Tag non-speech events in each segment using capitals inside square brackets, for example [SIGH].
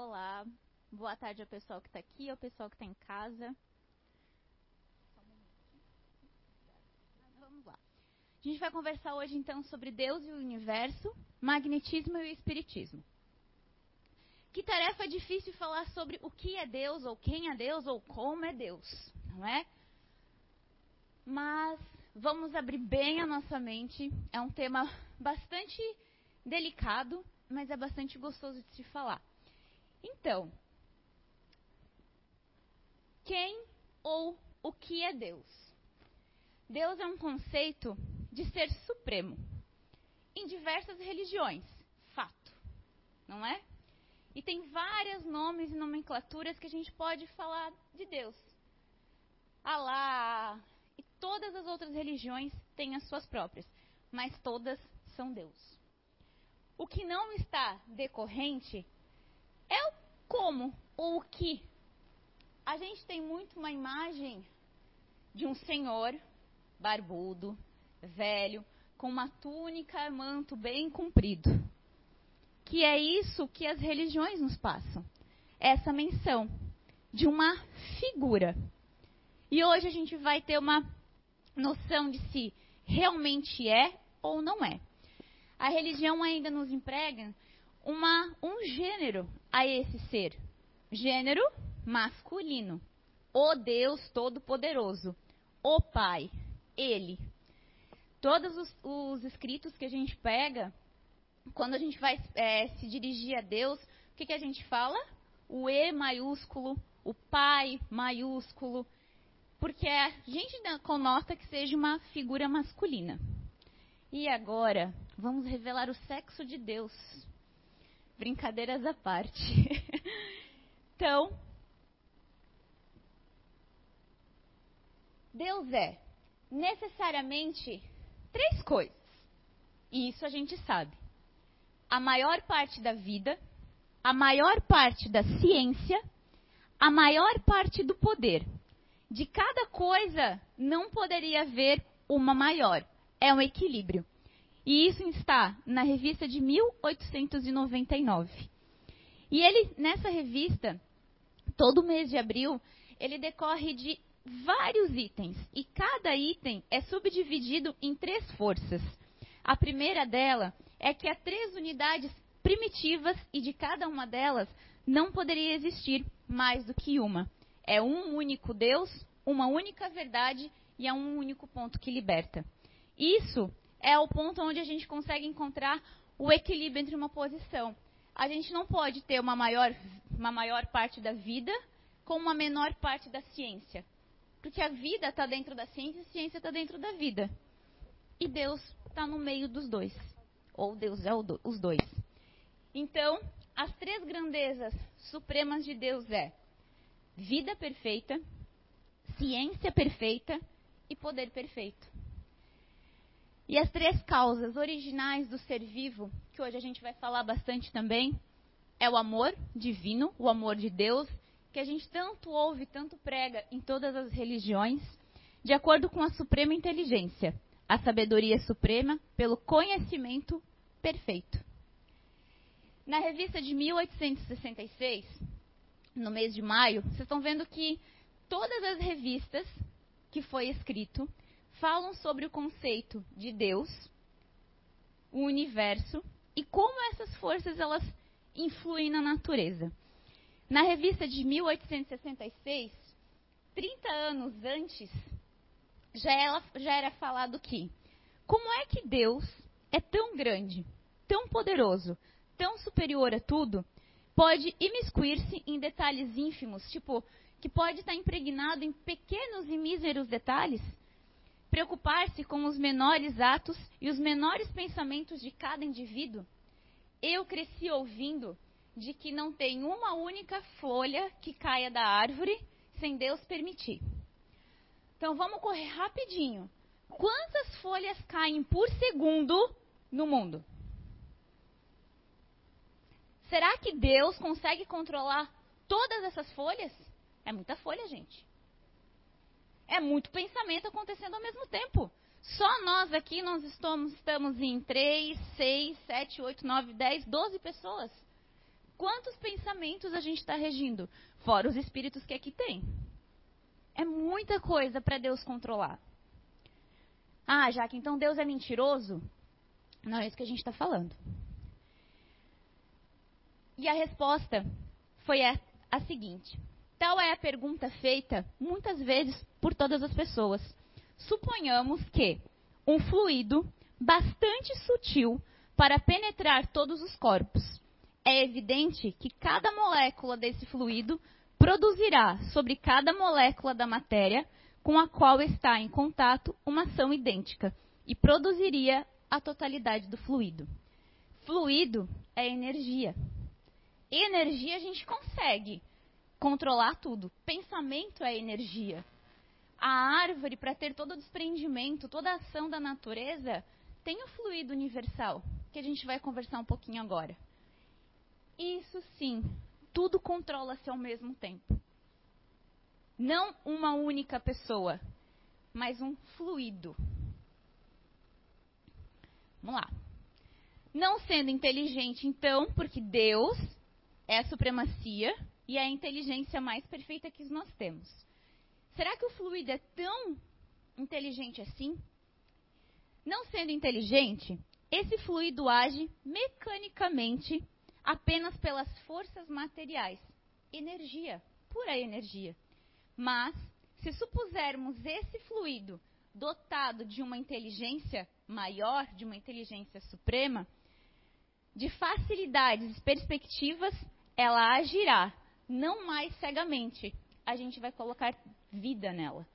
Olá, boa tarde ao pessoal que está aqui, ao pessoal que está em casa. Vamos lá. A gente vai conversar hoje então sobre Deus e o universo, magnetismo e o espiritismo. Que tarefa difícil falar sobre o que é Deus, ou quem é Deus, ou como é Deus, não é? Mas vamos abrir bem a nossa mente. É um tema bastante delicado, mas é bastante gostoso de se falar. Então, quem ou o que é Deus? Deus é um conceito de ser supremo em diversas religiões, fato, não é? E tem vários nomes e nomenclaturas que a gente pode falar de Deus. Alá e todas as outras religiões têm as suas próprias, mas todas são Deus. O que não está decorrente é o como ou o que. A gente tem muito uma imagem de um senhor barbudo, velho, com uma túnica, manto bem comprido. Que é isso que as religiões nos passam. Essa menção de uma figura. E hoje a gente vai ter uma noção de se realmente é ou não é. A religião ainda nos emprega uma, um gênero a esse ser. Gênero masculino. O Deus Todo-Poderoso. O Pai. Ele. Todos os, os, escritos que a gente pega, quando a gente vai é, se dirigir a Deus, o que, que a gente fala? O E maiúsculo, o Pai maiúsculo, porque a gente conota que seja uma figura masculina. E agora, vamos revelar o sexo de Deus. Brincadeiras à parte. [LAUGHS] então, Deus é necessariamente três coisas. E isso a gente sabe. A maior parte da vida, a maior parte da ciência, a maior parte do poder. De cada coisa não poderia haver uma maior. É um equilíbrio. E isso está na revista de 1899. E ele, nessa revista, todo mês de abril, ele decorre de vários itens. E cada item é subdividido em três forças. A primeira dela é que há três unidades primitivas e de cada uma delas não poderia existir mais do que uma. É um único Deus, uma única verdade e é um único ponto que liberta. Isso é o ponto onde a gente consegue encontrar o equilíbrio entre uma posição. A gente não pode ter uma maior, uma maior parte da vida com uma menor parte da ciência. Porque a vida está dentro da ciência e a ciência está dentro da vida. E Deus está no meio dos dois. Ou Deus é os dois. Então, as três grandezas supremas de Deus é vida perfeita, ciência perfeita e poder perfeito. E as três causas originais do ser vivo, que hoje a gente vai falar bastante também, é o amor divino, o amor de Deus, que a gente tanto ouve, tanto prega em todas as religiões, de acordo com a suprema inteligência, a sabedoria suprema pelo conhecimento perfeito. Na revista de 1866, no mês de maio, vocês estão vendo que todas as revistas que foi escrito falam sobre o conceito de Deus, o universo e como essas forças elas influem na natureza. Na revista de 1866, 30 anos antes, já, ela, já era falado que como é que Deus é tão grande, tão poderoso, tão superior a tudo, pode imiscuir-se em detalhes ínfimos, tipo, que pode estar impregnado em pequenos e míseros detalhes, preocupar-se com os menores atos e os menores pensamentos de cada indivíduo? Eu cresci ouvindo de que não tem uma única folha que caia da árvore sem Deus permitir. Então vamos correr rapidinho. Quantas folhas caem por segundo no mundo? Será que Deus consegue controlar todas essas folhas? É muita folha, gente. É muito pensamento acontecendo ao mesmo tempo. Só nós aqui, nós estamos, estamos em 3, 6, 7, 8, 9, 10, 12 pessoas. Quantos pensamentos a gente está regindo? Fora os espíritos que aqui tem. É muita coisa para Deus controlar. Ah, Jaque, então Deus é mentiroso? Não é isso que a gente está falando. E a resposta foi a, a seguinte: tal é a pergunta feita muitas vezes por todas as pessoas. Suponhamos que um fluido bastante sutil para penetrar todos os corpos. É evidente que cada molécula desse fluido produzirá sobre cada molécula da matéria com a qual está em contato uma ação idêntica e produziria a totalidade do fluido. Fluido é energia. Energia a gente consegue controlar tudo. Pensamento é energia. A árvore, para ter todo o desprendimento, toda a ação da natureza, tem o fluido universal, que a gente vai conversar um pouquinho agora. Isso sim, tudo controla-se ao mesmo tempo. Não uma única pessoa, mas um fluido. Vamos lá. Não sendo inteligente, então, porque Deus é a supremacia e é a inteligência mais perfeita que nós temos. Será que o fluido é tão inteligente assim? Não sendo inteligente, esse fluido age mecanicamente apenas pelas forças materiais, energia, pura energia. Mas, se supusermos esse fluido dotado de uma inteligência maior, de uma inteligência suprema, de facilidades e perspectivas, ela agirá, não mais cegamente. A gente vai colocar vida nela.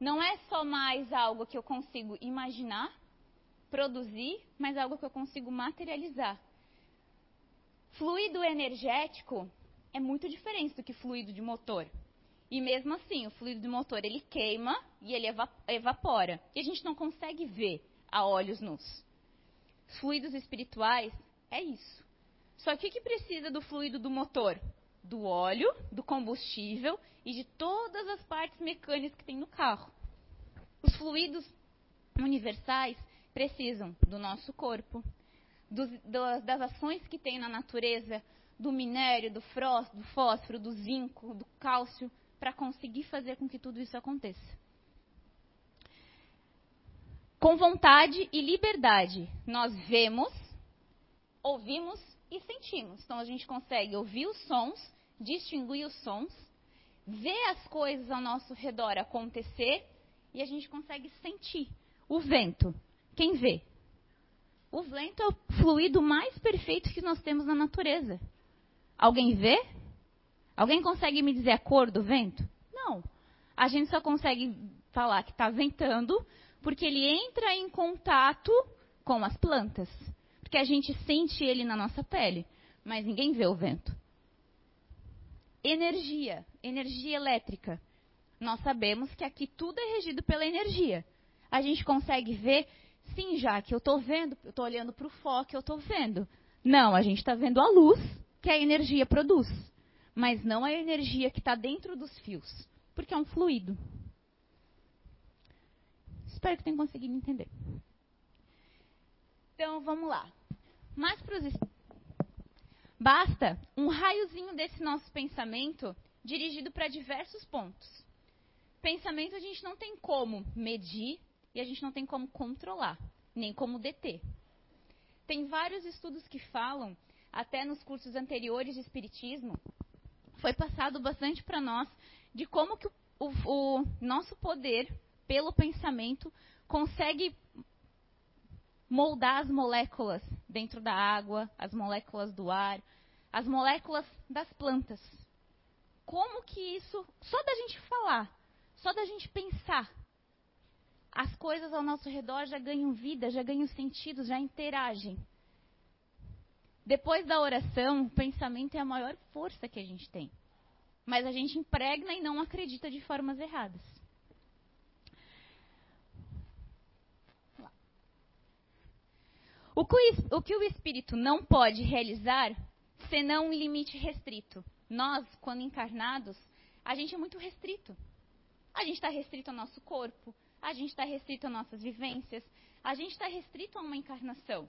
Não é só mais algo que eu consigo imaginar, produzir, mas algo que eu consigo materializar. Fluido energético é muito diferente do que fluido de motor. E mesmo assim, o fluido de motor ele queima e ele evapora. E a gente não consegue ver a olhos nus. Fluidos espirituais é isso. Só que o que precisa do fluido do motor? Do óleo, do combustível e de todas as partes mecânicas que tem no carro. Os fluidos universais precisam do nosso corpo, do, do, das ações que tem na natureza, do minério, do, do fósforo, do zinco, do cálcio, para conseguir fazer com que tudo isso aconteça. Com vontade e liberdade, nós vemos, ouvimos e sentimos. Então a gente consegue ouvir os sons, distinguir os sons, ver as coisas ao nosso redor acontecer e a gente consegue sentir o vento. Quem vê? O vento é o fluido mais perfeito que nós temos na natureza. Alguém vê? Alguém consegue me dizer a cor do vento? Não. A gente só consegue falar que está ventando porque ele entra em contato com as plantas. Porque a gente sente ele na nossa pele, mas ninguém vê o vento. Energia, energia elétrica. Nós sabemos que aqui tudo é regido pela energia. A gente consegue ver Sim, já que eu estou vendo, eu estou olhando para o foco, eu estou vendo. Não, a gente está vendo a luz que a energia produz, mas não a energia que está dentro dos fios, porque é um fluido. Espero que tenham conseguido entender. Então, vamos lá. Mais para os Basta um raiozinho desse nosso pensamento dirigido para diversos pontos. Pensamento a gente não tem como medir, e a gente não tem como controlar, nem como deter. Tem vários estudos que falam, até nos cursos anteriores de Espiritismo, foi passado bastante para nós de como que o, o, o nosso poder, pelo pensamento, consegue moldar as moléculas dentro da água, as moléculas do ar, as moléculas das plantas. Como que isso, só da gente falar, só da gente pensar, as coisas ao nosso redor já ganham vida, já ganham sentido, já interagem. Depois da oração, o pensamento é a maior força que a gente tem. Mas a gente impregna e não acredita de formas erradas. O que o, espírito não pode realizar senão um limite restrito. Nós, quando encarnados, a gente é muito restrito. A gente está restrito ao nosso corpo, a gente está restrito a nossas vivências, a gente está restrito a uma encarnação.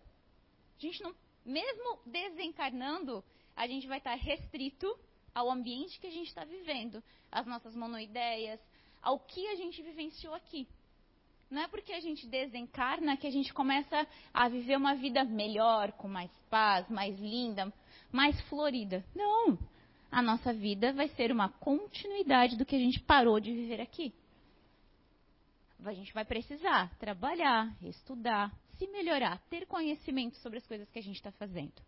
A gente não, mesmo desencarnando, a gente vai estar restrito ao ambiente que a gente está vivendo, às nossas monoideias, ao que a gente vivenciou aqui. Não é porque a gente desencarna que a gente começa a viver uma vida melhor, com mais paz, mais linda, mais florida. Não! A nossa vida vai ser uma continuidade do que a gente parou de viver aqui. A gente vai precisar trabalhar, estudar, se melhorar, ter conhecimento sobre as coisas que a gente está fazendo.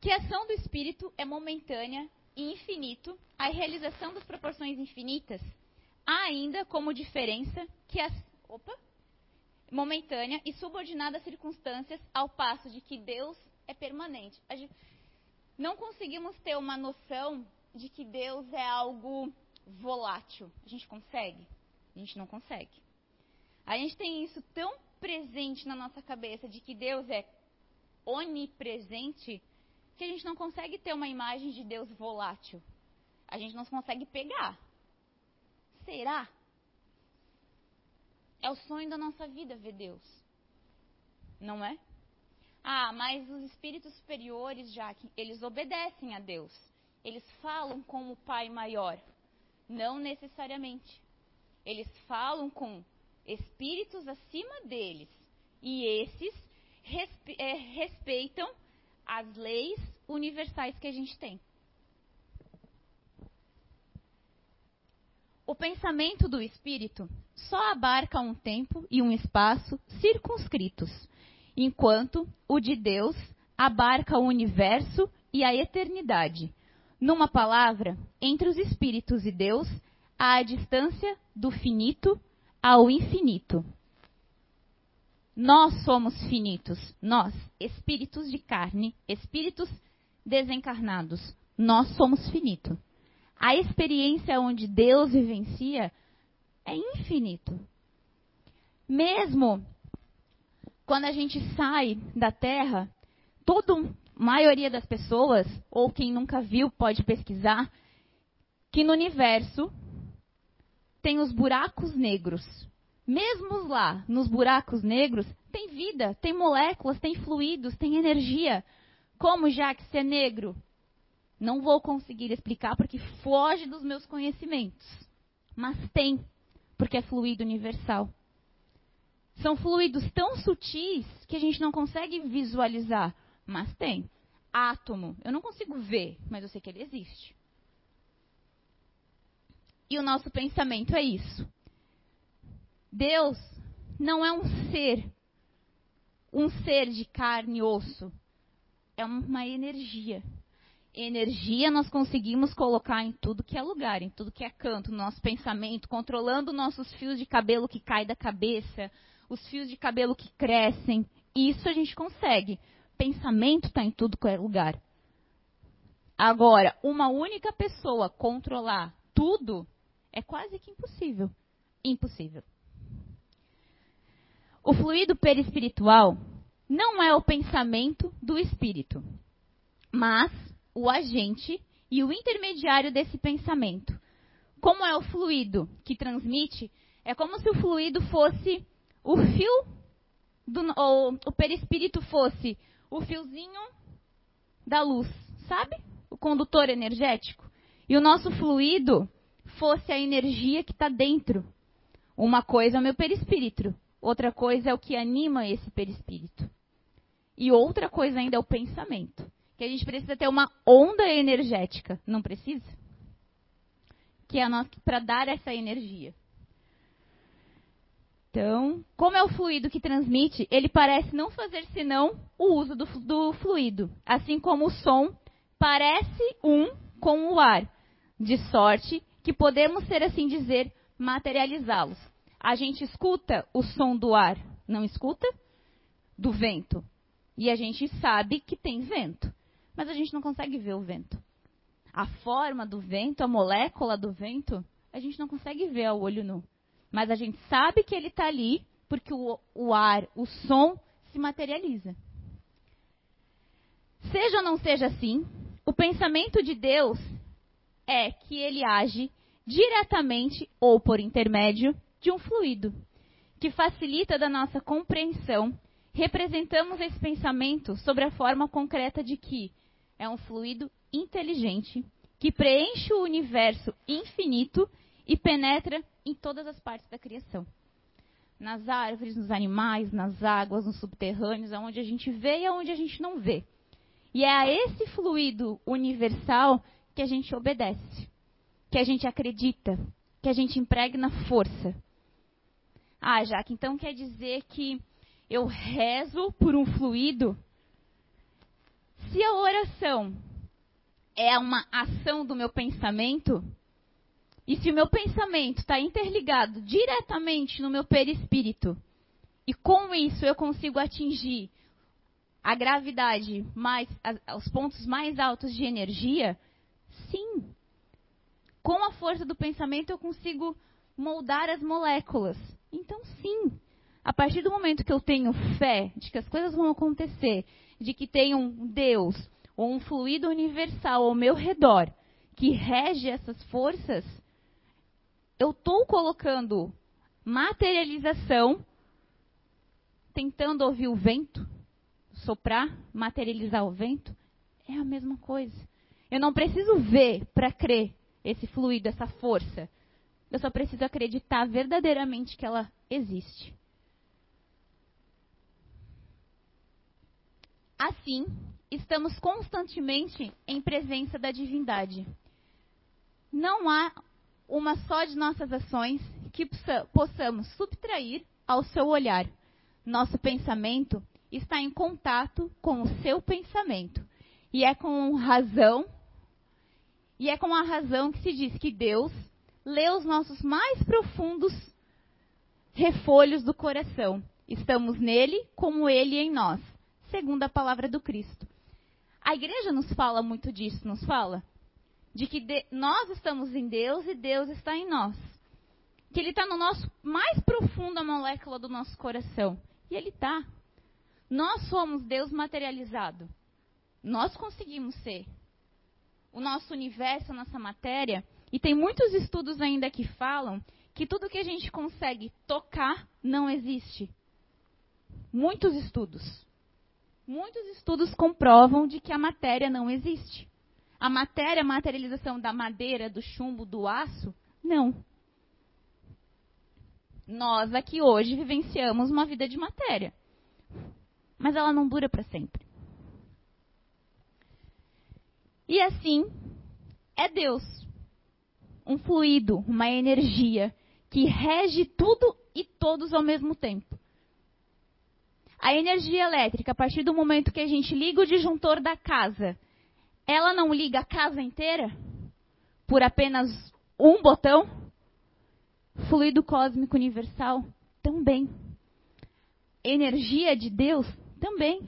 Que a ação do espírito é momentânea e infinito, a realização das proporções infinitas, há ainda como diferença que a opa, momentânea e subordinada às circunstâncias, ao passo de que Deus é permanente. Não conseguimos ter uma noção de que Deus é algo volátil. A gente consegue? A gente não consegue. A gente tem isso tão presente na nossa cabeça de que Deus é onipresente que a gente não consegue ter uma imagem de Deus volátil. A gente não consegue pegar. Será? É o sonho da nossa vida ver Deus. Não é? Ah, mas os espíritos superiores, já que eles obedecem a Deus. Eles falam com o Pai maior. Não necessariamente. Eles falam com espíritos acima deles. E esses é, respeitam as leis universais que a gente tem. O pensamento do espírito só abarca um tempo e um espaço circunscritos, enquanto o de Deus abarca o universo e a eternidade. Numa palavra, entre os espíritos e Deus há a distância do finito ao infinito. Nós somos finitos, nós, espíritos de carne, espíritos desencarnados, nós somos finitos. A experiência onde Deus vivencia é infinito. Mesmo quando a gente sai da Terra, toda a maioria das pessoas, ou quem nunca viu pode pesquisar, que no universo tem os buracos negros. Mesmo lá, nos buracos negros, tem vida, tem moléculas, tem fluidos, tem energia. Como já que se é negro? Não vou conseguir explicar porque foge dos meus conhecimentos. Mas tem, porque é fluido universal. São fluidos tão sutis que a gente não consegue visualizar, mas tem. Átomo, eu não consigo ver, mas eu sei que ele existe. E o nosso pensamento é isso. Deus não é um ser, um ser de carne e osso. É uma energia. Energia nós conseguimos colocar em tudo que é lugar, em tudo que é canto, no nosso pensamento, controlando nossos fios de cabelo que caem da cabeça, os fios de cabelo que crescem. Isso a gente consegue. Pensamento está em tudo que é lugar. Agora, uma única pessoa controlar tudo é quase que impossível. Impossível. O fluido perispiritual não é o pensamento do espírito, mas o agente e o intermediário desse pensamento. Como é o fluido que transmite, é como se o fluido fosse o fio, do, ou o perispírito fosse o fiozinho da luz, sabe? O condutor energético. E o nosso fluido fosse a energia que está dentro. Uma coisa é o meu perispírito, Outra coisa é o que anima esse perispírito. E outra coisa ainda é o pensamento. Que a gente precisa ter uma onda energética. Não precisa? Que é para dar essa energia. Então, como é o fluido que transmite, ele parece não fazer senão o uso do, do fluido. Assim como o som parece um com o ar. De sorte que podemos, ser assim dizer, materializá-los a gente escuta o som do ar, não escuta? Do vento. E a gente sabe que tem vento, mas a gente não consegue ver o vento. A forma do vento, a molécula do vento, a gente não consegue ver ao olho nu. Mas a gente sabe que ele está ali porque o, o ar, o som se materializa. Seja ou não seja assim, o pensamento de Deus é que ele age diretamente ou por intermédio de um fluido, que facilita da nossa compreensão representamos esse pensamento sobre a forma concreta de que é um fluido inteligente que preenche o universo infinito e penetra em todas as partes da criação. Nas árvores, nos animais, nas águas, nos subterrâneos, aonde a gente vê e aonde a gente não vê. E é a esse fluido universal que a gente obedece, que a gente acredita, que a gente impregna força. Ah, Jaque, então quer dizer que eu rezo por um fluido? Se a oração é uma ação do meu pensamento, e se o meu pensamento está interligado diretamente no meu perispírito, e com isso eu consigo atingir a gravidade mais, os pontos mais altos de energia, sim. Com a força do pensamento eu consigo moldar as moléculas. Então, sim. A partir do momento que eu tenho fé de que as coisas vão acontecer, de que tem um Deus ou um fluido universal ao meu redor que rege essas forças, eu estou colocando materialização, tentando ouvir o vento, soprar, materializar o vento, é a mesma coisa. Eu não preciso ver para crer esse fluido, essa força. Eu só preciso acreditar verdadeiramente que ela existe. Assim, estamos constantemente em presença da divindade. Não há uma só de nossas ações que possamos subtrair ao seu olhar. Nosso pensamento está em contato com o seu pensamento. E é com razão, e é com a razão que se diz que Deus lê os nossos mais profundos refolhos do coração. Estamos nele como ele em nós, segundo a palavra do Cristo. A igreja nos fala muito disso, nos fala? de que de, nós estamos em Deus e Deus está em nós. Que Ele está no nosso mais profunda molécula do nosso coração. E Ele está. Nós somos Deus materializado. Nós conseguimos ser. O nosso universo, a nossa matéria. E tem muitos estudos ainda que falam que tudo que a gente consegue tocar não existe. Muitos estudos. Muitos estudos comprovam de que a matéria não existe a matéria, a materialização da madeira, do chumbo, do aço? Não. Nós aqui hoje vivenciamos uma vida de matéria. Mas ela não dura para sempre. E assim, é Deus. Um fluido, uma energia que rege tudo e todos ao mesmo tempo. A energia elétrica, a partir do momento que a gente liga o disjuntor da casa ela não liga a casa inteira por apenas um botão? Fluido cósmico universal também. Energia de Deus também.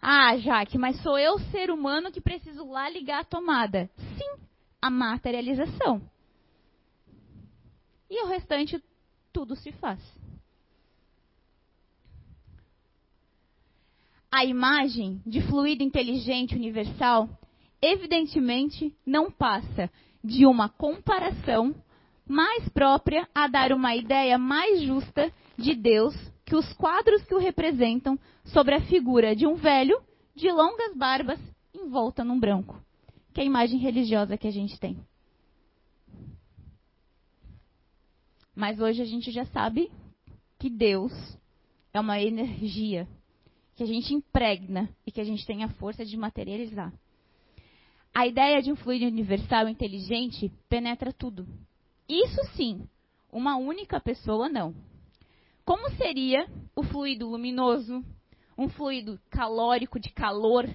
Ah, Jaque, mas sou eu, ser humano, que preciso lá ligar a tomada. Sim, a materialização. E o restante, tudo se faz. A imagem de fluido inteligente universal, evidentemente não passa de uma comparação mais própria a dar uma ideia mais justa de Deus que os quadros que o representam sobre a figura de um velho de longas barbas envolta num branco, que é a imagem religiosa que a gente tem. Mas hoje a gente já sabe que Deus é uma energia que a gente impregna e que a gente tem a força de materializar. A ideia de um fluido universal inteligente penetra tudo. Isso sim, uma única pessoa não. Como seria o fluido luminoso, um fluido calórico de calor,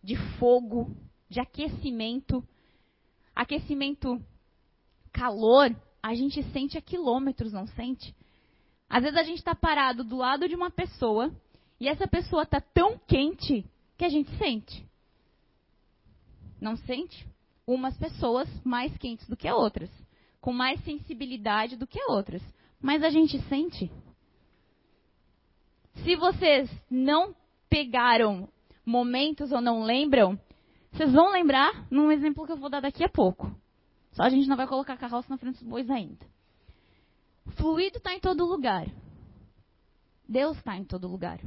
de fogo, de aquecimento? Aquecimento, calor, a gente sente a quilômetros, não sente? Às vezes a gente está parado do lado de uma pessoa e essa pessoa está tão quente que a gente sente. Não sente? Umas pessoas mais quentes do que outras, com mais sensibilidade do que outras. Mas a gente sente. Se vocês não pegaram momentos ou não lembram, vocês vão lembrar num exemplo que eu vou dar daqui a pouco. Só a gente não vai colocar carroça na frente dos bois ainda. Fluido está em todo lugar. Deus está em todo lugar.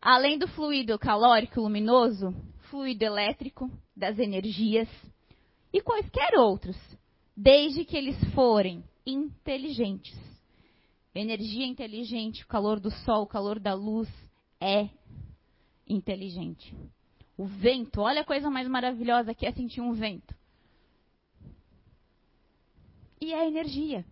Além do fluido calórico luminoso, fluido elétrico, das energias e quaisquer outros, desde que eles forem inteligentes. Energia inteligente, o calor do sol, o calor da luz é inteligente. O vento, olha a coisa mais maravilhosa que é sentir um vento. E é energia.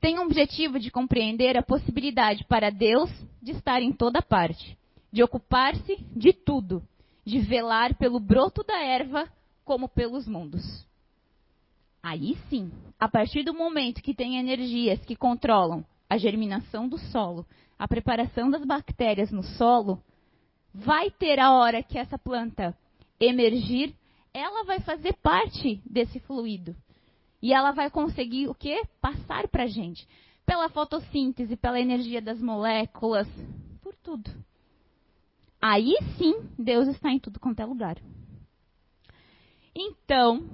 Tem o objetivo de compreender a possibilidade para Deus de estar em toda parte, de ocupar-se de tudo, de velar pelo broto da erva como pelos mundos. Aí sim, a partir do momento que tem energias que controlam a germinação do solo, a preparação das bactérias no solo, vai ter a hora que essa planta emergir, ela vai fazer parte desse fluido. E ela vai conseguir o quê? Passar para a gente. Pela fotossíntese, pela energia das moléculas, por tudo. Aí sim, Deus está em tudo quanto é lugar. Então,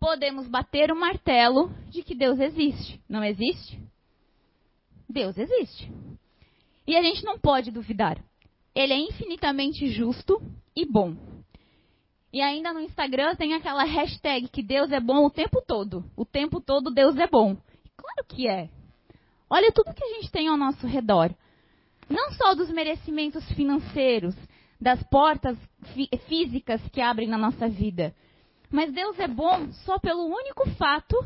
podemos bater o martelo de que Deus existe. Não existe? Deus existe. E a gente não pode duvidar. Ele é infinitamente justo e bom. E ainda no Instagram tem aquela hashtag que Deus é bom o tempo todo. O tempo todo Deus é bom. Claro que é. Olha tudo que a gente tem ao nosso redor. Não só dos merecimentos financeiros, das portas fí físicas que abrem na nossa vida. Mas Deus é bom só pelo único fato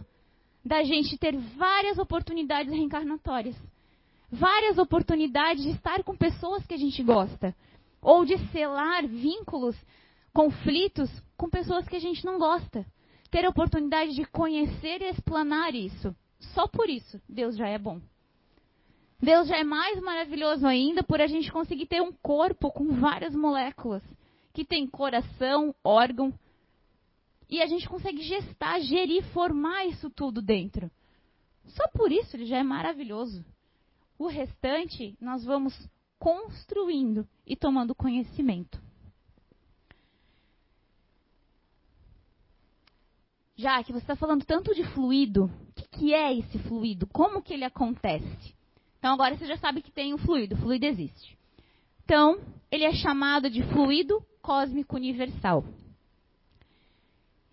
da gente ter várias oportunidades reencarnatórias. Várias oportunidades de estar com pessoas que a gente gosta. Ou de selar vínculos conflitos com pessoas que a gente não gosta. Ter a oportunidade de conhecer e explanar isso. Só por isso, Deus já é bom. Deus já é mais maravilhoso ainda por a gente conseguir ter um corpo com várias moléculas, que tem coração, órgão, e a gente consegue gestar, gerir, formar isso tudo dentro. Só por isso ele já é maravilhoso. O restante nós vamos construindo e tomando conhecimento. Já que você está falando tanto de fluido, o que, que, é esse fluido? Como que ele acontece? Então agora você já sabe que tem o fluido, o fluido existe. Então, ele é chamado de fluido cósmico universal.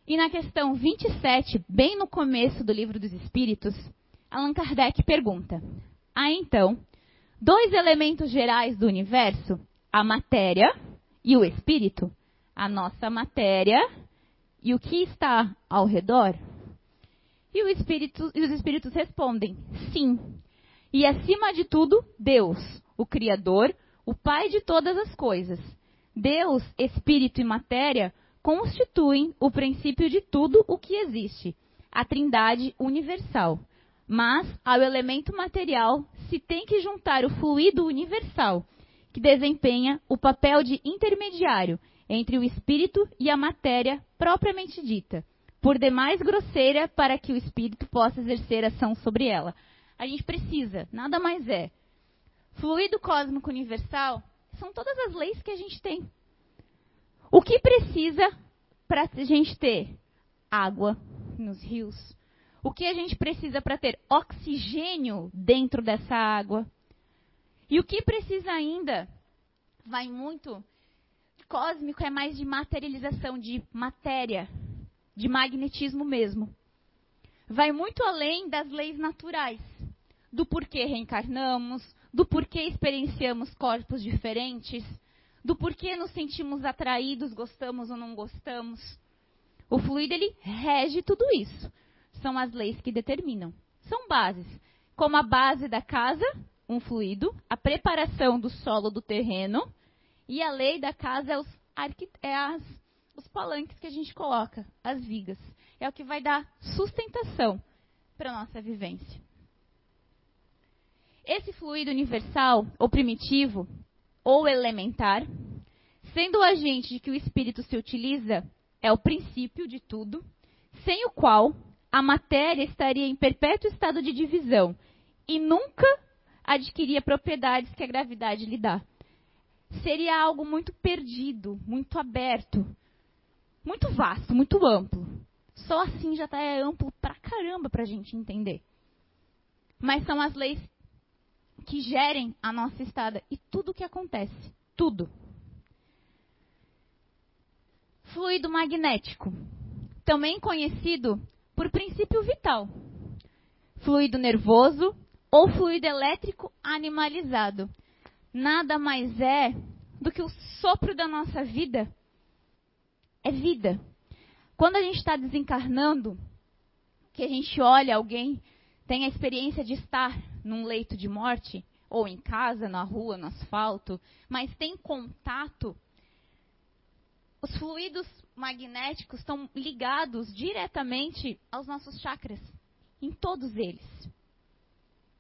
E na questão 27, bem no começo do livro dos Espíritos, Allan Kardec pergunta: Ah, então, dois elementos gerais do universo, a matéria e o espírito? A nossa matéria e o que está ao redor? E, espírito, e os espíritos respondem: sim. E acima de tudo, Deus, o Criador, o Pai de todas as coisas. Deus, espírito e matéria constituem o princípio de tudo o que existe, a Trindade universal. Mas ao elemento material se tem que juntar o fluido universal, que desempenha o papel de intermediário entre o espírito e a matéria propriamente dita, por demais grosseira para que o espírito possa exercer ação sobre ela. A gente precisa, nada mais é. Fluido cósmico universal são todas as leis que a gente tem. O que precisa para a gente ter água nos rios? O que a gente precisa para ter oxigênio dentro dessa água? E o que precisa ainda vai muito cósmico é mais de materialização, de matéria, de magnetismo mesmo. Vai muito além das leis naturais, do porquê reencarnamos, do porquê experienciamos corpos diferentes, do porquê nos sentimos atraídos, gostamos ou não gostamos. O fluido ele rege tudo isso. São as leis que determinam. São bases, como a base da casa, um fluido, a preparação do solo do terreno e a lei da casa é, os, é as, os palanques que a gente coloca, as vigas. É o que vai dar sustentação para a nossa vivência. Esse fluido universal, ou primitivo, ou elementar, sendo o agente de que o espírito se utiliza, é o princípio de tudo, sem o qual a matéria estaria em perpétuo estado de divisão e nunca adquiria propriedades que a gravidade lhe dá seria algo muito perdido, muito aberto, muito vasto, muito amplo. Só assim já está é amplo pra caramba para a gente entender. mas são as leis que gerem a nossa estada e tudo o que acontece. Tudo. Fluido magnético, também conhecido por princípio vital. Fluido nervoso ou fluido elétrico animalizado. Nada mais é do que o sopro da nossa vida. É vida. Quando a gente está desencarnando, que a gente olha alguém, tem a experiência de estar num leito de morte, ou em casa, na rua, no asfalto, mas tem contato, os fluidos magnéticos estão ligados diretamente aos nossos chakras, em todos eles.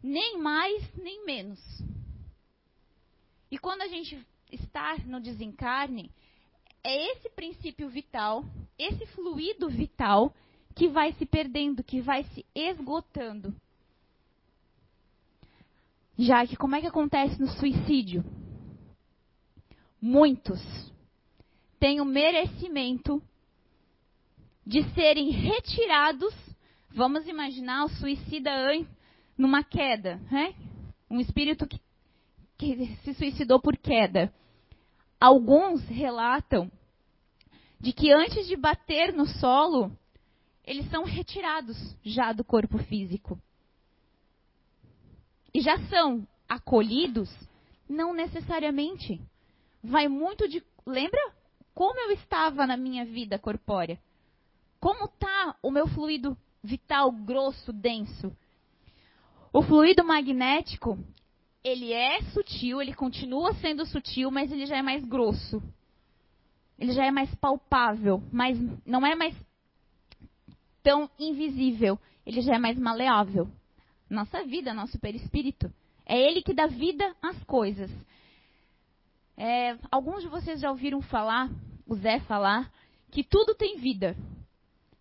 Nem mais, nem menos. E quando a gente está no desencarne, é esse princípio vital, esse fluido vital, que vai se perdendo, que vai se esgotando. Já que como é que acontece no suicídio? Muitos têm o merecimento de serem retirados. Vamos imaginar o suicida numa queda, né? Um espírito que, que se suicidou por queda. Alguns relatam de que antes de bater no solo, eles são retirados já do corpo físico e já são acolhidos, não necessariamente. Vai muito de. Lembra como eu estava na minha vida corpórea? Como está o meu fluido vital grosso, denso? O fluido magnético, ele é sutil, ele continua sendo sutil, mas ele já é mais grosso. Ele já é mais palpável, mas não é mais tão invisível, ele já é mais maleável nossa vida, nosso perispírito. É ele que dá vida às coisas. É, alguns de vocês já ouviram falar, o Zé falar, que tudo tem vida.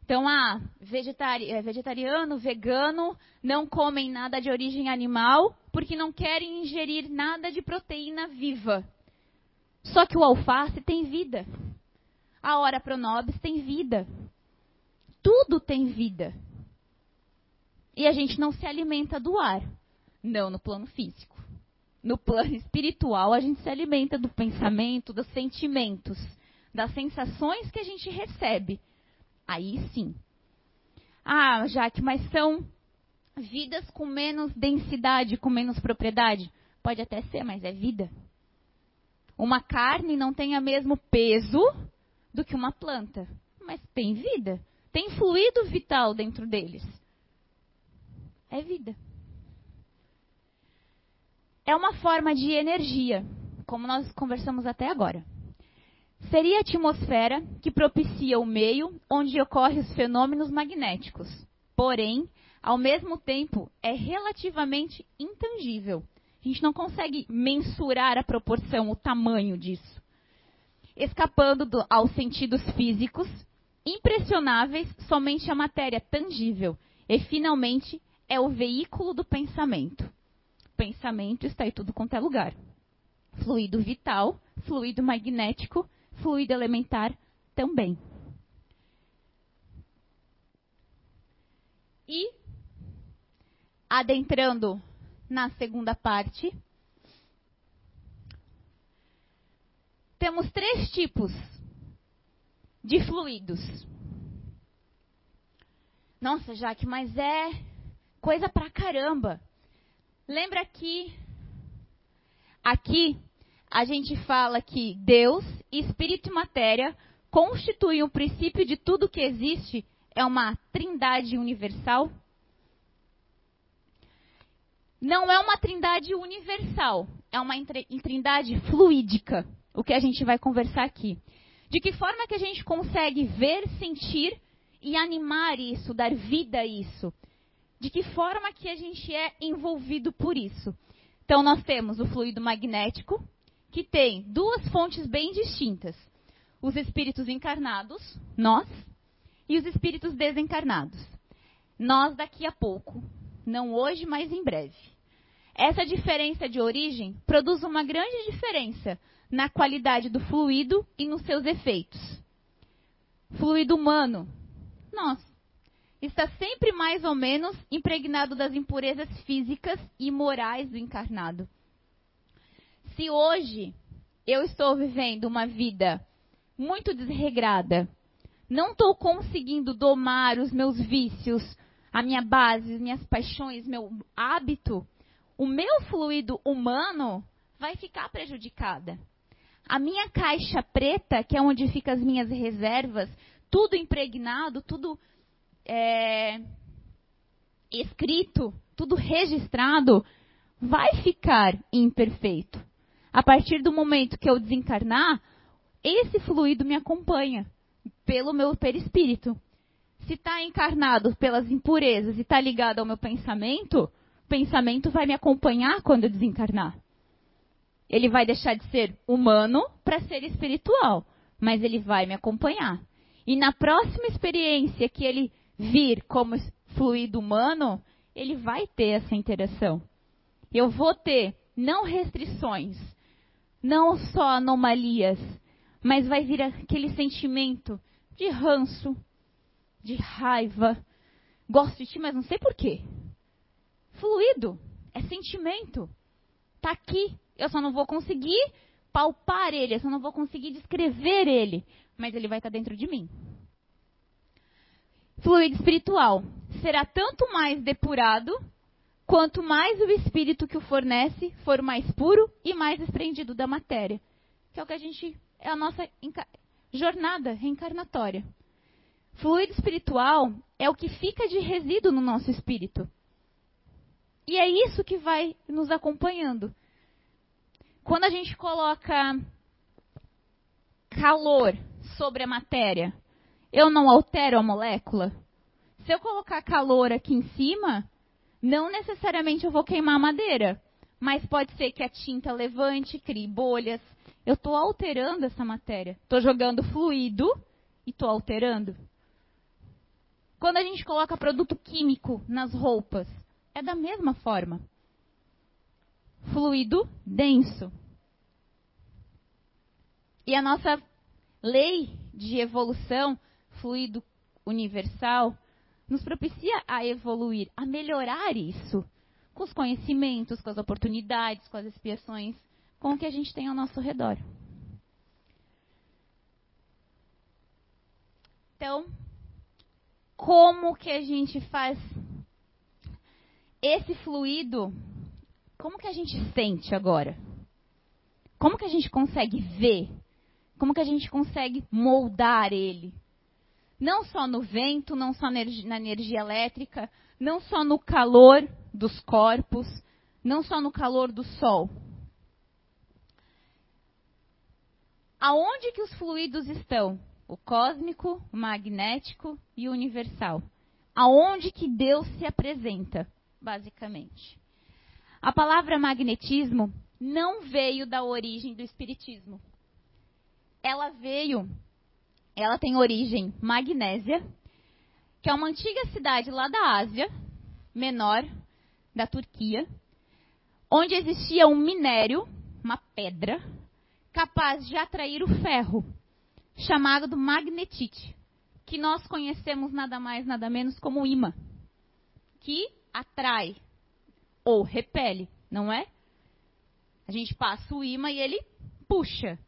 Então, ah, vegetari é, vegetariano, vegano, não comem nada de origem animal, porque não querem ingerir nada de proteína viva. Só que o alface tem vida. A hora pronobis tem vida. Tudo tem vida e a gente não se alimenta do ar. Não no plano físico. No plano [LAUGHS] espiritual, a gente se alimenta do pensamento, dos sentimentos, das sensações que a gente recebe. Aí sim. Ah, Jaque, mas são vidas com menos densidade, com menos propriedade? Pode até ser, mas é vida. Uma carne não tem o mesmo peso do que uma planta, mas tem vida. Tem fluido vital dentro deles é vida. É uma forma de energia, como nós conversamos até agora. Seria a atmosfera que propicia o meio onde ocorrem os fenômenos magnéticos. Porém, ao mesmo tempo, é relativamente intangível. A gente não consegue mensurar a proporção, o tamanho disso. Escapando do, aos sentidos físicos, impressionáveis somente a matéria tangível e, finalmente, é o veículo do pensamento. Pensamento está em tudo quanto é lugar. Fluido vital, fluido magnético, fluido elementar também. E, adentrando na segunda parte, temos três tipos de fluidos. Nossa, Jaque, mas é coisa pra caramba. Lembra que aqui a gente fala que Deus, espírito e matéria constituem o princípio de tudo que existe, é uma trindade universal? Não é uma trindade universal, é uma trindade fluídica, o que a gente vai conversar aqui. De que forma que a gente consegue ver, sentir e animar isso, dar vida a isso? de que forma que a gente é envolvido por isso. Então nós temos o fluido magnético, que tem duas fontes bem distintas: os espíritos encarnados, nós, e os espíritos desencarnados. Nós daqui a pouco, não hoje, mas em breve. Essa diferença de origem produz uma grande diferença na qualidade do fluido e nos seus efeitos. Fluido humano, nós. está sempre mais ou menos impregnado das impurezas físicas e morais do encarnado. Se hoje eu estou vivendo uma vida muito desregrada, não estou conseguindo domar os meus vícios, a minha base, minhas paixões, meu hábito, o meu fluido humano vai ficar prejudicada. A minha caixa preta, que é onde ficam as minhas reservas, tudo impregnado, tudo é, escrito, tudo registrado, vai ficar imperfeito. A partir do momento que eu desencarnar, esse fluido me acompanha pelo meu perispírito. Se está encarnado pelas impurezas e está ligado ao meu pensamento, o pensamento vai me acompanhar quando eu desencarnar. Ele vai deixar de ser humano para ser espiritual, mas ele vai me acompanhar. E na próxima experiência que ele vir como fluido humano, ele vai ter essa interação. Eu vou ter não restrições, não só anomalias, mas vai vir aquele sentimento de ranço, de raiva. Gosto de ti, mas não sei porquê. Fluido, é sentimento. Tá aqui. Eu só não vou conseguir palpar ele, eu só não vou conseguir descrever ele, mas ele vai estar dentro de mim. Fluido espiritual será tanto mais depurado quanto mais o espírito que o fornece for mais puro e mais desprendido da matéria, que é o que a gente é a nossa jornada reencarnatória. Fluido espiritual é o que fica de resíduo no nosso espírito. E é isso que vai nos acompanhando. Quando a gente coloca calor sobre a matéria, eu não altero a molécula? Se eu colocar calor aqui em cima, não necessariamente eu vou queimar madeira, mas pode ser que a tinta levante, crie bolhas, eu estou alterando essa matéria. Estou jogando fluido e estou alterando. Quando a gente coloca produto químico nas roupas, é da mesma forma. Fluido denso. E a nossa lei de evolução, fluido universal, nos propicia a evoluir, a melhorar isso, com os conhecimentos, com as oportunidades, com as expiações com o que a gente tem ao nosso redor. Então, como que a gente faz esse fluido? Como que a gente sente agora? Como que a gente consegue ver? Como que a gente consegue moldar ele? Não só no vento, não só na energia elétrica, não só no calor dos corpos, não só no calor do sol, Aonde que os fluidos estão? O cósmico, o magnético e o universal. Aonde que Deus se apresenta, basicamente. A palavra magnetismo não veio da origem do espiritismo. Ela veio, ela tem origem magnésia, que é uma antiga cidade lá da Ásia Menor, da Turquia, onde existia um minério, uma pedra, capaz de atrair o ferro, chamado do magnetite, que nós conhecemos nada mais, nada menos como imã, que atrai ou repele, não é? A gente passa o imã e ele puxa.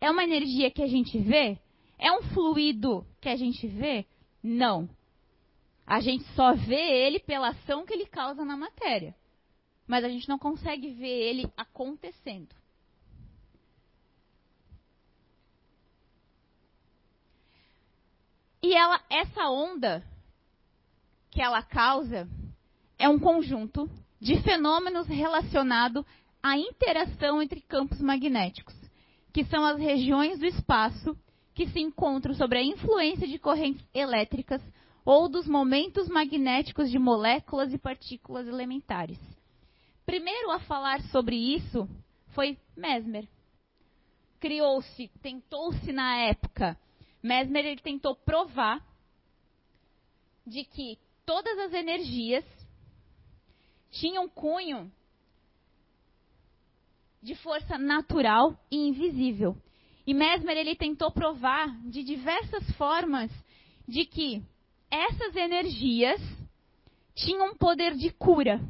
É uma energia que a gente vê? É um fluido que a gente vê? Não. A gente só vê ele pela ação que ele causa na matéria. Mas a gente não consegue ver ele acontecendo. E ela, essa onda que ela causa é um conjunto de fenômenos relacionados à interação entre campos magnéticos, que são as regiões do espaço que se encontram sobre a influência de correntes elétricas ou dos momentos magnéticos de moléculas e partículas elementares. Primeiro a falar sobre isso foi Mesmer. Criou-se, tentou-se na época Mesmer ele tentou provar de que todas as energias tinham cunho de força natural e invisível. E Mesmer ele tentou provar de diversas formas de que essas energias tinham poder de cura.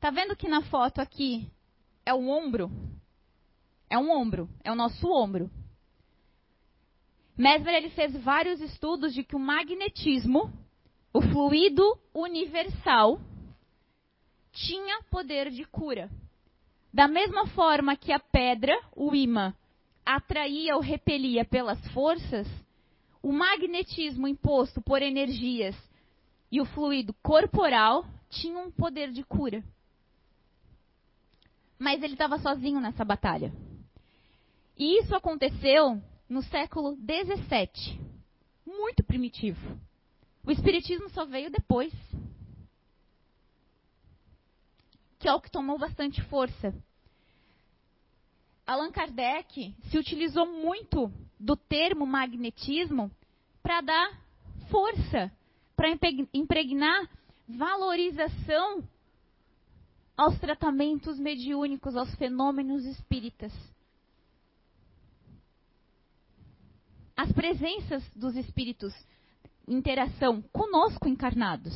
Tá vendo que na foto aqui é o ombro? É um ombro, é o nosso ombro. Mesmer ele fez vários estudos de que o magnetismo, o fluido universal, tinha poder de cura. Da mesma forma que a pedra, o imã, atraía ou repelia pelas forças, o magnetismo imposto por energias e o fluido corporal tinham um poder de cura. Mas ele estava sozinho nessa batalha. E isso aconteceu no século XVII. Muito primitivo. O Espiritismo só veio depois. Que é o que tomou bastante força. Allan Kardec se utilizou muito do termo magnetismo para dar força, para impregnar valorização aos tratamentos mediúnicos, aos fenômenos espíritas. as presenças dos espíritos interação conosco encarnados.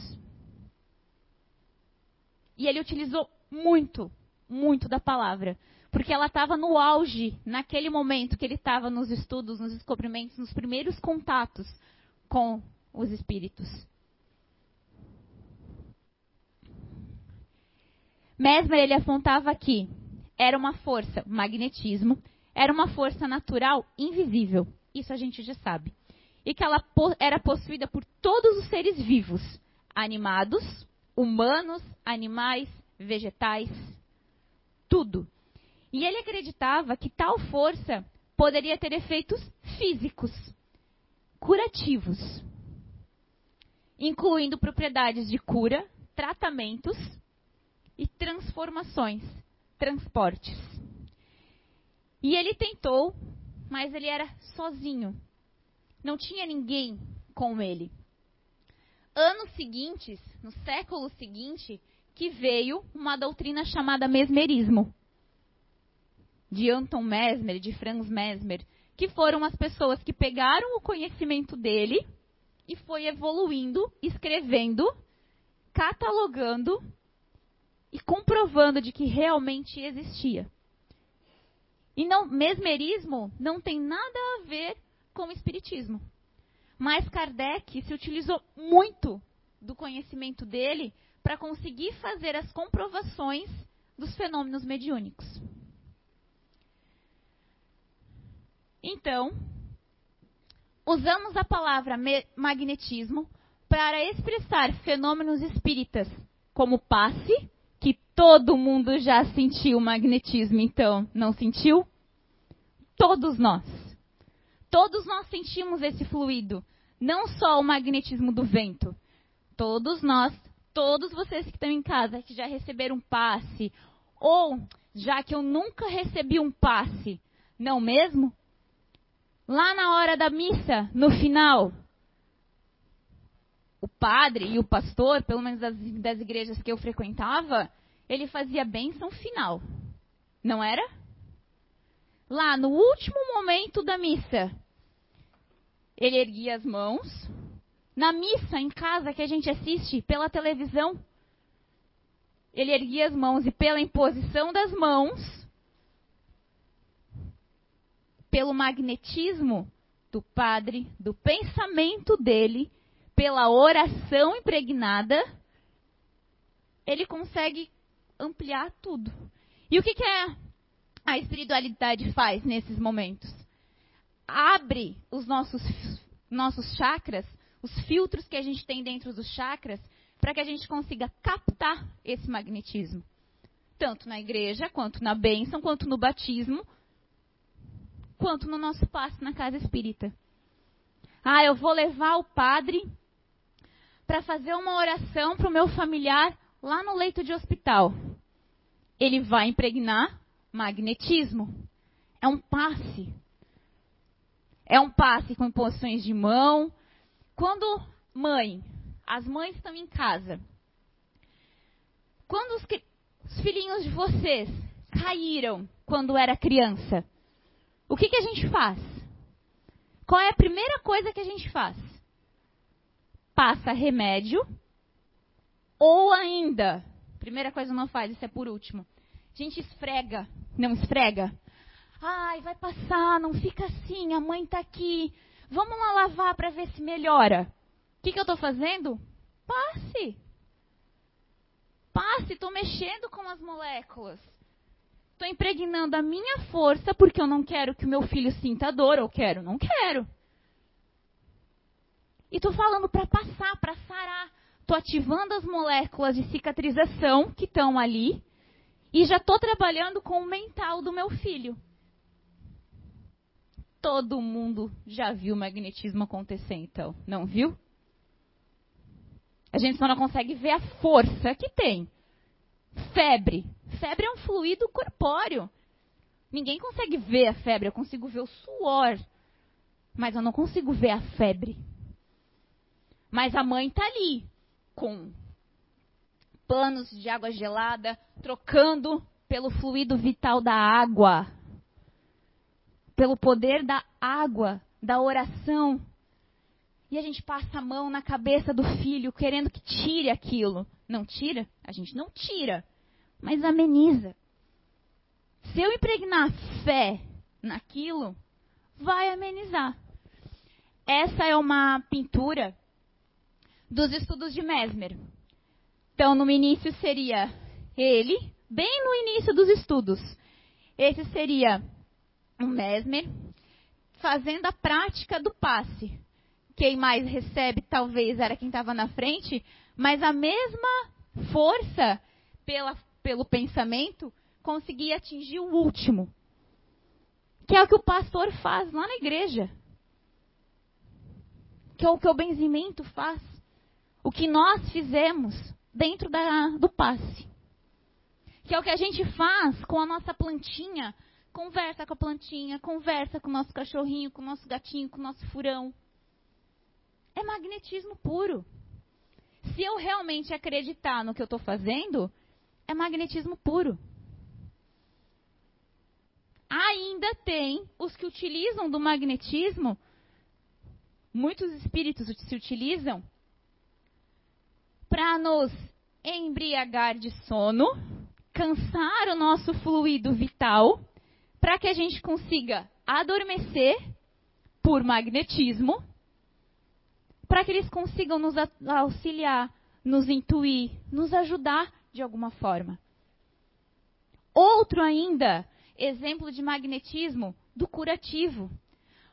E ele utilizou muito, muito da palavra, porque ela estava no auge, naquele momento que ele estava nos estudos, nos descobrimentos, nos primeiros contatos com os espíritos. Mesmer ele apontava que era uma força, magnetismo, era uma força natural invisível isso a gente já sabe. E que ela era possuída por todos os seres vivos, animados, humanos, animais, vegetais, tudo. E ele acreditava que tal força poderia ter efeitos físicos, curativos, incluindo propriedades de cura, tratamentos e transformações, transportes. E ele tentou mas ele era sozinho. Não tinha ninguém com ele. Anos seguintes, no século seguinte, que veio uma doutrina chamada mesmerismo. De Anton Mesmer, de Franz Mesmer, que foram as pessoas que pegaram o conhecimento dele e foi evoluindo, escrevendo, catalogando e comprovando de que realmente existia. E não, mesmerismo não tem nada a ver com o espiritismo. Mas Kardec se utilizou muito do conhecimento dele para conseguir fazer as comprovações dos fenômenos mediúnicos. Então, usamos a palavra magnetismo para expressar fenômenos espíritas como passe, que todo mundo já sentiu magnetismo, então não sentiu? Todos nós. Todos nós sentimos esse fluido. Não só o magnetismo do vento. Todos nós, todos vocês que estão em casa, que já receberam passe, ou já que eu nunca recebi um passe, não mesmo? Lá na hora da missa, no final, o padre e o pastor, pelo menos das, das igrejas que eu frequentava, ele fazia bênção final. Não era? Lá no último momento da missa, ele erguia as mãos. Na missa em casa que a gente assiste pela televisão, ele erguia as mãos e pela imposição das mãos, pelo magnetismo do padre, do pensamento dele, pela oração impregnada, ele consegue ampliar tudo. E o que, que é a espiritualidade faz nesses momentos? Abre os nossos, nossos chakras, os filtros que a gente tem dentro dos chakras, para que a gente consiga captar esse magnetismo. Tanto na igreja, quanto na bênção, quanto no batismo, quanto no nosso passo na casa espírita. Ah, eu vou levar o padre para fazer uma oração para o meu familiar lá no leito de hospital. Ele vai impregnar magnetismo. É um passe. É um passe com imposições de mão. Quando mãe, as mães estão em casa. Quando os, os filhinhos de vocês caíram quando era criança, o que, que a gente faz? Qual é a primeira coisa que a gente faz? passa remédio, ou ainda, primeira coisa não faz, isso é por último. A gente esfrega, não esfrega? Ai, vai passar, não fica assim, a mãe tá aqui. Vamos lá lavar para ver se melhora. O que, que eu estou fazendo? Passe. Passe, estou mexendo com as moléculas. Estou impregnando a minha força porque eu não quero que o meu filho sinta dor, ou quero, não quero. E estou falando para passar, para sarar. Estou ativando as moléculas de cicatrização que estão ali. E já estou trabalhando com o mental do meu filho. Todo mundo já viu o magnetismo acontecer, então. Não viu? A gente só não consegue ver a força que tem. Febre. Febre é um fluido corpóreo. Ninguém consegue ver a febre. Eu consigo ver o suor. Mas eu não consigo ver a febre. Mas a mãe está ali, com panos de água gelada, trocando pelo fluido vital da água, pelo poder da água, da oração. E a gente passa a mão na cabeça do filho, querendo que tire aquilo. Não tira? A gente não tira, mas ameniza. Se eu impregnar fé naquilo, vai amenizar. Essa é uma pintura dos estudos de Mesmer. Então, no início seria ele, bem no início dos estudos. Esse seria o Mesmer fazendo a prática do passe. Quem mais recebe, talvez, era quem estava na frente, mas a mesma força pela, pelo pensamento conseguia atingir o último. Que é o que o pastor faz lá na igreja. Que é o que o benzimento faz o que nós fizemos dentro da, do passe. Que é o que a gente faz com a nossa plantinha. Conversa com a plantinha, conversa com o nosso cachorrinho, com o nosso gatinho, com o nosso furão. É magnetismo puro. Se eu realmente acreditar no que eu estou fazendo, é magnetismo puro. Ainda tem os que utilizam do magnetismo, muitos espíritos se utilizam para nos embriagar de sono, cansar o nosso fluido vital, para que a gente consiga adormecer por magnetismo, para que eles consigam nos auxiliar, nos intuir, nos ajudar de alguma forma. Outro ainda, exemplo de magnetismo do curativo.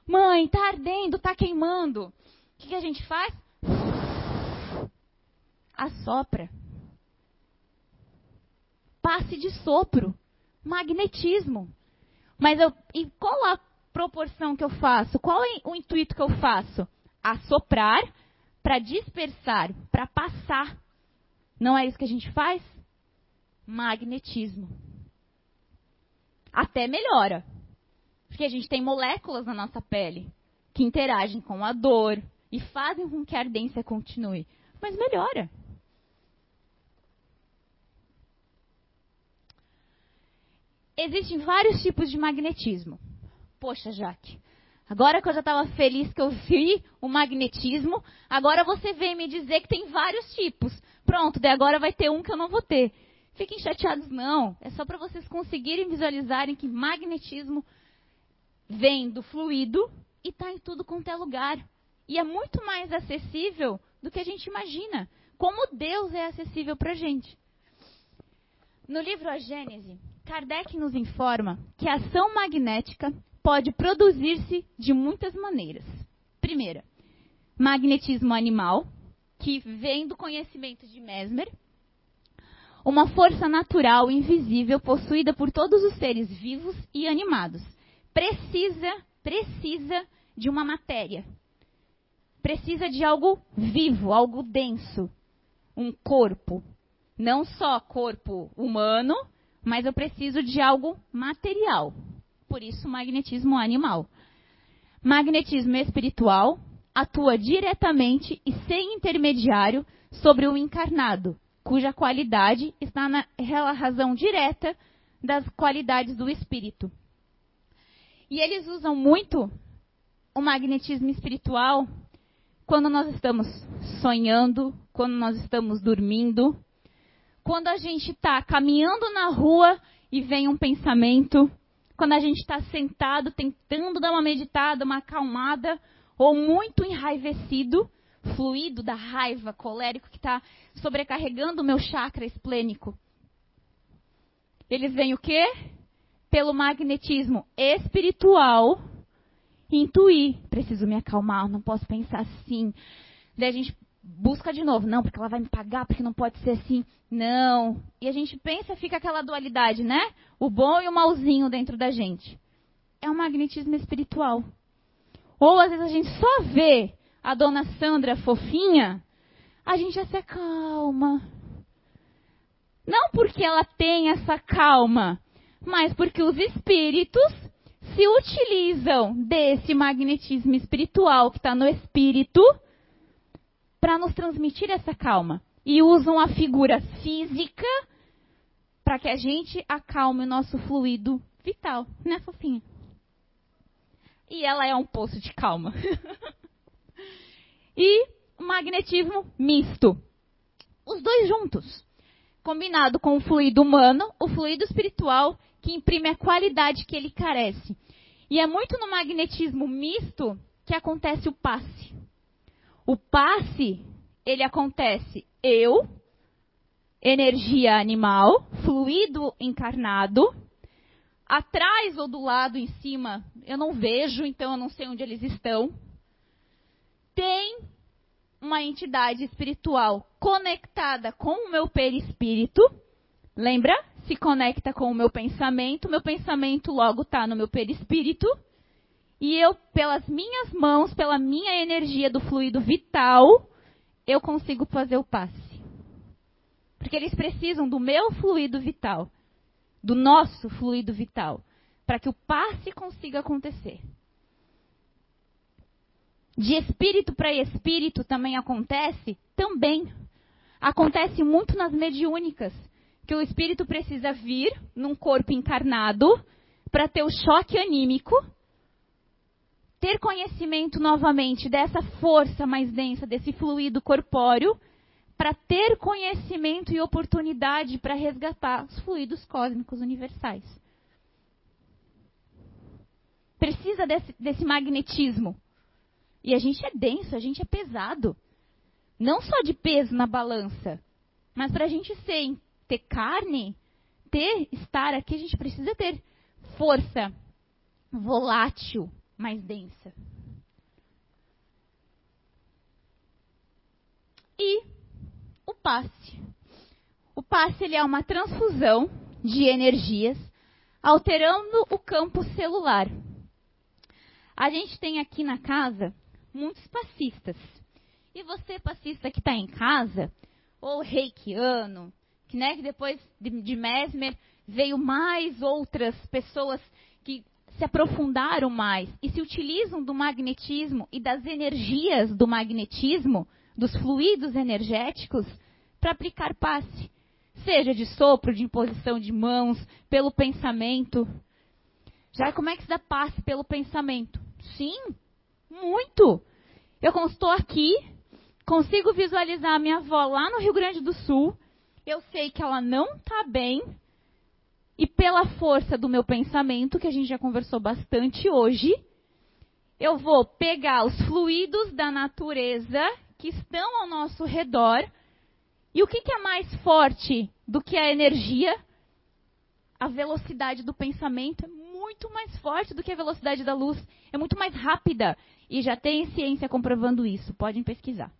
Mãe, tá ardendo, tá queimando. O que, que a gente faz? assopra. Passe de sopro, magnetismo. Mas eu, e qual a proporção que eu faço? Qual é o intuito que eu faço? Assoprar para dispersar, para passar. Não é isso que a gente faz? Magnetismo. Até melhora. Porque a gente tem moléculas na nossa pele que interagem com a dor e fazem com que a ardência continue. Mas melhora. Existem vários tipos de magnetismo. Poxa, Jaque, agora que eu já estava feliz que eu vi o magnetismo, agora você vem me dizer que tem vários tipos. Pronto, daí agora vai ter um que eu não vou ter. Fiquem chateados, não. É só para vocês conseguirem visualizarem que magnetismo vem do fluido e está em tudo quanto é lugar. E é muito mais acessível do que a gente imagina. Como Deus é acessível para a gente. No livro A Gênese, Kardec nos informa que a ação magnética pode produzir-se de muitas maneiras. Primeira, magnetismo animal, que vem do conhecimento de Mesmer, uma força natural invisível possuída por todos os seres vivos e animados. Precisa, precisa de uma matéria. Precisa de algo vivo, algo denso, um corpo, não só corpo humano, mas eu preciso de algo material. Por isso, magnetismo animal. Magnetismo espiritual atua diretamente e sem intermediário sobre o encarnado, cuja qualidade está na razão direta das qualidades do espírito. E eles usam muito o magnetismo espiritual quando nós estamos sonhando, quando nós estamos dormindo, quando a gente está caminhando na rua e vem um pensamento, quando a gente está sentado tentando dar uma meditada, uma acalmada, ou muito enraivecido, fluido da raiva, colérico que está sobrecarregando o meu chakra esplênico. Eles vêm o quê? Pelo magnetismo espiritual, intuir. Preciso me acalmar, não posso pensar assim. Daí a gente busca de novo. Não, porque ela vai me pagar, porque não pode ser assim. Não. E a gente pensa, fica aquela dualidade, né? O bom e o malzinho dentro da gente. É um magnetismo espiritual. Ou às vezes a gente só vê a dona Sandra fofinha, a gente já se acalma. Não porque ela tem essa calma, mas porque os espíritos se utilizam desse magnetismo espiritual que está no espírito para nos transmitir essa calma. E usam a figura física para que a gente acalme o nosso fluido vital, né, fofinha? E ela é um poço de calma. [LAUGHS] e magnetismo misto. Os dois juntos. Combinado com o fluido humano, o fluido espiritual que imprime a qualidade que ele carece. E é muito no magnetismo misto que acontece o passe. O passe, ele acontece eu, energia animal, fluido encarnado, atrás ou do lado em cima, eu não vejo, então eu não sei onde eles estão. Tem uma entidade espiritual conectada com o meu perispírito. Lembra? Se conecta com o meu pensamento, meu pensamento logo está no meu perispírito e eu, pelas minhas mãos, pela minha energia do fluido vital, eu consigo fazer o passe. Porque eles precisam do meu fluido vital, do nosso fluido vital, para que o passe consiga acontecer. De espírito para espírito também acontece? Também. Acontece muito nas mediúnicas, que o espírito precisa vir num corpo encarnado para ter o choque anímico ter conhecimento novamente dessa força mais densa, desse fluido corpóreo, para ter conhecimento e oportunidade para resgatar os fluidos cósmicos universais. Precisa desse, desse magnetismo. E a gente é denso, a gente é pesado. Não só de peso na balança, mas para a gente ser, ter carne, ter, estar aqui, a gente precisa ter força volátil, mais densa. E o passe. O passe ele é uma transfusão de energias alterando o campo celular. A gente tem aqui na casa muitos passistas. E você, passista que está em casa, ou reikiano, que, né, que depois de, de Mesmer veio mais outras pessoas que se aprofundaram mais e se utilizam do magnetismo e das energias do magnetismo, dos fluidos energéticos, para aplicar passe. Seja de sopro, de imposição de mãos, pelo pensamento. Já como é que se dá passe pelo pensamento? Sim, muito. Eu estou aqui, consigo visualizar a minha avó lá no Rio Grande do Sul. Eu sei que ela não está bem, e pela força do meu pensamento, que a gente já conversou bastante hoje, eu vou pegar os fluidos da natureza que estão ao nosso redor. E o que, que é mais forte do que a energia? A velocidade do pensamento é muito mais forte do que a velocidade da luz. É muito mais rápida. E já tem ciência comprovando isso. Podem pesquisar.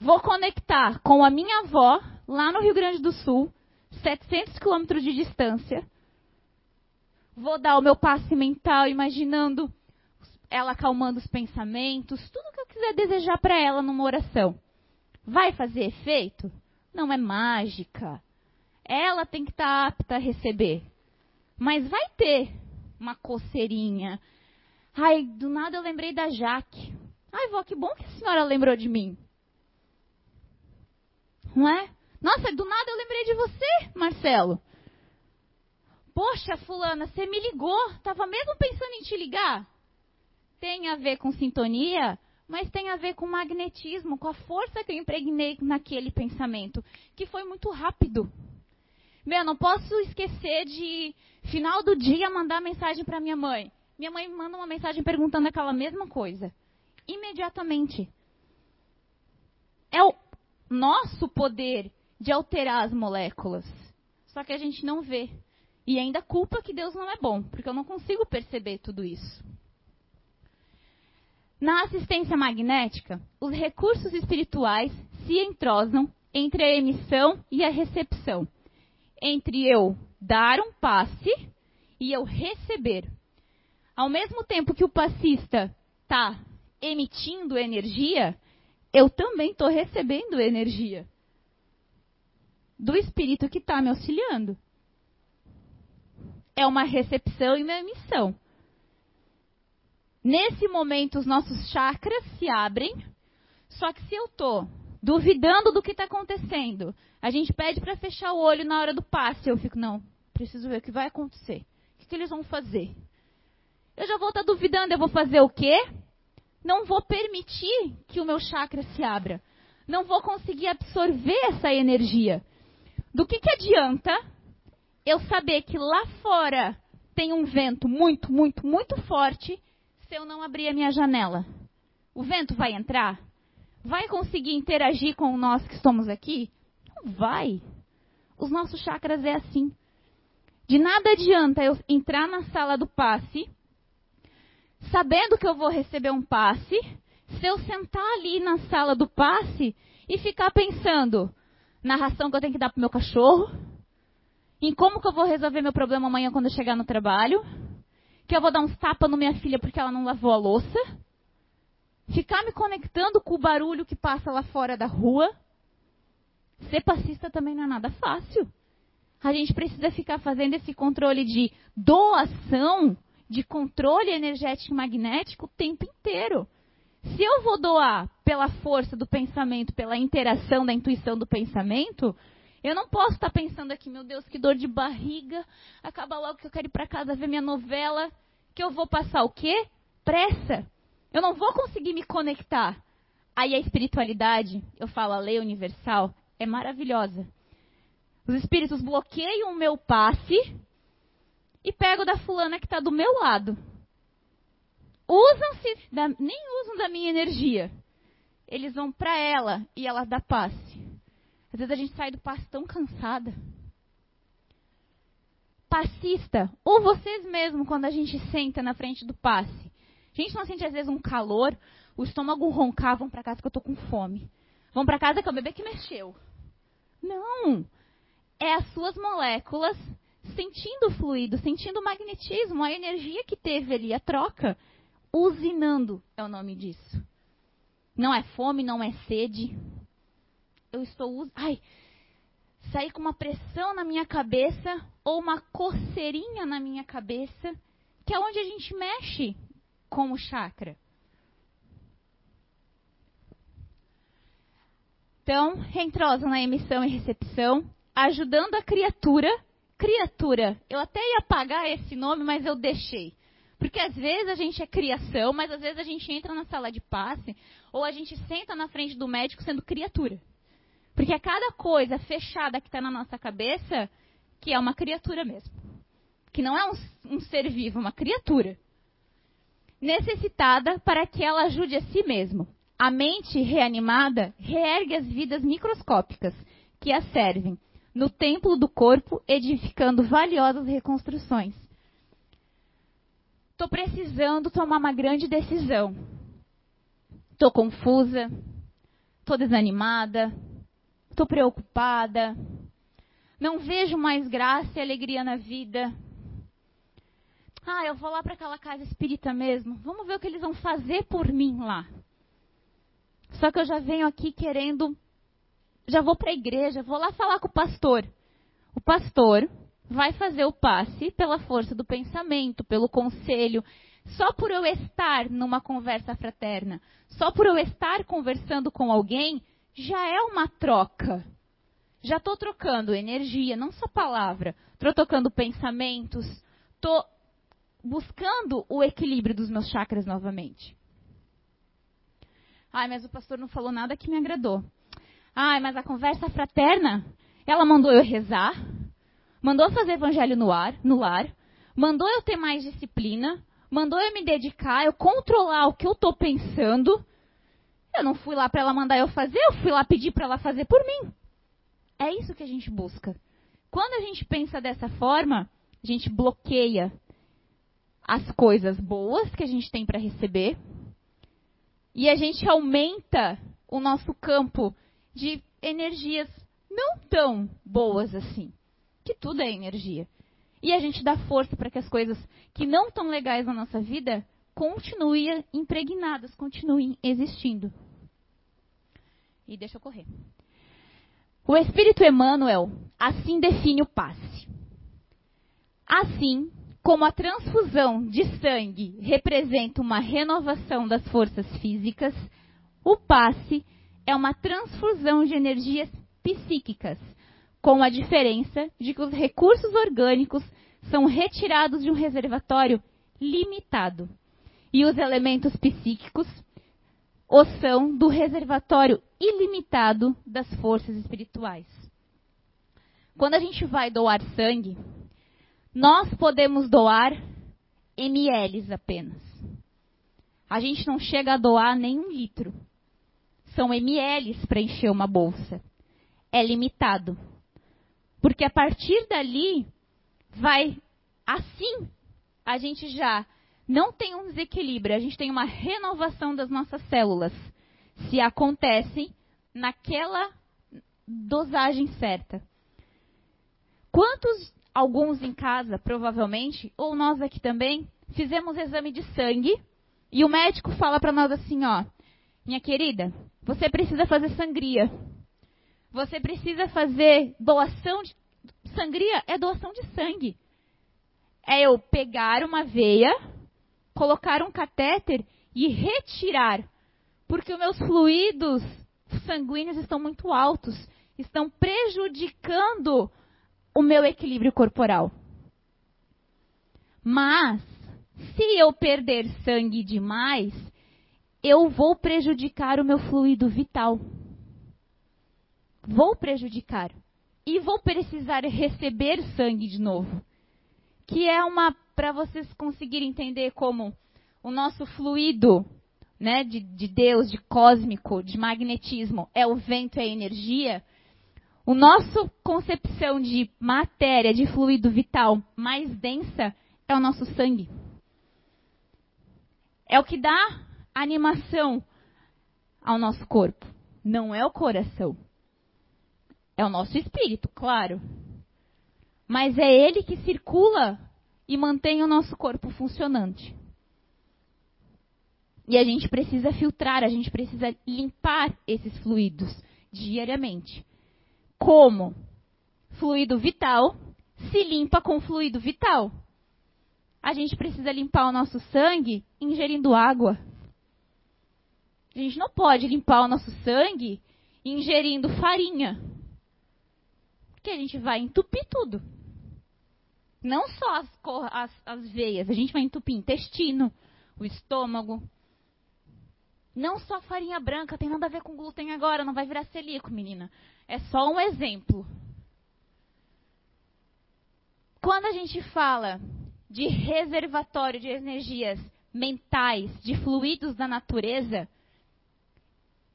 Vou conectar com a minha avó, lá no Rio Grande do Sul, 700 quilômetros de distância. Vou dar o meu passe mental imaginando ela acalmando os pensamentos, tudo que eu quiser desejar para ela numa oração. Vai fazer efeito? Não é mágica. Ela tem que estar tá apta a receber. Mas vai ter uma coceirinha. Ai, do nada eu lembrei da Jaque. Ai, vó, que bom que a senhora lembrou de mim. Não é? Nossa, do nada eu lembrei de você, Marcelo. Poxa, fulana, você me ligou. Tava mesmo pensando em te ligar. Tem a ver com sintonia mas tem a ver com magnetismo, com a força que eu impregnei naquele pensamento, que foi muito rápido. Meu, não posso esquecer de, final do dia, mandar mensagem para minha mãe. Minha mãe manda uma mensagem perguntando aquela mesma coisa. Imediatamente. É o nosso poder de alterar as moléculas. Só que a gente não vê. E ainda culpa que Deus não é bom, porque eu não consigo perceber tudo isso. Na assistência magnética, os recursos espirituais se entrosam entre a emissão e a recepção, entre eu dar um passe e eu receber. Ao mesmo tempo que o passista está emitindo energia, eu também estou recebendo energia do espírito que está me auxiliando. É uma recepção e uma emissão. Nesse momento, os nossos chakras se abrem, só que se eu estou duvidando do que está acontecendo, a gente pede para fechar o olho na hora do passe. Eu fico, não, preciso ver o que vai acontecer. O que, que eles vão fazer? Eu já vou estar tá duvidando, eu vou fazer o quê? Não vou permitir que o meu chakra se abra. Não vou conseguir absorver essa energia. Do que, que adianta eu saber que lá fora tem um vento muito, muito, muito forte se eu não abrir a minha janela? O vento vai entrar? Vai conseguir interagir com nós que estamos aqui? Não vai. Os nossos chakras é assim. De nada adianta eu entrar na sala do passe, sabendo que eu vou receber um passe, se eu sentar ali na sala do passe e ficar pensando na ração que eu tenho que dar pro meu cachorro, em como que eu vou resolver meu problema amanhã quando eu chegar no trabalho, que eu vou dar uns tapas na minha filha porque ela não lavou a louça, ficar me conectando com o barulho que passa lá fora da rua. Ser passista também não é nada fácil. A gente precisa ficar fazendo esse controle de doação, de controle energético e magnético o tempo inteiro. Se eu vou doar pela força do pensamento, pela interação da intuição do pensamento, eu não posso estar pensando aqui, meu Deus, que dor de barriga, acaba logo que eu quero ir para casa ver minha novela, que eu vou passar o quê? Pressa. Eu não vou conseguir me conectar. Aí a espiritualidade, eu falo, a lei universal, é maravilhosa. Os espíritos bloqueiam o meu passe e pego da fulana que está do meu lado. Usam-se, nem usam da minha energia. Eles vão para ela e ela dá passe. Às vezes a gente sai do passe tão cansada. Passista, ou vocês mesmo, quando a gente senta na frente do passe, gente não sente às vezes um calor, o estômago roncar, vão para casa que eu tô com fome. Vão para casa que é o bebê que mexeu. Não! É as suas moléculas sentindo o fluido, sentindo o magnetismo, a energia que teve ali, a troca. Usinando é o nome disso. Não é fome, não é sede. Eu estou us... Ai, saí com uma pressão na minha cabeça ou uma coceirinha na minha cabeça, que é onde a gente mexe com o chakra. Então, reentrosam na emissão e recepção, ajudando a criatura. Criatura, eu até ia apagar esse nome, mas eu deixei. Porque às vezes a gente é criação, mas às vezes a gente entra na sala de passe, ou a gente senta na frente do médico sendo criatura. Porque é cada coisa fechada que está na nossa cabeça que é uma criatura mesmo. Que não é um, um ser vivo, é uma criatura necessitada para que ela ajude a si mesmo. A mente reanimada reergue as vidas microscópicas que a servem no templo do corpo, edificando valiosas reconstruções. Estou precisando tomar uma grande decisão. Estou confusa, estou desanimada, estou preocupada, não vejo mais graça e alegria na vida, ah, eu vou lá para aquela casa espírita mesmo. Vamos ver o que eles vão fazer por mim lá. Só que eu já venho aqui querendo. Já vou para a igreja, vou lá falar com o pastor. O pastor vai fazer o passe pela força do pensamento, pelo conselho. Só por eu estar numa conversa fraterna, só por eu estar conversando com alguém, já é uma troca. Já estou trocando energia, não só palavra. Estou trocando pensamentos, estou buscando o equilíbrio dos meus chakras novamente. Ai, mas o pastor não falou nada que me agradou. Ai, mas a conversa fraterna, ela mandou eu rezar, mandou fazer evangelho no ar, no lar, mandou eu ter mais disciplina, mandou eu me dedicar, eu controlar o que eu estou pensando. Eu não fui lá para ela mandar eu fazer, eu fui lá pedir para ela fazer por mim. É isso que a gente busca. Quando a gente pensa dessa forma, a gente bloqueia as coisas boas que a gente tem para receber e a gente aumenta o nosso campo de energias não tão boas assim, que tudo é energia. E a gente dá força para que as coisas que não estão legais na nossa vida continuem impregnadas, continuem existindo. E deixa eu correr. O Espírito Emmanuel assim define o passe. Assim, como a transfusão de sangue representa uma renovação das forças físicas, o passe é uma transfusão de energias psíquicas, com a diferença de que os recursos orgânicos são retirados de um reservatório limitado e os elementos psíquicos o são do reservatório ilimitado das forças espirituais. Quando a gente vai doar sangue, nós podemos doar ml apenas. A gente não chega a doar nem um litro. São ml para encher uma bolsa. É limitado. Porque a partir dali, vai. Assim, a gente já não tem um desequilíbrio, a gente tem uma renovação das nossas células. Se acontecem naquela dosagem certa. Quantos alguns em casa, provavelmente, ou nós aqui também, fizemos exame de sangue e o médico fala para nós assim, ó, minha querida, você precisa fazer sangria. Você precisa fazer doação de sangria é doação de sangue. É eu pegar uma veia, colocar um catéter e retirar, porque os meus fluidos sanguíneos estão muito altos, estão prejudicando o meu equilíbrio corporal. Mas, se eu perder sangue demais, eu vou prejudicar o meu fluido vital. Vou prejudicar. E vou precisar receber sangue de novo. Que é uma, para vocês conseguirem entender como o nosso fluido né, de, de Deus, de cósmico, de magnetismo, é o vento, é a energia o nosso concepção de matéria, de fluido vital mais densa é o nosso sangue. É o que dá animação ao nosso corpo. Não é o coração. É o nosso espírito, claro. Mas é ele que circula e mantém o nosso corpo funcionante. E a gente precisa filtrar, a gente precisa limpar esses fluidos diariamente como fluido vital se limpa com fluido vital. A gente precisa limpar o nosso sangue ingerindo água. A gente não pode limpar o nosso sangue ingerindo farinha. Porque a gente vai entupir tudo. Não só as, as, as veias, a gente vai entupir intestino, o estômago. Não só farinha branca, tem nada a ver com glúten agora, não vai virar celíaco, menina. É só um exemplo. Quando a gente fala de reservatório de energias mentais, de fluidos da natureza,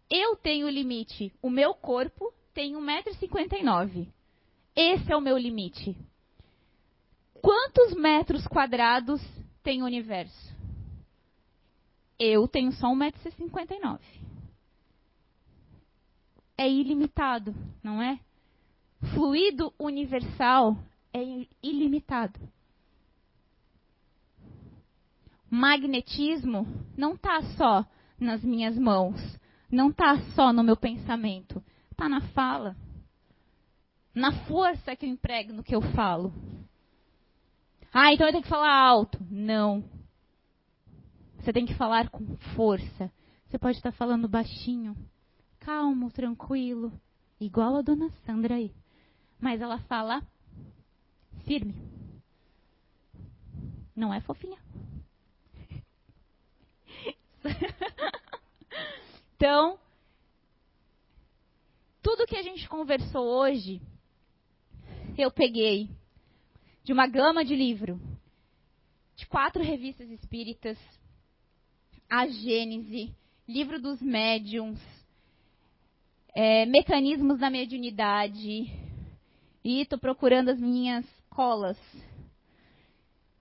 eu tenho limite. O meu corpo tem 1,59m. Esse é o meu limite. Quantos metros quadrados tem o universo? Eu tenho só 1,59m é ilimitado, não é? Fluido universal é ilimitado. Magnetismo não está só nas minhas mãos, não está só no meu pensamento, está na fala, na força que eu emprego no que eu falo. Ah, então eu tenho que falar alto. Não. Você tem que falar com força. Você pode estar falando baixinho calmo, tranquilo, igual a dona Sandra aí. Mas ela fala firme. Não é fofinha. [LAUGHS] Então, tudo que a gente conversou hoje, eu peguei de uma gama de livro, de quatro revistas espíritas, a Gênese, Livro dos Médiuns, é, Mecanismos da Mediunidade, e estou procurando as minhas colas.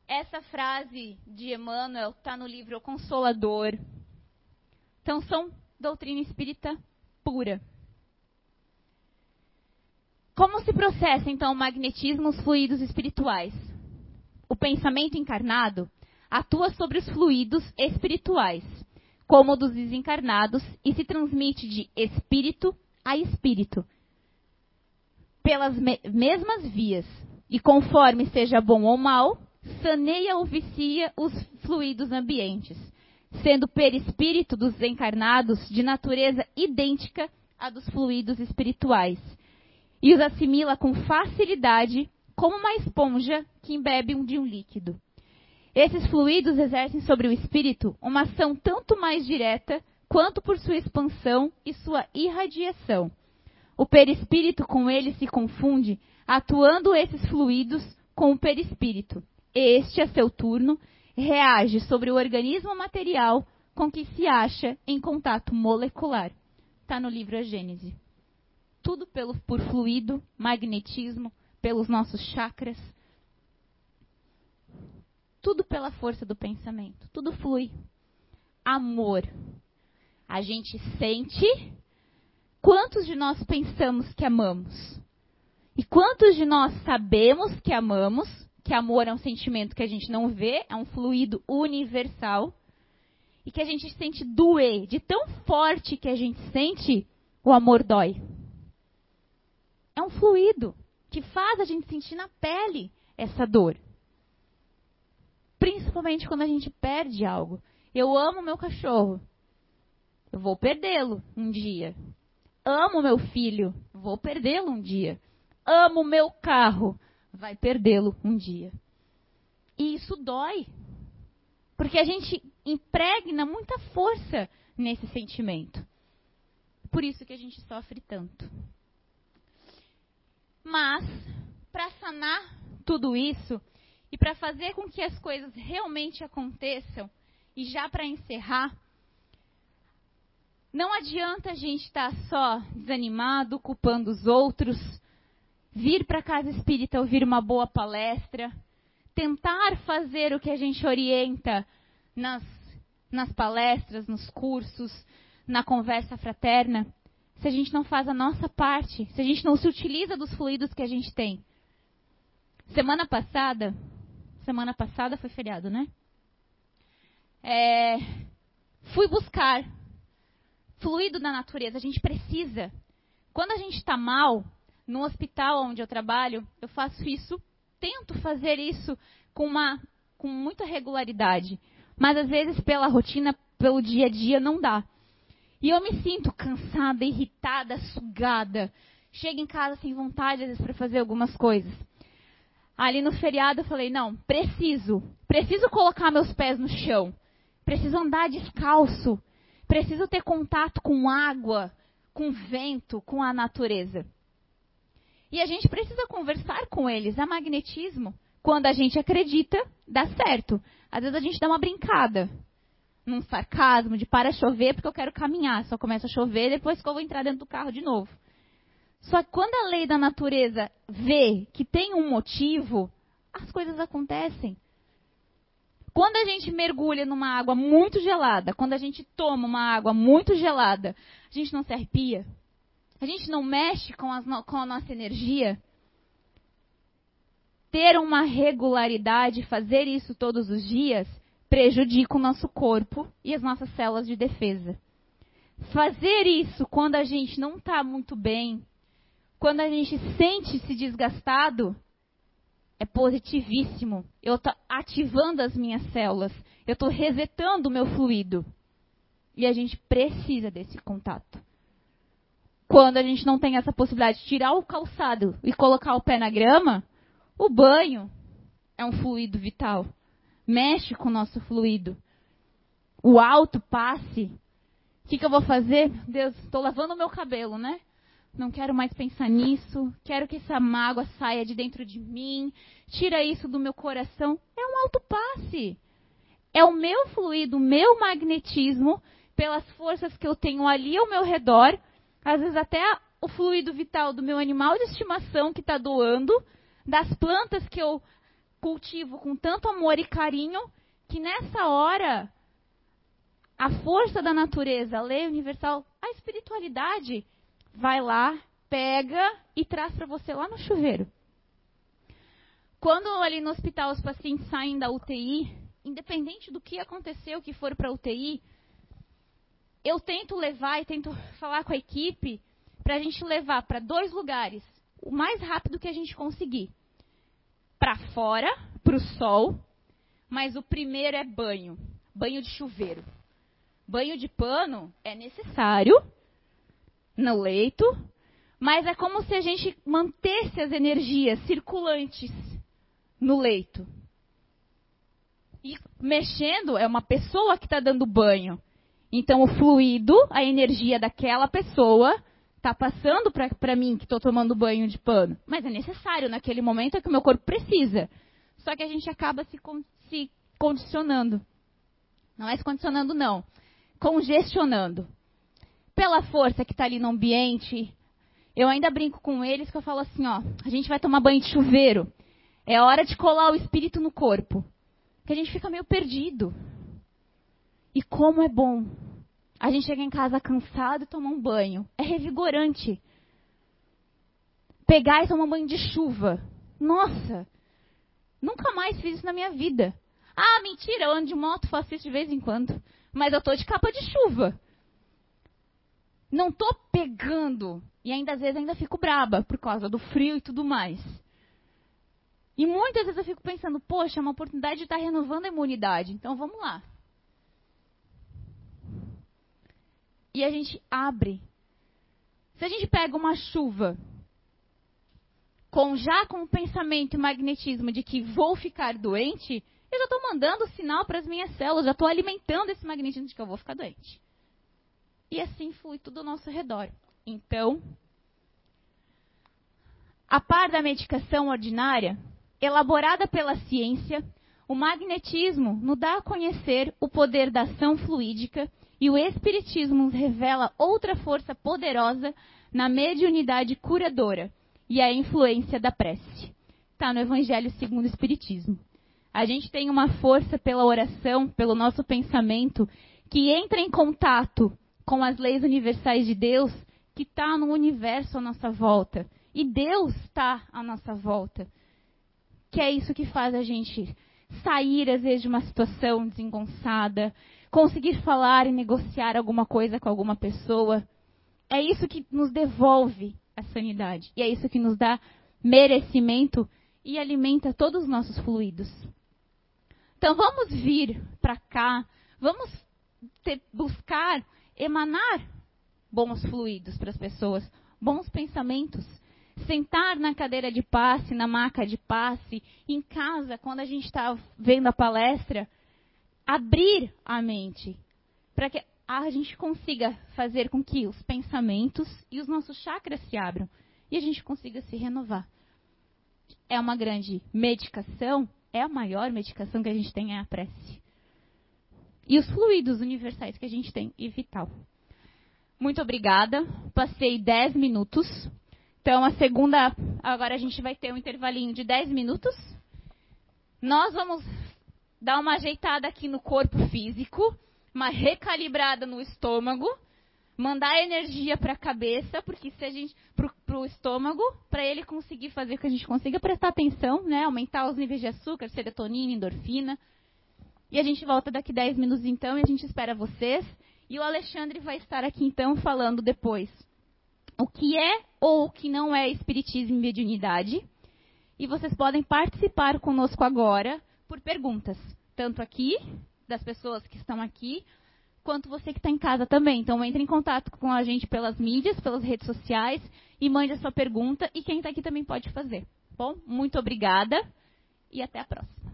Essa frase de Emmanuel está no livro O Consolador. Então, são doutrina espírita pura. Como se processa, então, o magnetismo, os fluidos espirituais? O pensamento encarnado atua sobre os fluidos espirituais, como dos desencarnados, e se transmite de espírito a espírito, pelas me mesmas vias, e conforme seja bom ou mal, saneia ou vicia os fluidos ambientes, sendo perispírito dos encarnados de natureza idêntica à dos fluidos espirituais, e os assimila com facilidade como uma esponja que embebe um de um líquido. Esses fluidos exercem sobre o espírito uma ação tanto mais direta quanto por sua expansão e sua irradiação. O perispírito com ele se confunde, atuando esses fluidos com o perispírito. Este, a seu turno, reage sobre o organismo material com que se acha em contato molecular. Está no livro A Gênese. Tudo pelo, por fluido, magnetismo, pelos nossos chakras. Tudo pela força do pensamento. Tudo flui. Amor. A gente sente. Quantos de nós pensamos que amamos? E quantos de nós sabemos que amamos? Que amor é um sentimento que a gente não vê, é um fluido universal. E que a gente sente doer. De tão forte que a gente sente, o amor dói. É um fluido que faz a gente sentir na pele essa dor. Principalmente quando a gente perde algo. Eu amo meu cachorro. Eu vou perdê-lo um dia. Amo meu filho. Vou perdê-lo um dia. Amo meu carro. Vai perdê-lo um dia. E isso dói. Porque a gente impregna muita força nesse sentimento. Por isso que a gente sofre tanto. Mas, para sanar tudo isso e para fazer com que as coisas realmente aconteçam, e já para encerrar, não adianta a gente estar tá só desanimado, culpando os outros, vir para a casa espírita ouvir uma boa palestra, tentar fazer o que a gente orienta nas, nas palestras, nos cursos, na conversa fraterna se a gente não faz a nossa parte, se a gente não se utiliza dos fluidos que a gente tem. Semana passada, semana passada foi feriado, né? É, fui buscar fluido da natureza. A gente precisa. Quando a gente está mal, no hospital onde eu trabalho, eu faço isso, tento fazer isso com uma com muita regularidade, mas às vezes pela rotina, pelo dia a dia não dá. E eu me sinto cansada, irritada, sugada. Chego em casa sem vontade, às vezes, para fazer algumas coisas. Ali no feriado eu falei: não, preciso. Preciso colocar meus pés no chão. Preciso andar descalço. Preciso ter contato com água, com vento, com a natureza. E a gente precisa conversar com eles. A magnetismo, quando a gente acredita, dá certo. Às vezes a gente dá uma brincada num sarcasmo de para chover porque eu quero caminhar. Só começa a chover depois que eu vou entrar dentro do carro de novo. Só que quando a lei da natureza vê que tem um motivo, as coisas acontecem. Quando a gente mergulha numa água muito gelada, quando a gente toma uma água muito gelada, a gente não se arrepia? A gente não mexe com, as, com a nossa energia? Ter uma regularidade, fazer isso todos os dias, prejudica o nosso corpo e as nossas células de defesa. Fazer isso quando a gente não está muito bem, quando a gente sente-se desgastado, é positivíssimo. Eu estou ativando as minhas células, eu estou resetando o meu fluido. E a gente precisa desse contato. Quando a gente não tem essa possibilidade de tirar o calçado e colocar o pé na grama, o banho é um fluido vital mexe com o nosso fluido. O alto passe O que, que eu vou fazer? Meu Deus, estou lavando o meu cabelo, né? Não quero mais pensar nisso. Quero que essa mágoa saia de dentro de mim. Tira isso do meu coração. É um autopasse. É o meu fluido, o meu magnetismo, pelas forças que eu tenho ali ao meu redor. Às vezes até o fluido vital do meu animal de estimação que está doando. Das plantas que eu cultivo com tanto amor e carinho. Que nessa hora, a força da natureza, a lei universal, a espiritualidade vai lá, pega e traz para você lá no chuveiro. Quando ali no hospital os pacientes saem da UTI, independente do que aconteceu, que for para UTI, eu tento levar e tento falar com a equipe para a gente levar para dois lugares o mais rápido que a gente conseguir. Para fora, para o sol, mas o primeiro é banho, banho de chuveiro. Banho de pano é necessário, no leito, mas é como se a gente mantesse as energias circulantes no leito. E mexendo é uma pessoa que está dando banho. Então o fluido, a energia daquela pessoa está passando para mim que estou tomando banho de pano. Mas é necessário naquele momento é que o meu corpo precisa. Só que a gente acaba se, se condicionando. Não é se condicionando, não. Congestionando pela força que está ali no ambiente. Eu ainda brinco com eles que eu falo assim, ó, a gente vai tomar banho de chuveiro. É hora de colar o espírito no corpo. Que a gente fica meio perdido. E como é bom. A gente chega em casa cansado e tomar um banho. É revigorante. Pegar e tomar um banho de chuva. Nossa! Nunca mais fiz isso na minha vida. Ah, mentira, eu ando de moto, faço isso de vez em quando. Mas eu tô de capa de chuva. Não estou pegando. E ainda às vezes ainda fico braba por causa do frio e tudo mais. E muitas vezes eu fico pensando, poxa, é uma oportunidade de estar renovando a imunidade. Então vamos lá. E a gente abre. Se a gente pega uma chuva com já com o pensamento e magnetismo de que vou ficar doente, eu já estou mandando sinal para as minhas células, já estou alimentando esse magnetismo de que eu vou ficar doente. E assim flui tudo ao nosso redor. Então, a par da medicação ordinária, elaborada pela ciência, o magnetismo nos dá a conhecer o poder da ação fluídica e o espiritismo nos revela outra força poderosa na mediunidade curadora e a influência da prece. Está no Evangelho segundo o Espiritismo. A gente tem uma força pela oração, pelo nosso pensamento, que entra em contato com as leis universais de Deus que está no universo à nossa volta. E Deus está à nossa volta. Que é isso que faz a gente sair, às vezes, de uma situação desengonçada, conseguir falar e negociar alguma coisa com alguma pessoa. É isso que nos devolve a sanidade. E é isso que nos dá merecimento e alimenta todos os nossos fluidos. Então vamos vir para cá, vamos ter, buscar emanar bons fluidos para as pessoas, bons pensamentos. Sentar na cadeira de passe, na maca de passe, em casa, quando a gente está vendo a palestra, abrir a mente para que a gente consiga fazer com que os pensamentos e os nossos chakras se abram e a gente consiga se renovar. É uma grande medicação, é a maior medicação que a gente tem é a prece e os fluidos universais que a gente tem e vital. Muito obrigada. Passei 10 minutos. Então, a segunda. Agora a gente vai ter um intervalinho de 10 minutos. Nós vamos dar uma ajeitada aqui no corpo físico, uma recalibrada no estômago, mandar energia para a cabeça, porque se a gente para o estômago, para ele conseguir fazer que a gente consiga prestar atenção, né, aumentar os níveis de açúcar, serotonina, endorfina, e a gente volta daqui 10 minutos então e a gente espera vocês. E o Alexandre vai estar aqui então falando depois o que é ou o que não é espiritismo e mediunidade. E vocês podem participar conosco agora por perguntas, tanto aqui, das pessoas que estão aqui, quanto você que está em casa também. Então entre em contato com a gente pelas mídias, pelas redes sociais e mande a sua pergunta. E quem está aqui também pode fazer. Bom, muito obrigada e até a próxima.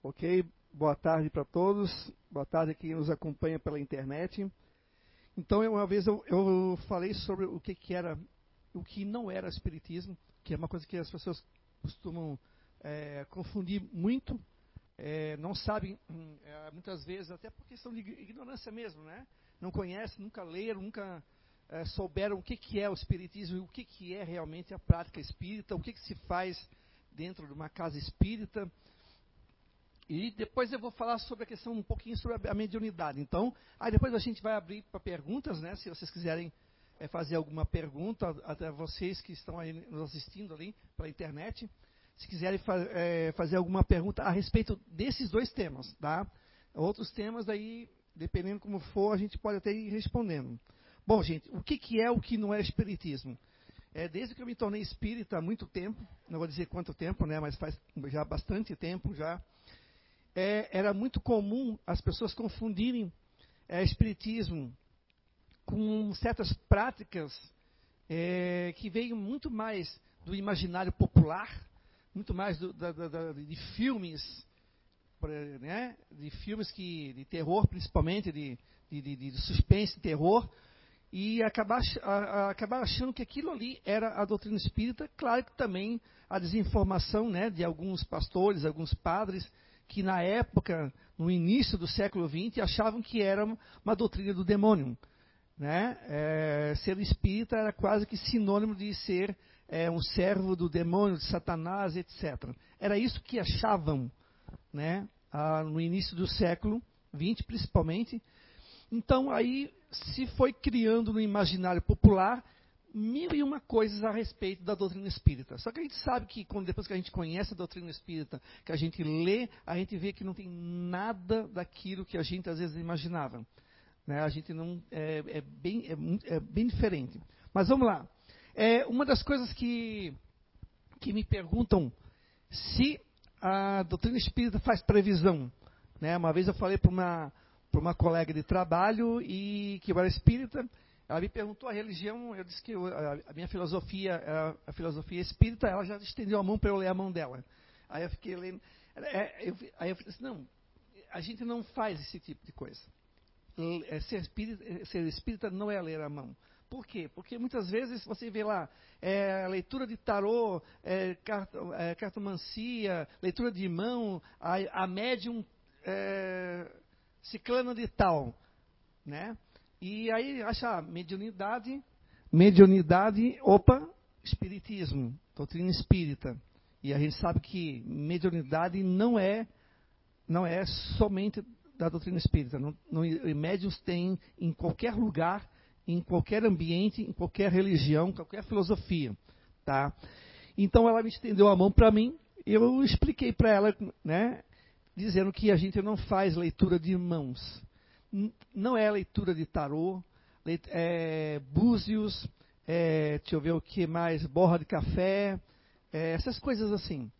Ok, boa tarde para todos, boa tarde a quem nos acompanha pela internet. Então, uma vez eu, eu falei sobre o que, que, era, o que não era espiritismo, que é uma coisa que as pessoas costumam é, confundir muito, é, não sabem, hum, é, muitas vezes, até por questão de ignorância mesmo, né? Não conhecem, nunca leram, nunca é, souberam o que, que é o espiritismo e o que, que é realmente a prática espírita, o que, que se faz dentro de uma casa espírita. E depois eu vou falar sobre a questão um pouquinho sobre a mediunidade. Então, aí depois a gente vai abrir para perguntas, né? Se vocês quiserem é, fazer alguma pergunta, até vocês que estão aí nos assistindo ali pela internet, se quiserem fa é, fazer alguma pergunta a respeito desses dois temas, tá? Outros temas daí, dependendo como for, a gente pode até ir respondendo. Bom, gente, o que, que é o que não é espiritismo? É, desde que eu me tornei espírita há muito tempo, não vou dizer quanto tempo, né, mas faz já bastante tempo já, é, era muito comum as pessoas confundirem é, espiritismo com certas práticas é, que veio muito mais do imaginário popular, muito mais do, da, da, de filmes, né, de filmes que, de terror principalmente, de, de, de suspense, terror, e acabar, a, acabar achando que aquilo ali era a doutrina espírita. Claro que também a desinformação né, de alguns pastores, alguns padres, que na época, no início do século XX, achavam que era uma doutrina do demônio. Né? É, ser espírita era quase que sinônimo de ser é, um servo do demônio, de Satanás, etc. Era isso que achavam né? Ah, no início do século XX, principalmente. Então, aí se foi criando no imaginário popular mil e uma coisas a respeito da doutrina espírita. Só que a gente sabe que quando, depois que a gente conhece a doutrina espírita, que a gente lê, a gente vê que não tem nada daquilo que a gente às vezes imaginava. Né? A gente não é, é bem, é, é, bem diferente. Mas vamos lá. É, uma das coisas que, que me perguntam se a doutrina espírita faz previsão. Né? Uma vez eu falei para uma, uma colega de trabalho e que era espírita, ela me perguntou a religião, eu disse que a, minha filosofia, a, a, filosofia espírita, ela já estendeu a mão para eu ler a mão dela. Aí eu fiquei lendo. É, eu, aí eu falei assim, não, a gente não faz esse tipo de coisa. É, ser, espírita, é, ser espírita não é ler a mão. Por quê? Porque muitas vezes você vê lá é, leitura de tarô, é, é, cartomancia, leitura de mão, a, a médium é, ciclano de tal, né? E aí acha mediunidade, mediunidade, opa, espiritismo, doutrina espírita. E a gente sabe que mediunidade não é não é somente da doutrina espírita. Não, não, médiums têm em qualquer lugar, em qualquer ambiente, em qualquer religião, qualquer filosofia, tá? Então ela me estendeu a mão para mim, eu expliquei para ela, né, dizendo que a gente não faz leitura de mãos não é leitura de tarô, é, búzios, é, deixa eu ver o que mais, borra de café, é, essas coisas assim.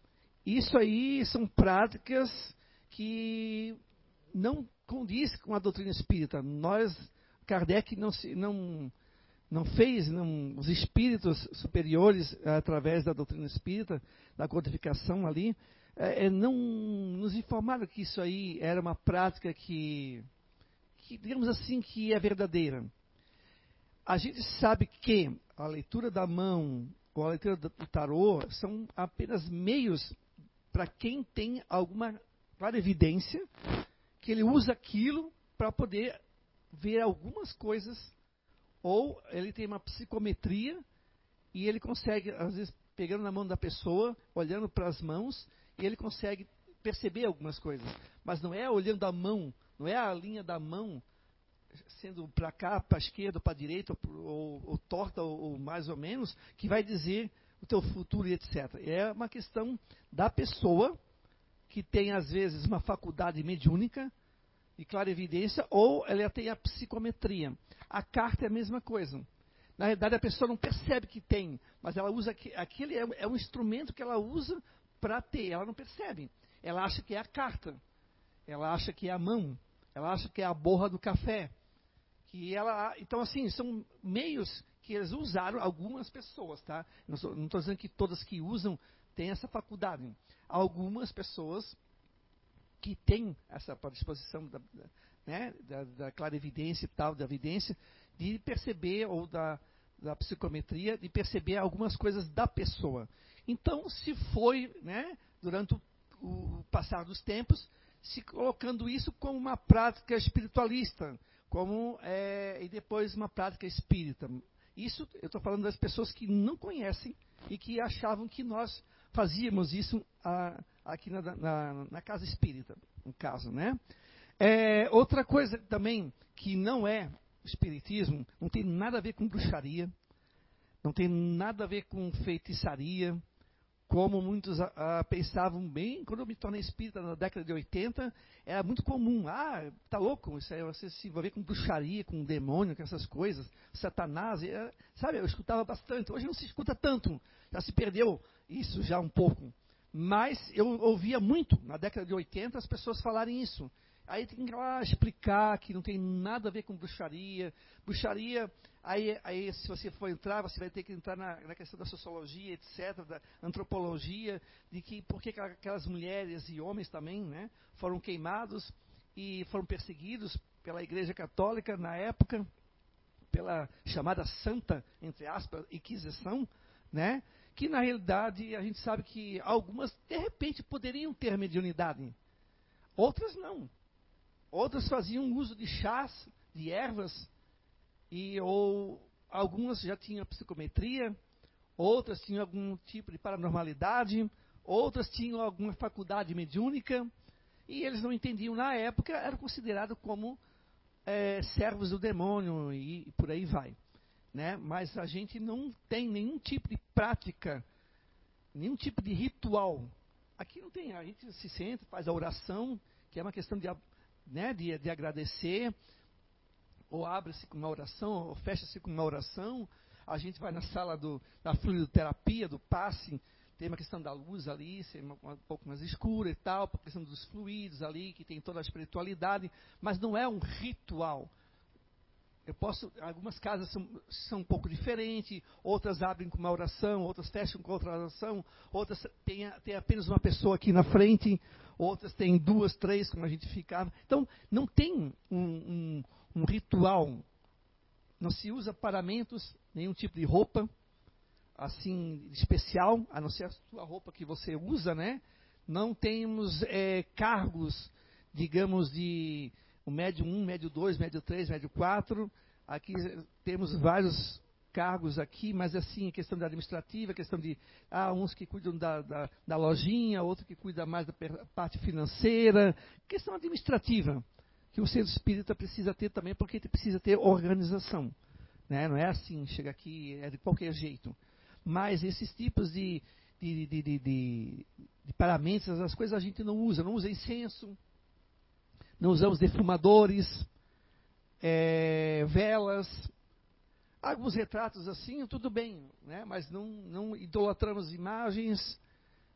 Isso aí são práticas que não condiz com a doutrina espírita. Nós, Kardec não, se, não, não fez, não, os espíritos superiores, através da doutrina espírita, da codificação ali, é, é não nos informaram que isso aí era uma prática que que, digamos assim, que é verdadeira. A gente sabe que a leitura da mão ou a leitura do tarô são apenas meios para quem tem alguma clara evidência que ele usa aquilo para poder ver algumas coisas, ou ele tem uma psicometria e ele consegue, às vezes, pegando na mão da pessoa, olhando para as mãos, e ele consegue perceber algumas coisas. Mas não é olhando a mão não é a linha da mão sendo para cá, para a esquerda, para a direita, ou, ou, torta, ou, ou, mais ou menos, que vai dizer o teu futuro e etc. É uma questão da pessoa que tem, às vezes, uma faculdade mediúnica e clara evidência, ou ela tem a psicometria. A carta é a mesma coisa. Na realidade, a pessoa não percebe que tem, mas ela usa aquele é, é um instrumento que ela usa para ter. Ela não percebe. Ela acha que é a carta. Ela acha que é a mão. Ela acha que é a borra do café. Que ela, então, assim, são meios que eles usaram algumas pessoas, tá? Não estou dizendo que todas que usam têm essa faculdade. Algumas pessoas que tem essa predisposição da, né, da, da clarividência e tal, da evidência, de perceber, ou da, da psicometria, de perceber algumas coisas da pessoa. Então, se foi, né, durante o, o passar dos tempos, se colocando isso como uma prática espiritualista, como é, e depois uma prática espírita. Isso eu estou falando das pessoas que não conhecem e que achavam que nós fazíamos isso a, aqui na, na, na, casa espírita, no caso, né? É, outra coisa também que não é espiritismo, não tem nada a ver com bruxaria, não tem nada a ver com feitiçaria, como muitos ah, pensavam bem, quando eu me tornei espírita na década de 80, era muito comum. Ah, tá louco, isso aí você se envolver com bruxaria, com demônio, com essas coisas, satanás, é, sabe, eu escutava bastante. Hoje não se escuta tanto, já se perdeu isso já um pouco. Mas eu ouvia muito, na década de 80, as pessoas falarem isso. Aí tem que lá explicar que não tem nada a ver com bruxaria. Bruxaria, aí, aí se você for entrar, você vai ter que entrar na, na questão da sociologia, etc., da antropologia, de que por que aquelas mulheres e homens também né, foram queimados e foram perseguidos pela Igreja Católica na época, pela chamada Santa, entre aspas, Inquisição, né? que na realidade a gente sabe que algumas de repente poderiam ter mediunidade, outras não. Outras faziam uso de chás, de ervas, e ou algumas já tinham psicometria, outras tinham algum tipo de paranormalidade, outras tinham alguma faculdade mediúnica, e eles não entendiam na época, eram considerados como é, servos do demônio e, e por aí vai. Né? Mas a gente não tem nenhum tipo de prática, nenhum tipo de ritual. Aqui não tem, a gente se senta, faz a oração, que é uma questão de né, de, de agradecer, ou abre-se com uma oração, ou fecha-se com uma oração. A gente vai na sala do, da fluidoterapia, do passe, tem uma questão da luz ali, ser um, pouco mais escura e tal, a questão dos fluidos ali, que tem toda a espiritualidade, mas não é um ritual. Eu posso, algumas casas são, são um pouco diferentes, outras abrem com uma oração, outras fecham com outra oração, outras têm, têm apenas uma pessoa aqui na frente, outras têm duas, três, como a gente ficava. Então, não tem um, um, um ritual, não se usa paramentos, nenhum tipo de roupa, assim, especial, a não ser a sua roupa que você usa, né? Não temos é, cargos, digamos, de o médio 1, médio 2, médio 3, médio 4. Aqui temos vários cargos aqui, mas assim, questão da administrativa, questão de ah, uns que cuidam da, da, da lojinha, outro que cuida mais da parte financeira, questão administrativa, que o centro espírita precisa ter também, porque precisa ter organização. Né? Não é assim, chega aqui, é de qualquer jeito. Mas esses tipos de, de, de, de, de, de paramentos, as coisas a gente não usa, não usa incenso, não usamos defumadores, é, velas, alguns retratos assim, tudo bem, né? mas não, não idolatramos imagens,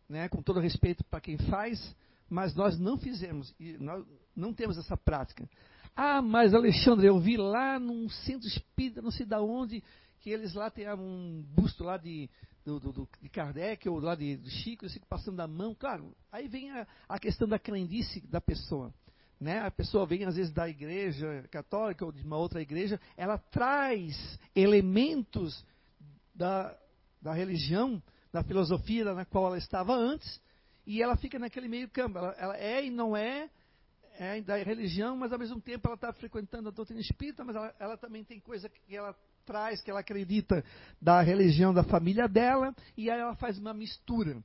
né? com todo respeito para quem faz, mas nós não fizemos, e nós não temos essa prática. Ah, mas Alexandre, eu vi lá num centro espírita, não sei de onde, que eles lá têm um busto lá de, do, do, de Kardec ou lá de, de Chico, eles ficam passando a mão. Claro, aí vem a, a questão da crendice da pessoa né, a pessoa vem às vezes da igreja católica ou de uma outra igreja, ela traz elementos da, da religião, da filosofia na qual ela estava antes, e ela fica naquele meio campo. Ela, ela é e não é, é, da religião, mas ao mesmo tempo ela está frequentando a doutrina espírita, mas ela, ela também tem coisa que ela traz, que ela acredita da religião da família dela, e aí ela faz uma mistura.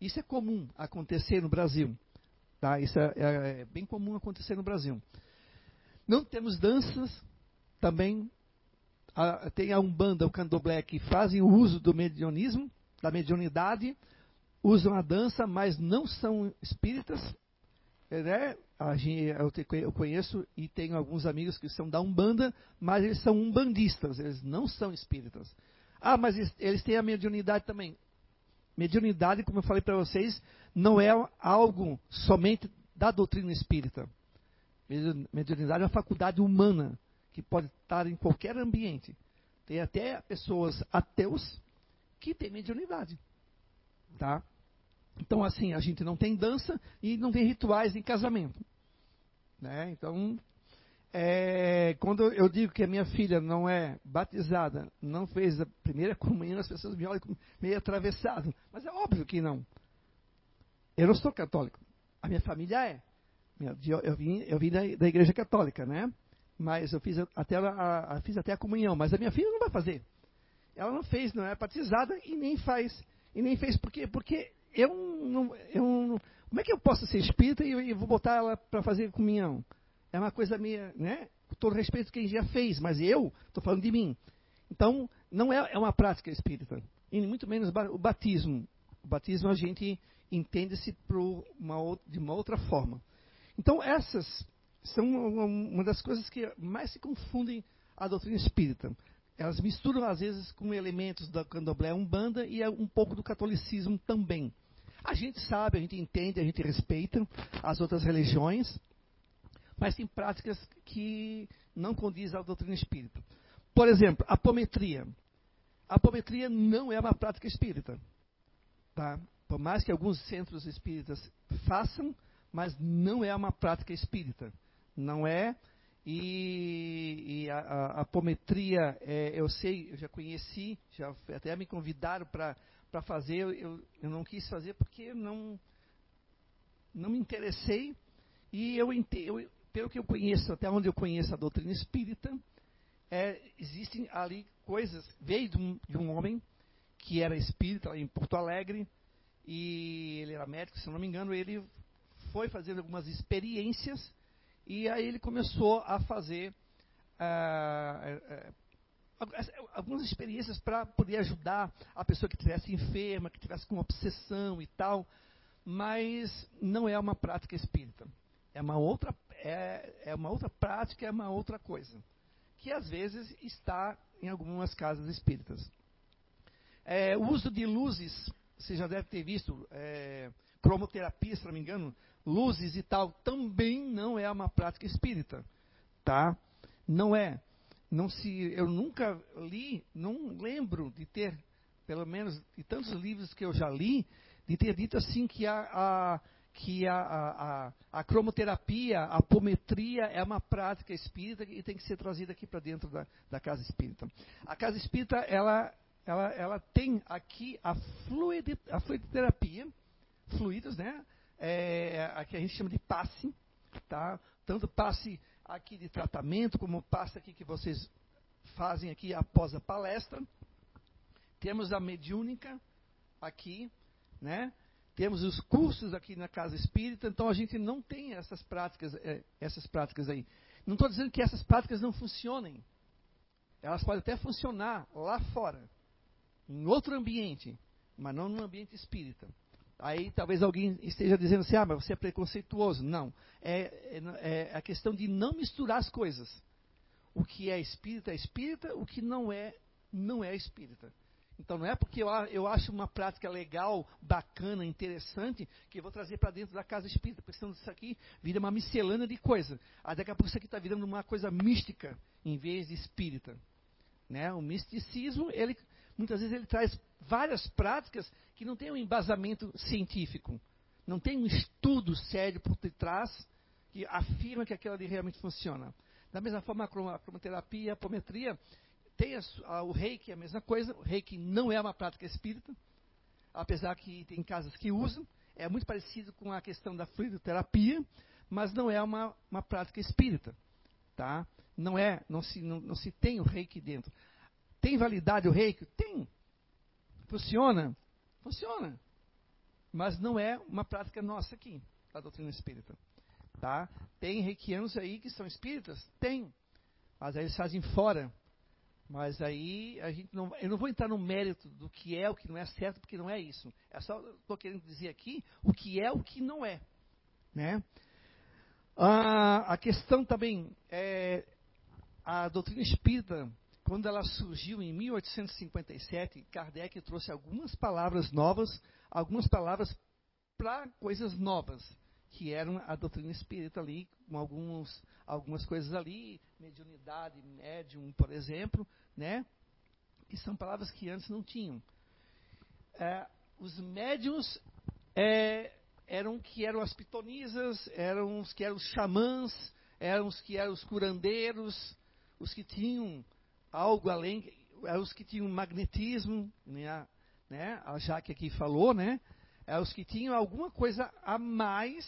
Isso é comum acontecer no Brasil. Tá? Isso é, é, é bem comum acontecer no Brasil. Não temos danças, também a, tem a Umbanda, o Candomblé, que fazem o uso do medianismo, da mediunidade, usam a dança, mas não são espíritas. Né? Eu conheço e tenho alguns amigos que são da Umbanda, mas eles são umbandistas, eles não são espíritas. Ah, mas eles têm a mediunidade também. Mediunidade, como eu falei para vocês, não é algo somente da doutrina espírita. Mediunidade é uma faculdade humana que pode estar em qualquer ambiente. Tem até pessoas ateus que têm mediunidade. Tá? Então, assim, a gente não tem dança e não tem rituais em casamento. Né? Então, é, quando eu digo que a minha filha não é batizada, não fez a primeira comunhão, as pessoas me olham meio atravessado. Mas é óbvio que não. Eu não sou católico. A minha família é. Eu vim, eu vim da, da igreja católica, né? Mas eu fiz até a, a, fiz até a comunhão. Mas a minha filha não vai fazer. Ela não fez, não é batizada e nem faz. E nem fez por quê? Porque eu não, eu não, como é que eu posso ser espírita e, e vou botar ela para fazer comunhão? É uma coisa minha, né? Com todo respeito quem já fez, mas eu estou falando de mim. Então, não é, é uma prática espírita. E muito menos o batismo. O batismo a gente entende-se de uma outra forma. Então, essas são uma, uma das coisas que mais se confundem a doutrina espírita. Elas misturam, às vezes, com elementos da candomblé umbanda e um pouco do catolicismo também. A gente sabe, a gente entende, a gente respeita as outras religiões, mas tem práticas que não condizem à doutrina espírita. Por exemplo, apometria. Apometria não é uma prática espírita. Tá? Por mais que alguns centros espíritas façam, mas não é uma prática espírita. Não é. E, e a, a, a apometria, é, eu sei, eu já conheci, já até me convidaram para para fazer, eu, eu não quis fazer porque não, não me interessei. E eu, eu, pelo que eu conheço, até onde eu conheço a doutrina espírita, é, existem ali coisas. Veio de um, de um homem que era espírita em Porto Alegre, e ele era médico, se não me engano, ele foi fazendo algumas experiências, e aí ele começou a fazer uh, algumas experiências para poder ajudar a pessoa que estivesse enferma, que estivesse com obsessão e tal, mas não é uma prática espírita. É uma outra, é, é uma outra prática, é uma outra coisa, que às vezes está em algumas casas espíritas. É, o uso de luzes, você já deve ter visto, é, cromoterapia, se não me engano, luzes e tal, também não é uma prática espírita, tá? Não é não se, eu nunca li, não lembro de ter, pelo menos de tantos livros que eu já li, de ter dito assim que a, a que a, a, a, cromoterapia, a apometria é uma prática espírita e tem que ser trazida aqui para dentro da, da, casa espírita. A casa espírita, ela, ela, ela tem aqui a, fluid, a fluidoterapia, fluidos, né? É, a que a gente chama de passe, tá? Tanto passe aqui de tratamento, como passa aqui que vocês fazem aqui após a palestra. Temos a mediúnica aqui, né? Temos os cursos aqui na Casa Espírita, então a gente não tem essas práticas, é, essas práticas aí. Não estou dizendo que essas práticas não funcionem. Elas podem até funcionar lá fora, em outro ambiente, mas não no ambiente espírita. Aí talvez alguém esteja dizendo assim, ah, mas você é preconceituoso. Não. É, é, é a questão de não misturar as coisas. O que é espírita é espírita, o que não é, não é espírita. Então não é porque eu, eu acho uma prática legal, bacana, interessante, que eu vou trazer para dentro da casa espírita, porque isso aqui vira uma miscelânea de coisa. Aí daqui a pouco isso aqui está virando uma coisa mística, em vez de espírita. Né? O misticismo, ele muitas vezes ele traz várias práticas que não têm um embasamento científico. Não tem um estudo sério por detrás que afirma que aquilo ali realmente funciona. Da mesma forma, a cromoterapia, a apometria, tem a, a, o reiki, a mesma coisa. O reiki não é uma prática espírita, apesar que tem casas que usam. É muito parecido com a questão da fluidoterapia, mas não é uma, uma prática espírita. Tá? Não é, não se, não, não se tem o reiki dentro. Tem validade o reiki? Tem. Funciona? Funciona. Mas não é uma prática nossa aqui, da doutrina espírita. Tá? Tem reikianos aí que são espíritas? Tem. Mas aí eles fazem fora. Mas aí a gente não, eu não vou entrar no mérito do que é, o que não é certo, porque não é isso. É só estou querendo dizer aqui o que é, o que não é, né? Ah, a questão também é a doutrina espírita quando ela surgiu em 1857, Kardec trouxe algumas palavras novas, algumas palavras para coisas novas, que eram a doutrina espírita ali, com alguns, algumas coisas ali, mediunidade, médium, por exemplo, né? que são palavras que antes não tinham. É, os médiums é, eram que eram as pitonisas, eram os que eram os xamãs, eram os que eram os curandeiros, os que tinham algo além, eram os que tinham magnetismo, né? né? A Jaque aqui falou, né? Eram os que tinham alguma coisa a mais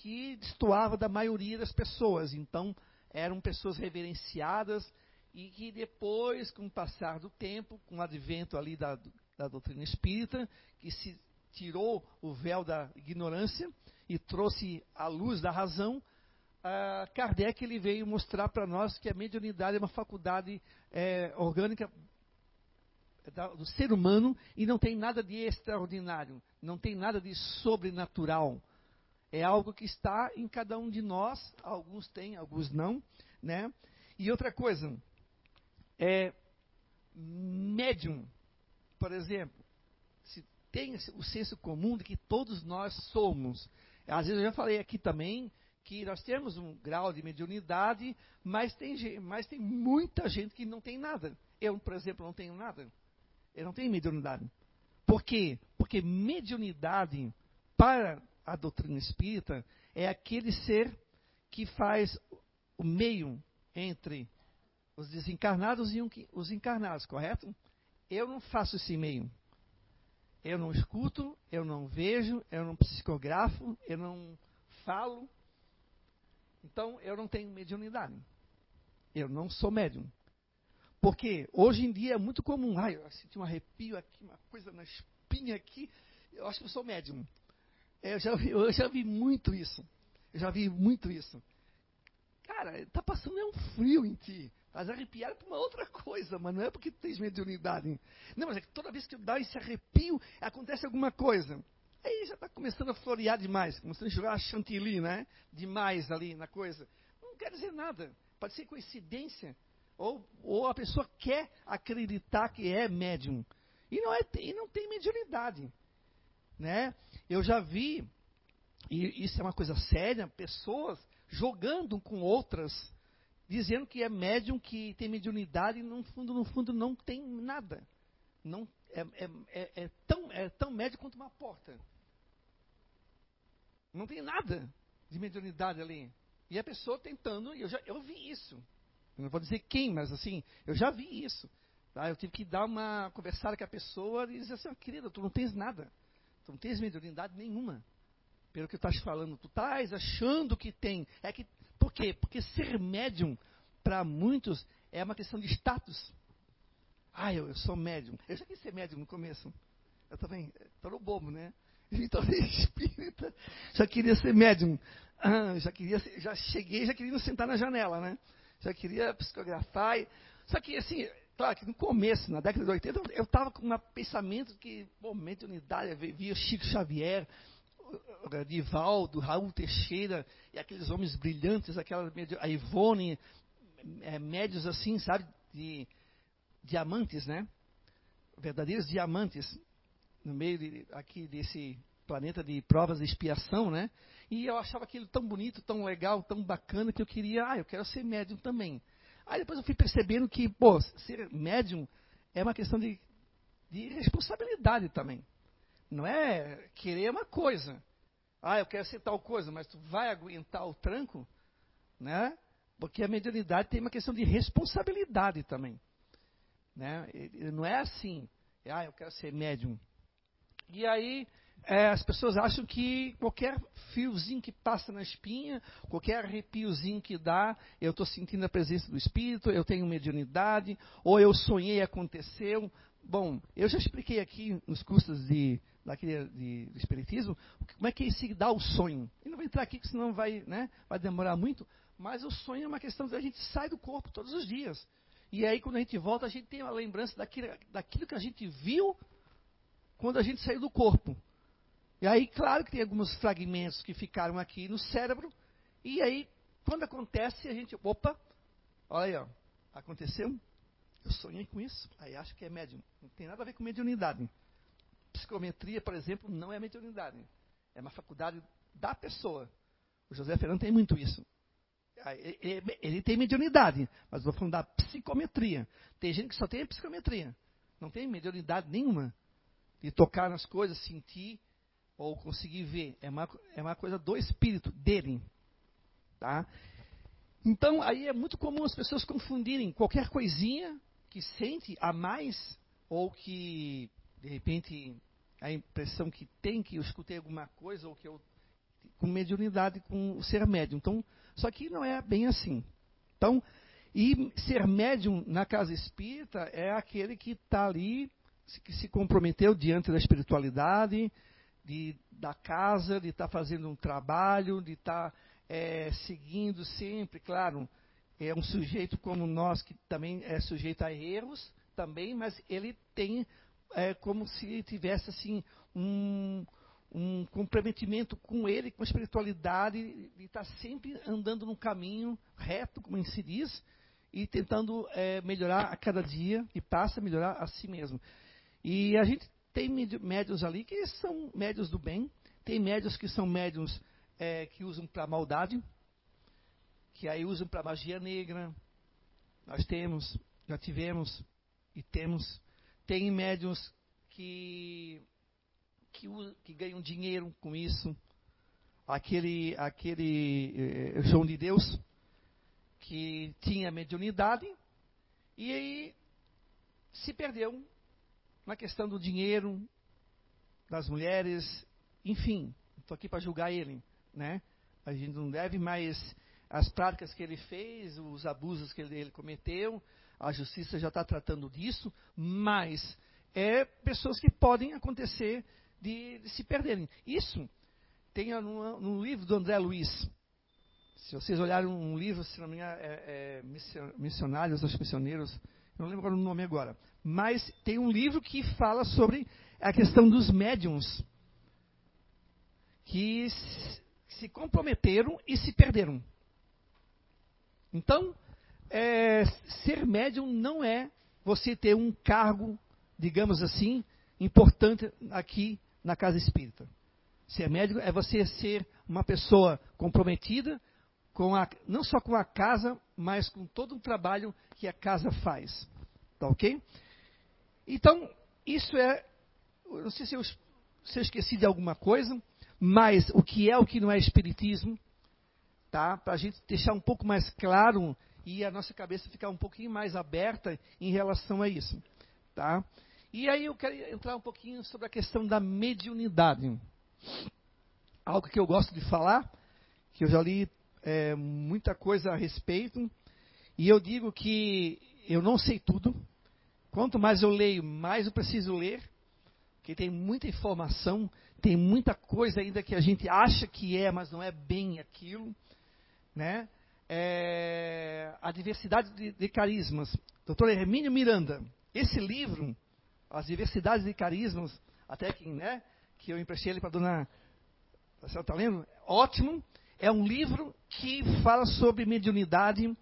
que destoava da maioria das pessoas. Então, eram pessoas reverenciadas e que depois, com o passar do tempo, com o advento ali da, da doutrina espírita, que se tirou o véu da ignorância e trouxe a luz da razão, uh, Kardec ele veio mostrar para nós que a mediunidade é uma faculdade é, orgânica do ser humano e não tem nada de extraordinário, não tem nada de sobrenatural. É algo que está em cada um de nós, alguns têm, alguns não, né? E outra coisa, é médium, por exemplo, se tem o senso comum de que todos nós somos. Às vezes eu já falei aqui também que nós temos um grau de mediunidade, mas tem, mas tem muita gente que não tem nada. Eu, por exemplo, não tenho nada. Eu não tenho mediunidade. Por quê? Porque mediunidade, para a doutrina espírita, é aquele ser que faz o meio entre os desencarnados e os encarnados, correto? Eu não faço esse meio. Eu não escuto, eu não vejo, eu não psicografo, eu não falo. Então, eu não tenho mediunidade. Eu não sou médium. Porque hoje em dia é muito comum. Ai, eu senti um arrepio aqui, uma coisa na espinha aqui. Eu acho que eu sou médium. É, eu já vi, eu já vi muito isso. Eu já vi muito isso. Cara, está passando é um frio em ti. Faz arrepiar por uma outra coisa, mas não é porque tens mediunidade. Não, mas é que toda vez que dá esse arrepio, acontece alguma coisa. Aí já está começando a florear demais, começando a jogar chantilly, né? Demais ali na coisa. Não quer dizer nada. Pode ser coincidência. Ou, ou a pessoa quer acreditar que é médium. E não, é, e não tem mediunidade. Né? Eu já vi, e isso é uma coisa séria, pessoas jogando com outras, dizendo que é médium, que tem mediunidade, e no fundo, no fundo, não tem nada. Não, é, é, é, é tão, é tão médio quanto uma porta. Não tem nada de mediunidade ali. E a pessoa tentando, eu já eu vi isso. Eu não vou dizer quem, mas assim, eu já vi isso. Tá? Eu tive que dar uma conversada com a pessoa e dizer assim, oh, querida, tu não tens nada. Tu não tens mediunidade nenhuma. Pelo que tu estás falando, tu estás achando que tem. É que, por quê? Porque ser médium, para muitos, é uma questão de status. Ah, eu, eu, sou médium. Eu já quis ser médium no começo. Eu também, no bobo, né? Então, [LAUGHS] espírita, já queria ser médium. Ah, já queria, já cheguei, já queria sentar na janela, né? já queria psicografar. E, só que, assim, claro que no começo, na década de 80, eu estava com um pensamento que, pô, mediunidade, via Chico Xavier, Divaldo, Raul Teixeira, e aqueles homens brilhantes, aquela, a Ivone, é, médios assim, sabe, de diamantes, né? Verdadeiros diamantes, no meio de, aqui desse planeta de provas de expiação, né? E eu achava aquilo tão bonito, tão legal, tão bacana, que eu queria, ah, eu quero ser médium também. Aí depois eu fui percebendo que, pô, ser médium é uma questão de, de responsabilidade também. Não é querer uma coisa. Ah, eu quero ser tal coisa, mas tu vai aguentar o tranco, né? Porque a mediunidade tem uma questão de responsabilidade também. Né? Não é assim, ah, eu quero ser médium. E aí, é, as pessoas acham que qualquer fiozinho que passa na espinha, qualquer arrepiozinho que dá, eu estou sentindo a presença do Espírito, eu tenho mediunidade, ou eu sonhei aconteceu. Bom, eu já expliquei aqui nos cursos de, daquele, de, de Espiritismo como é que se dá o sonho. E não vou entrar aqui, senão vai, né, vai demorar muito, mas o sonho é uma questão de a gente sai do corpo todos os dias. E aí, quando a gente volta, a gente tem a lembrança daquilo, daquilo que a gente viu quando a gente saiu do corpo. E aí, claro que tem alguns fragmentos que ficaram aqui no cérebro. E aí, quando acontece, a gente, opa, olha aí, ó, aconteceu? Eu sonhei com isso. Aí acho que é médium. Não tem nada a ver com mediunidade. Psicometria, por exemplo, não é mediunidade. É uma faculdade da pessoa. O José Fernando tem muito isso. Ele tem mediunidade, mas vou falando da psicometria. Tem gente que só tem psicometria. Não tem mediunidade nenhuma. De tocar nas coisas, sentir ou conseguir ver. É uma, é uma coisa do espírito, dele. Tá? Então, aí é muito comum as pessoas confundirem qualquer coisinha que sente a mais, ou que, de repente, a impressão que tem que eu escutei alguma coisa, ou que eu. com mediunidade, com o ser médium. Então, só que não é bem assim. Então, e ser médium na casa espírita é aquele que está ali, que se comprometeu diante da espiritualidade, de, da casa, de estar tá fazendo um trabalho, de estar tá, é, seguindo sempre, claro, é um sujeito como nós, que também é sujeito a erros, também, mas ele tem é, como se tivesse assim um, um comprometimento com ele, com a espiritualidade, de estar sempre andando no caminho reto, como se diz, e tentando é, melhorar a cada dia, e passa melhorar a si mesmo. E a gente tem médios ali que são médios do bem, tem médios que são médios é, que usam para maldade, que aí usam para magia negra. Nós temos, já tivemos e temos. Tem médios que que, que ganham dinheiro com isso. Aquele, aquele eh, João de Deus, que tinha mediunidade, e aí se perdeu na questão do dinheiro, das mulheres, enfim, estou aqui para julgar ele, né? A gente não deve mais as práticas que ele fez, os abusos que ele, ele cometeu, a justiça já está tratando disso, mas é pessoas que podem acontecer de, de se perderem. Isso tem no, no, livro do André Luiz. Se vocês olharem um livro, se não me engano, é, é Missionários, os Missioneiros, não lembro o nome agora, mas tem um livro que fala sobre a questão dos médiums que se comprometeram e se perderam. Então, é, ser médium não é você ter um cargo, digamos assim, importante aqui na casa espírita. Ser médico é você ser uma pessoa comprometida com a, não só com a casa, mas com todo o trabalho que a casa faz. Tá ok? Então, isso é. Não sei se eu, se eu esqueci de alguma coisa, mas o que é o que não é espiritismo, tá? Para a gente deixar um pouco mais claro e a nossa cabeça ficar um pouquinho mais aberta em relação a isso, tá? E aí eu quero entrar um pouquinho sobre a questão da mediunidade. Algo que eu gosto de falar, que eu já li é, muita coisa a respeito, e eu digo que eu não sei tudo. Quanto mais eu leio, mais eu preciso ler, porque tem muita informação, tem muita coisa ainda que a gente acha que é, mas não é bem aquilo. Né? É, a diversidade de, de carismas. Doutor Hermínio Miranda, esse livro as diversidades de carismas, até que, né, que eu emprestei ele para a dona. Senhora está lendo? Ótimo. É um livro que fala sobre mediunidade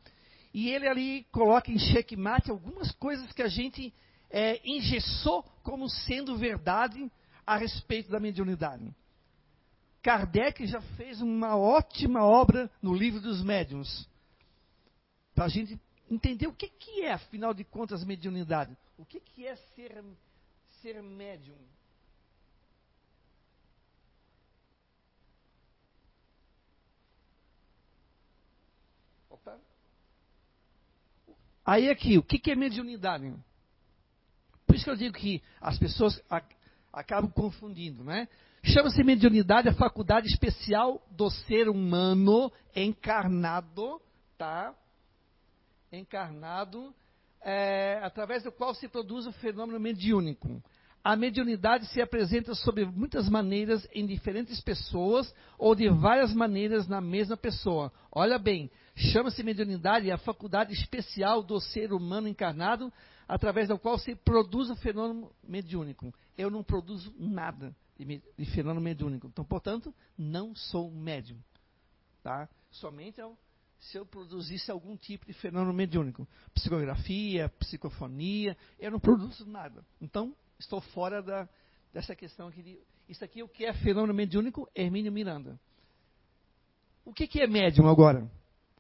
e ele ali coloca em xeque-mate algumas coisas que a gente é, engessou como sendo verdade a respeito da mediunidade. Kardec já fez uma ótima obra no livro dos médiuns, para a gente entender o que, que é, afinal de contas, mediunidade. O que, que é ser, ser médium? Opa. Aí aqui, o que, é mediunidade? Por isso que eu digo que as pessoas acabam confundindo, né? Chama-se mediunidade a faculdade especial do ser humano encarnado, tá? Encarnado é, através do qual se produz o fenômeno mediúnico. A mediunidade se apresenta sob muitas maneiras em diferentes pessoas ou de várias maneiras na mesma pessoa. Olha bem, chama-se mediunidade a faculdade especial do ser humano encarnado, através da qual se produz o fenômeno mediúnico. Eu não produzo nada de, fenômeno mediúnico. Então, portanto, não sou médium. Tá? Somente se eu produzisse algum tipo de fenômeno mediúnico. Psicografia, psicofonia, eu não produzo nada. Então, estou fora da, dessa questão aqui. De, isso aqui, o que é fenômeno mediúnico? Hermínio Miranda. O que, que é médium agora?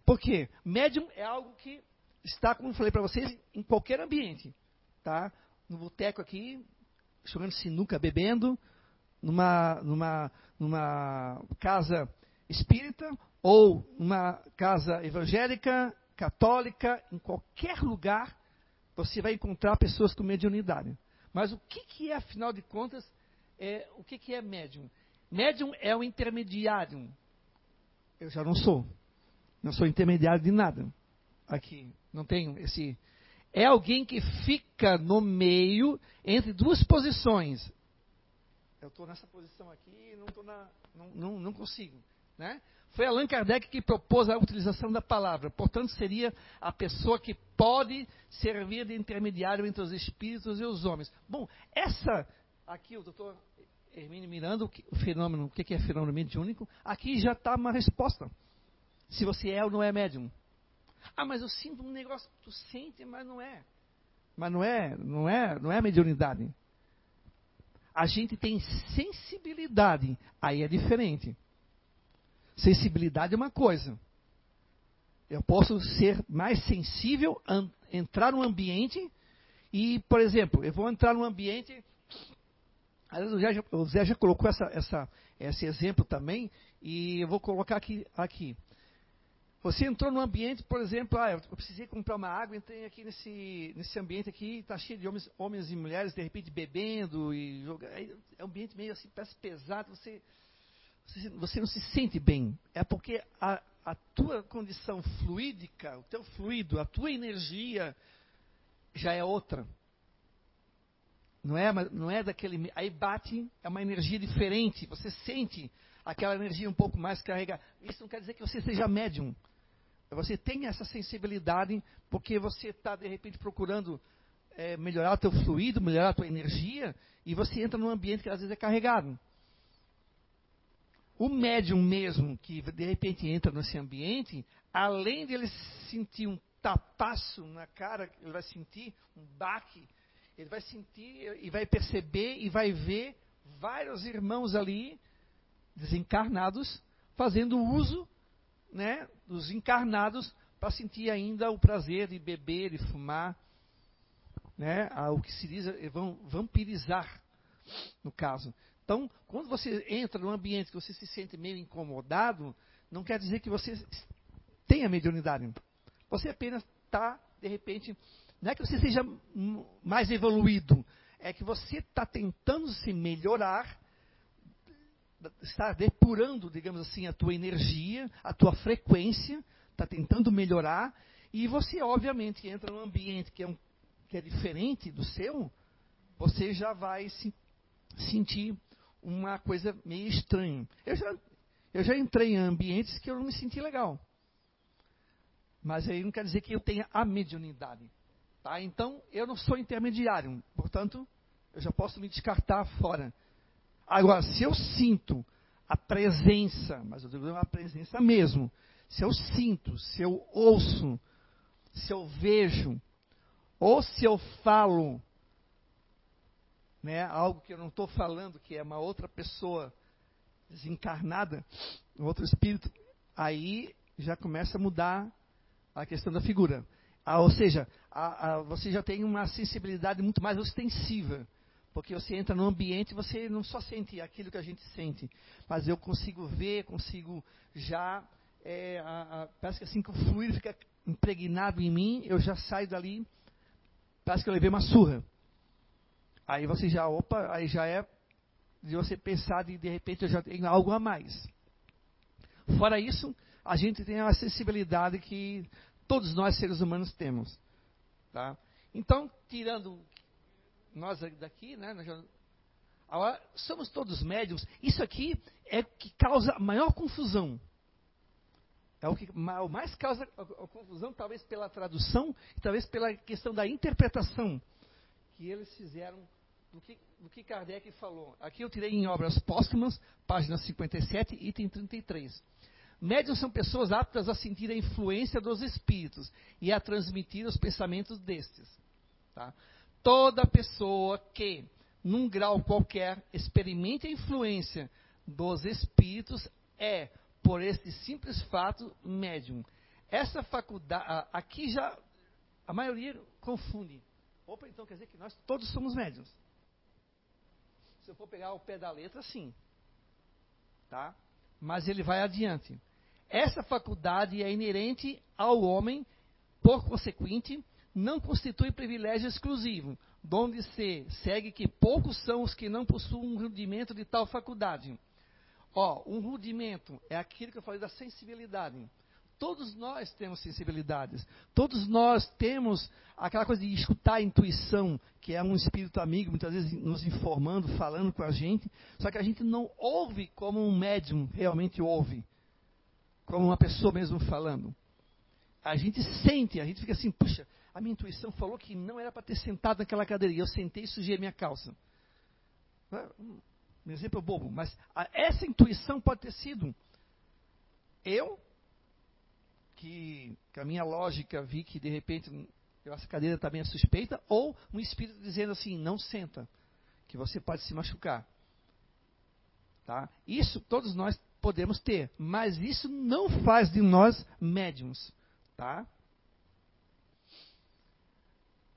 Porque médium é algo que está, como eu falei para vocês, em qualquer ambiente. Tá? No boteco aqui, jogando sinuca, bebendo, numa, numa, numa casa espírita ou numa casa evangélica, católica, em qualquer lugar, você vai encontrar pessoas com mediunidade. Mas o que, que é, afinal de contas, é, o que, que é médium? Médium é o intermediário. Eu já não sou. Não sou intermediário de nada. Aqui, não tenho esse. É alguém que fica no meio entre duas posições. Eu estou nessa posição aqui, não, tô na, não, não, não consigo. Né? Foi Allan Kardec que propôs a utilização da palavra. Portanto, seria a pessoa que pode servir de intermediário entre os espíritos e os homens. Bom, essa aqui, o doutor Hermínio Miranda, o fenômeno, o que é fenômeno mediúnico, aqui já está uma resposta. Se você é ou não é médium. Ah, mas eu sinto um negócio, tu sente, mas não é. Mas não é, não é, não é mediunidade. A gente tem sensibilidade, aí é diferente. Sensibilidade é uma coisa. Eu posso ser mais sensível, entrar num ambiente e, por exemplo, eu vou entrar num ambiente. O Zé já, o Zé já colocou essa, essa, esse exemplo também, e eu vou colocar aqui. aqui. Você entrou num ambiente, por exemplo, ah, eu precisei comprar uma água, entrei aqui nesse, nesse ambiente aqui, está cheio de homens, homens e mulheres, de repente bebendo e jogando. É um ambiente meio assim, parece pesado, você você não se sente bem. É porque a, a tua condição fluídica, o teu fluido, a tua energia já é outra. Não é, não é daquele. Aí bate, é uma energia diferente. Você sente aquela energia um pouco mais carregada. Isso não quer dizer que você seja médium. Você tem essa sensibilidade porque você está, de repente, procurando é, melhorar o teu fluido, melhorar a tua energia, e você entra num ambiente que às vezes é carregado. O médium mesmo, que de repente entra nesse ambiente, além de ele sentir um tapaço na cara, ele vai sentir um baque, ele vai sentir e vai perceber e vai ver vários irmãos ali, desencarnados, fazendo uso né, dos encarnados para sentir ainda o prazer de beber e fumar, né, o que se diz, vão vampirizar, no caso. Então, quando você entra num ambiente que você se sente meio incomodado, não quer dizer que você tenha mediunidade. Você apenas está, de repente, não é que você seja mais evoluído, é que você está tentando se melhorar, está depurando, digamos assim, a tua energia, a tua frequência, está tentando melhorar, e você, obviamente, entra num ambiente que é, um, que é diferente do seu, você já vai se sentir uma coisa meio estranha. Eu já, eu já entrei em ambientes que eu não me senti legal. Mas aí não quer dizer que eu tenha a mediunidade. Tá? Então, eu não sou intermediário. Portanto, eu já posso me descartar fora. Agora, se eu sinto a presença, mas eu digo a presença mesmo, se eu sinto, se eu ouço, se eu vejo, ou se eu falo né, algo que eu não estou falando, que é uma outra pessoa desencarnada, um outro espírito, aí já começa a mudar a questão da figura. Ah, ou seja, a, a, você já tem uma sensibilidade muito mais ostensiva. Porque você entra no ambiente e você não só sente aquilo que a gente sente, mas eu consigo ver, consigo já. É, a, parece que assim que o fluido fica impregnado em mim, eu já saio dali, parece que eu levei uma surra. Aí você já, opa, aí já é de você pensar de de repente eu já tenho algo a mais. Fora isso, a gente tem a sensibilidade que todos nós seres humanos temos. Tá? Então, tirando nós daqui, né, agora, somos todos médiums. Isso aqui é o que causa maior confusão. É o que mais causa confusão, talvez pela tradução, talvez pela questão da interpretação que eles fizeram do que, do que Kardec falou. Aqui eu tirei em Obras Póstumas, página 57, item 33. Médios são pessoas aptas a sentir a influência dos espíritos e a transmitir os pensamentos destes. Tá? Toda pessoa que, num grau qualquer, experimente a influência dos espíritos é, por este simples fato, médium. Essa faculdade, aqui já a maioria confunde. Opa, então quer dizer que nós todos somos médiums. Se eu for pegar o pé da letra, sim. Tá? Mas ele vai adiante. Essa faculdade é inerente ao homem, por consequente, não constitui privilégio exclusivo, donde se segue que poucos são os que não possuem um rudimento de tal faculdade. Ó, um rudimento é aquilo que eu falei da sensibilidade. Todos nós temos sensibilidades. Todos nós temos aquela coisa de escutar a intuição, que é um espírito amigo, muitas vezes nos informando, falando com a gente. Só que a gente não ouve como um médium realmente ouve. Como uma pessoa mesmo falando. A gente sente, a gente fica assim, puxa, a minha intuição falou que não era para ter sentado naquela cadeira. E eu sentei e sujei a minha calça. Um exemplo bobo, mas essa intuição pode ter sido eu que, que a minha lógica vi que de repente essa cadeira também é suspeita, ou um espírito dizendo assim, não senta, que você pode se machucar. Tá? Isso todos nós podemos ter, mas isso não faz de nós médiums. Tá?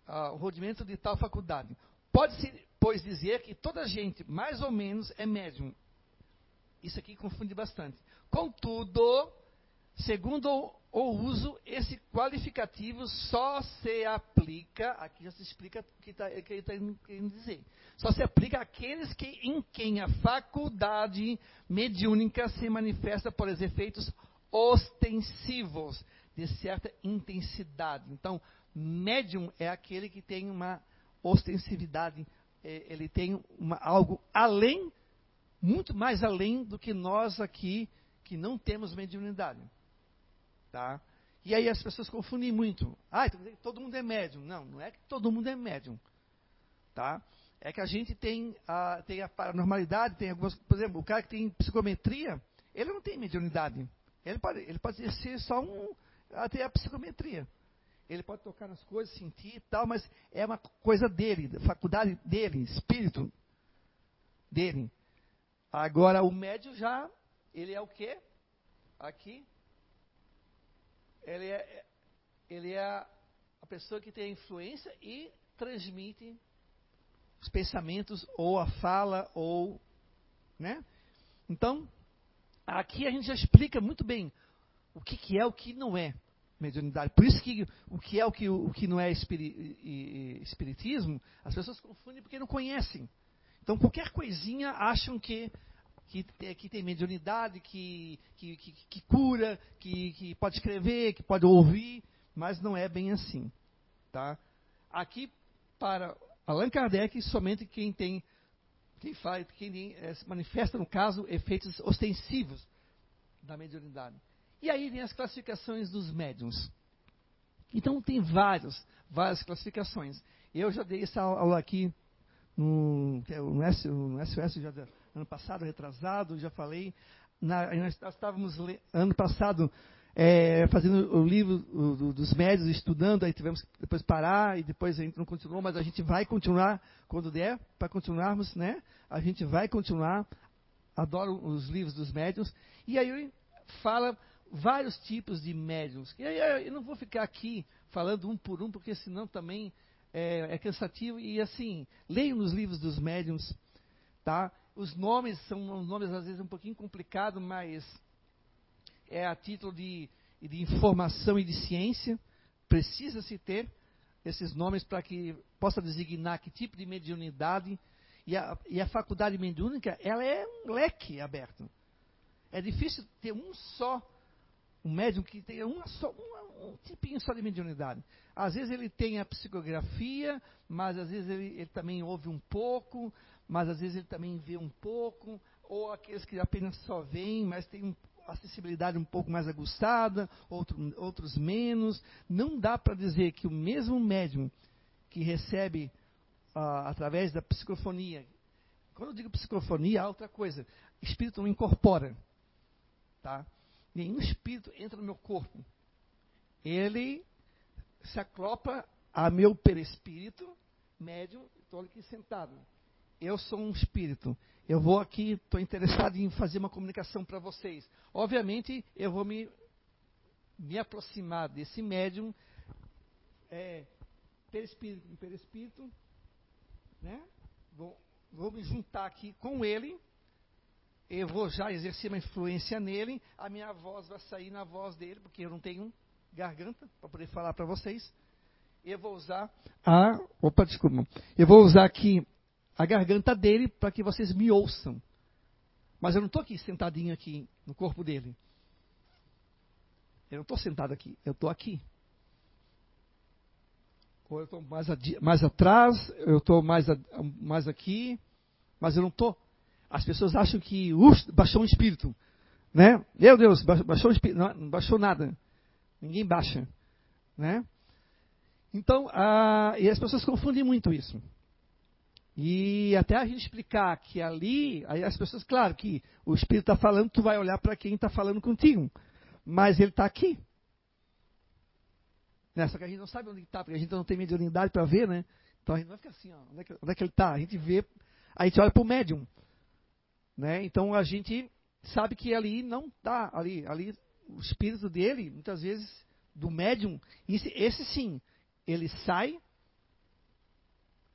O rodimento de tal faculdade. Pode-se, pois, dizer que toda gente, mais ou menos, é médium. Isso aqui confunde bastante. Contudo, segundo o uso, esse qualificativo só se aplica, aqui já se explica o que, tá, ele está querendo dizer, só se aplica àqueles que, em quem a faculdade mediúnica se manifesta por efeitos ostensivos, de certa intensidade. Então, médium é aquele que tem uma ostensividade, é, ele tem uma, algo além, muito mais além do que nós aqui, que não temos mediunidade. Tá? E aí as pessoas confundem muito. Ah, então todo mundo é médium. Não, não é que todo mundo é médium. Tá? É que a gente tem a, tem a paranormalidade, tem algumas. Por exemplo, o cara que tem psicometria, ele não tem mediunidade. Ele pode, ele pode ser só um. até a psicometria. Ele pode tocar nas coisas, sentir e tal, mas é uma coisa dele, faculdade dele, espírito dele. Agora o médium já, ele é o quê? Aqui, ele é, ele é a pessoa que tem influência e transmite os pensamentos ou a fala ou, né? Então, aqui a gente já explica muito bem o que, que é o que não é mediunidade. Por isso que o que é o que, o que não é espiritismo, as pessoas confundem porque não conhecem. Então, qualquer coisinha acham que que, que tem mediunidade, que, que, que, que cura, que, que pode escrever, que pode ouvir, mas não é bem assim. Tá? Aqui, para Allan Kardec, somente quem tem, quem faz, quem é, manifesta, no caso, efeitos ostensivos da mediunidade. E aí vem as classificações dos médiums. Então tem vários, várias classificações. Eu já dei essa aula aqui no, no, SOS, já ano passado, retrasado, já falei. Na, nós estávamos, ano passado, é, fazendo o livro o, dos médios, estudando, aí tivemos que depois parar e depois a gente não continuou, mas a gente vai continuar quando der, para continuarmos, né? A gente vai continuar. Adoro os livros dos médios. E aí fala vários tipos de médiums. E aí eu não vou ficar aqui falando um por um, porque senão também é, é cansativo. E assim, leiam nos livros dos médiums, tá? Os nomes são nomes às vezes um pouquinho complicados, mas é a título de, de informação e de ciência. Precisa-se ter esses nomes para que possa designar que tipo de mediunidade. E a, e a faculdade mediúnica, ela é um leque aberto. É difícil ter um só, um médium que tenha uma só, uma, um tipinho só de mediunidade. Às vezes ele tem a psicografia, mas às vezes ele, ele também ouve um pouco, mas às vezes ele também vê um pouco, ou aqueles que apenas só veem, mas têm uma acessibilidade um pouco mais aguçada, outro, outros menos. Não dá para dizer que o mesmo médium que recebe uh, através da psicofonia, quando eu digo psicofonia, há outra coisa, espírito não incorpora, tá? Nenhum espírito entra no meu corpo. Ele se aclopa a meu perispírito médium, estou aqui sentado eu sou um espírito. Eu vou aqui, estou interessado em fazer uma comunicação para vocês. Obviamente, eu vou me, me aproximar desse médium é, perispírito perispírito, né? Vou vou me juntar aqui com ele, eu vou já exercer uma influência nele, a minha voz vai sair na voz dele, porque eu não tenho garganta para poder falar para vocês. Eu vou usar a. Opa, desculpa. Eu vou usar aqui a garganta dele para que vocês me ouçam. Mas eu não estou aqui sentadinho aqui no corpo dele. Eu não estou sentado aqui, eu estou aqui. Ou eu estou mais, mais, atrás, eu estou mais, mais aqui, mas eu não estou. As pessoas acham que baixou um espírito. Né? Meu Deus, baixou um espírito. Não, não baixou nada. Ninguém baixa. Né? Então, e as pessoas confundem muito isso. E até a gente explicar que ali, aí as pessoas, claro que o Espírito está falando, tu vai olhar para quem está falando contigo. Mas ele está aqui. Né? Só que a gente não sabe onde está, porque a gente não tem mediunidade para ver, né? Então a gente vai ficar assim, ó, onde, é que, onde é que ele está? A gente vê, a gente olha para o médium. Né? Então a gente sabe que ali não está, ali, ali o espírito dele, muitas vezes, do médium, esse, esse sim, ele sai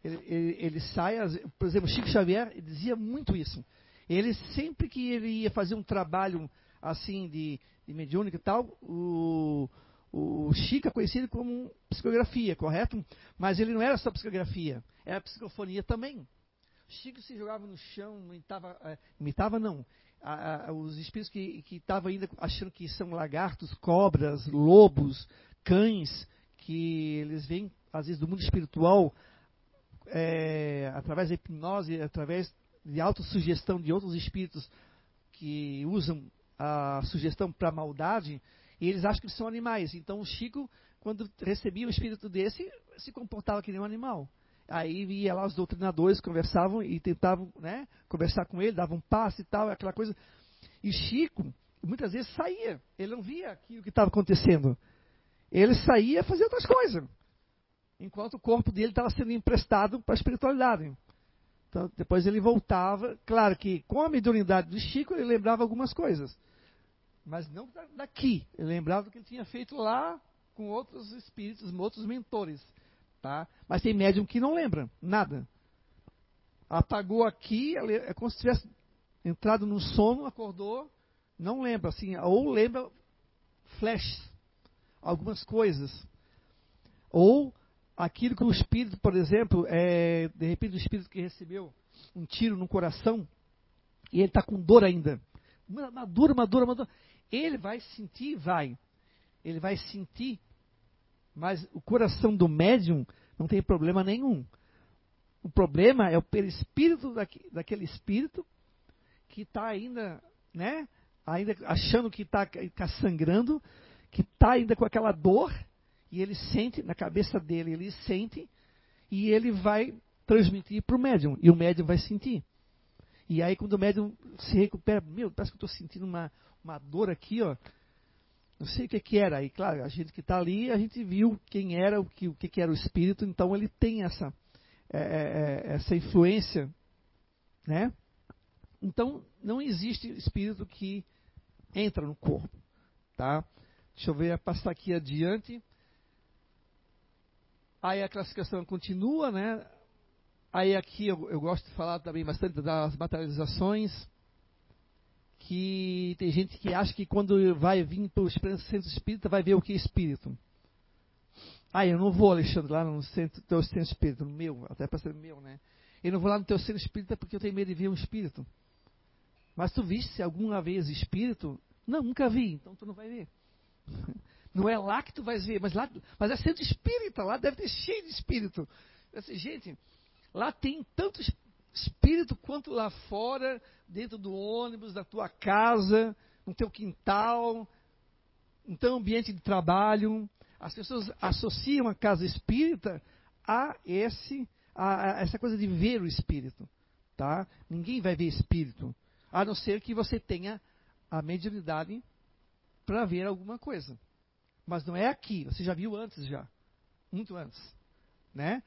ele, ele, ele sai, por exemplo, Chico Xavier dizia muito isso. Ele sempre que ele ia fazer um trabalho assim de, de mediúnica e tal, o, o Chico é conhecido como psicografia, correto? Mas ele não era só psicografia, era psicofonia também. Chico se jogava no chão, imitava, é, imitava não, a, a, os espíritos que estavam ainda achando que são lagartos, cobras, lobos, cães, que eles vêm, às vezes, do mundo espiritual é, através da hipnose, através de autossugestão de outros espíritos que usam a sugestão para maldade, e eles acham que são animais. Então o Chico, quando recebia um espírito desse, se comportava que nem um animal. Aí ia lá os doutrinadores, conversavam e tentavam né, conversar com ele, davam um passe e tal, aquela coisa. E Chico, muitas vezes saía, ele não via aquilo que estava acontecendo. Ele saía fazer outras coisas enquanto o corpo dele estava sendo emprestado para a espiritualidade. Então, depois ele voltava, claro que com a mediunidade do Chico ele lembrava algumas coisas, mas não daqui. Ele lembrava do que ele tinha feito lá com outros espíritos, outros mentores, tá? Mas tem médium que não lembra nada. Apagou aqui, é como se tivesse entrado no sono, acordou, não lembra assim, ou lembra flash, algumas coisas, ou aquilo que o espírito, por exemplo, é, de repente o espírito que recebeu um tiro no coração e ele está com dor ainda, dor, uma dor, ele vai sentir, vai, ele vai sentir, mas o coração do médium não tem problema nenhum. O problema é o perispírito daquele espírito que está ainda, né, ainda achando que está tá sangrando, que está ainda com aquela dor e ele sente, na cabeça dele, ele sente, e ele vai transmitir para o médium, e o médium vai sentir. E aí, quando o médium se recupera, meu, parece que eu estou sentindo uma, uma dor aqui, ó. Não sei o que, que era. E claro, a gente que está ali, a gente viu quem era, o que, o que, que era o espírito, então ele tem essa, é, é, é essa influência, né? Então, não existe espírito que entra no corpo, tá? Deixa eu ver, passar aqui adiante. Aí a classificação continua, né? Aí aqui eu, eu gosto de falar também bastante das materializações, que tem gente que acha que quando vai vir para o centro espírita vai ver o que é espírito. Ah, eu não vou, Alexandre, lá no centro, teu centro espírita, no meu, até para ser meu, né? Eu não vou lá no teu centro espírita porque eu tenho medo de ver um espírito. Mas tu viste alguma vez espírito? Não, nunca vi, então tu não vai ver. [LAUGHS] Não é lá que tu vais ver, mas lá, mas é centro espírita, lá deve ter cheio de espírito. Assim, gente, lá tem tanto espírito quanto lá fora, dentro do ônibus, da tua casa, no teu quintal, no teu ambiente de trabalho. As pessoas associam a casa espírita a esse a, a essa coisa de ver o espírito, tá? Ninguém vai ver espírito, a não ser que você tenha a mediunidade para ver alguma coisa. Mas não é aqui, você já viu antes já. Muito antes. Né?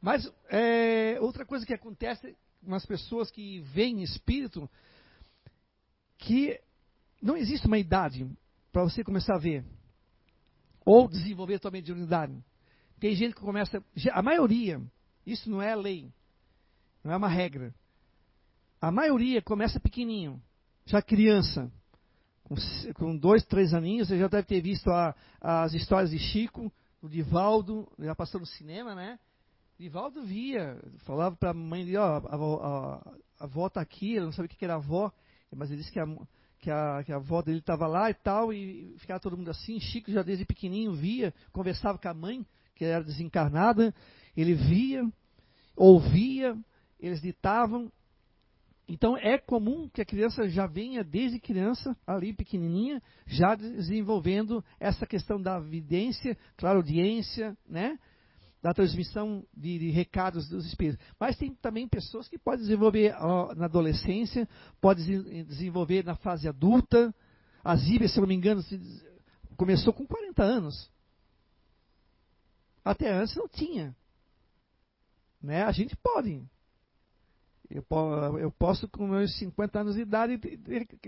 Mas é, outra coisa que acontece com as pessoas que veem espírito, que não existe uma idade para você começar a ver. Ou desenvolver sua mediunidade. Tem gente que começa. A maioria, isso não é lei. Não é uma regra. A maioria começa pequenininho, já criança. Com, com dois, três aninhos, você já deve ter visto a, as histórias de Chico, do Divaldo, já passou no cinema, né? Divaldo via, falava para a mãe ó, a, a, avó está aqui, ele não sabia o que era a avó, mas ele disse que a, que a, que a avó dele estava lá e tal, e ficava todo mundo assim. Chico já desde pequenininho via, conversava com a mãe, que era desencarnada, ele via, ouvia, eles ditavam, então é comum que a criança já venha desde criança, ali pequenininha, já desenvolvendo essa questão da vidência, claro, audiência, né? Da transmissão de, de recados dos espíritos. Mas tem também pessoas que podem desenvolver ó, na adolescência, podem desenvolver na fase adulta. A Zíbia, se não me engano, começou com 40 anos. Até antes não tinha. Né? A gente pode. Eu, eu posso, com meus 50 anos de idade,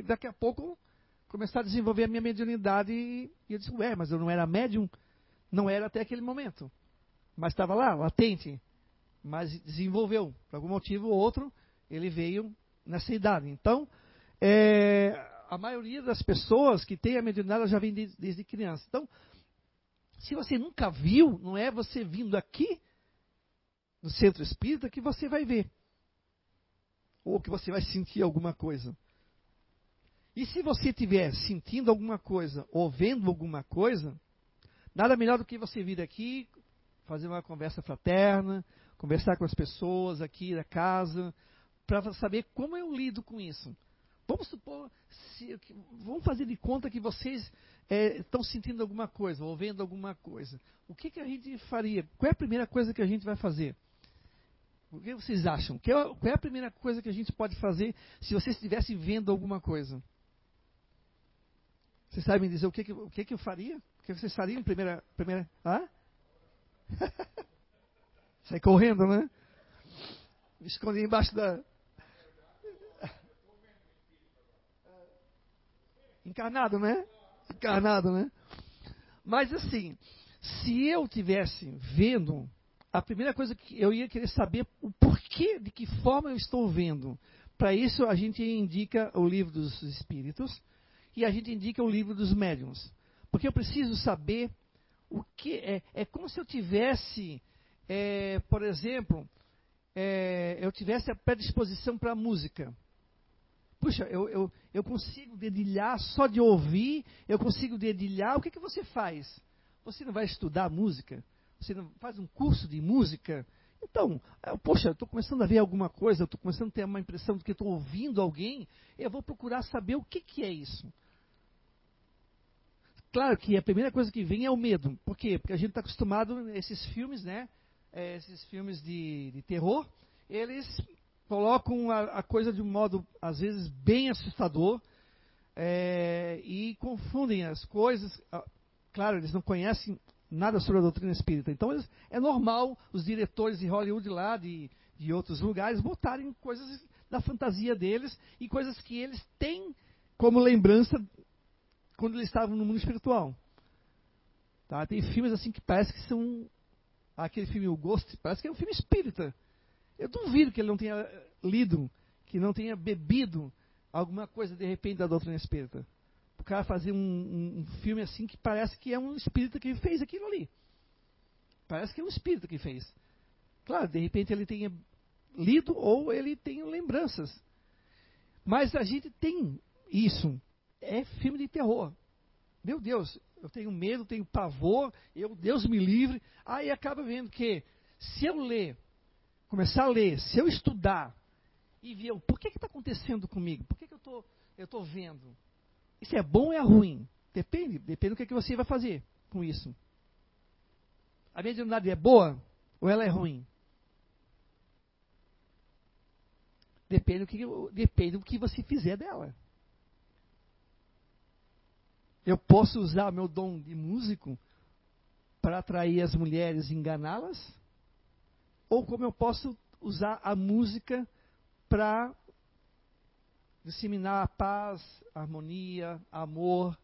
daqui a pouco começar a desenvolver a minha mediunidade. E eu disse, ué, mas eu não era médium? Não era até aquele momento. Mas estava lá, latente. Mas desenvolveu. Por algum motivo ou outro, ele veio nessa idade. Então, é, a maioria das pessoas que tem a mediunidade já vem desde, desde criança. Então, se você nunca viu, não é você vindo aqui no centro espírita que você vai ver ou que você vai sentir alguma coisa. E se você estiver sentindo alguma coisa ou vendo alguma coisa, nada melhor do que você vir aqui, fazer uma conversa fraterna, conversar com as pessoas aqui da casa, para saber como eu lido com isso. Vamos supor, se, vamos fazer de conta que vocês é, estão sentindo alguma coisa, ou vendo alguma coisa. O que, que a gente faria? Qual é a primeira coisa que a gente vai fazer? O que vocês acham? É qual é a primeira coisa que a gente pode fazer se vocês estivessem vendo alguma coisa? Vocês sabem dizer o que, o que, eu faria? O que vocês fariam primeira. primeira ah? [LAUGHS] Sai correndo, né? Me escondi embaixo da. [LAUGHS] Encarnado, né? Encarnado, né? Mas assim, se eu tivesse vendo a primeira coisa que eu ia querer saber o porquê, de que forma eu estou vendo. Para isso a gente indica o livro dos espíritos e a gente indica o livro dos médiums. Porque eu preciso saber o que é. É como se eu tivesse, é, por exemplo, é, eu tivesse a predisposição para a música. Puxa, eu, eu, eu consigo dedilhar só de ouvir, eu consigo dedilhar. O que, que você faz? Você não vai estudar música? Você não faz um curso de música? Então, eu, poxa, estou começando a ver alguma coisa, estou começando a ter uma impressão de que estou ouvindo alguém, eu vou procurar saber o que, que é isso. Claro que a primeira coisa que vem é o medo. Por quê? Porque a gente está acostumado a esses filmes, né? É, esses filmes de, de, terror, eles colocam a, a, coisa de um modo, às vezes, bem assustador é, e confundem as coisas. Ah, claro, eles não conhecem nada sobre a doutrina espírita. Então é normal os diretores de Hollywood lá, de, de outros lugares, botarem coisas da fantasia deles e coisas que eles têm como lembrança quando eles estavam no mundo espiritual. Tá? Tem filmes assim que parece que são. Aquele filme O Ghost, parece que é um filme espírita. Eu duvido que ele não tenha lido, que não tenha bebido alguma coisa de repente da doutrina espírita o cara fazer um, um, um, filme assim que parece que é um espírita que fez aquilo ali. Parece que é um espírita que fez. Claro, de repente ele tenha lido ou ele tem lembranças. Mas a gente tem isso. É filme de terror. Meu Deus, eu tenho medo, tenho pavor, eu, Deus me livre. Aí acaba vendo que se eu ler, começar a ler, se eu estudar e ver o que está acontecendo comigo, por que, que eu estou vendo, isso é bom ou é ruim? Depende, depende do que, é que você vai fazer com isso. A mediunidade é boa ou ela é ruim? Depende do que, depende do que você fizer dela. Eu posso usar meu dom de músico para atrair as mulheres e enganá-las? Ou como eu posso usar a música para disseminar a paz, a harmonia, amor.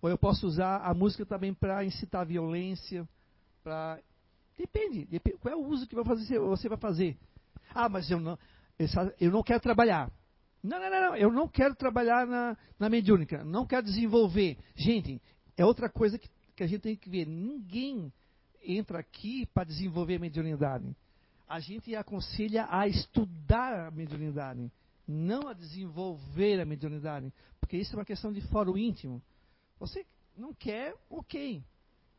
Ou eu posso usar a música também para incitar violência, depende, depende, qual é o uso que você vai fazer. Ah, mas eu não, eu não quero trabalhar. Não, não, não, eu não quero trabalhar na, na mediúnica, não quero desenvolver. Gente, é outra coisa que, que a gente tem que ver. Ninguém entra aqui para desenvolver a mediunidade. A gente aconselha a estudar a mediunidade, não a desenvolver a mediunidade, porque isso é uma questão de foro íntimo. Você não quer, ok.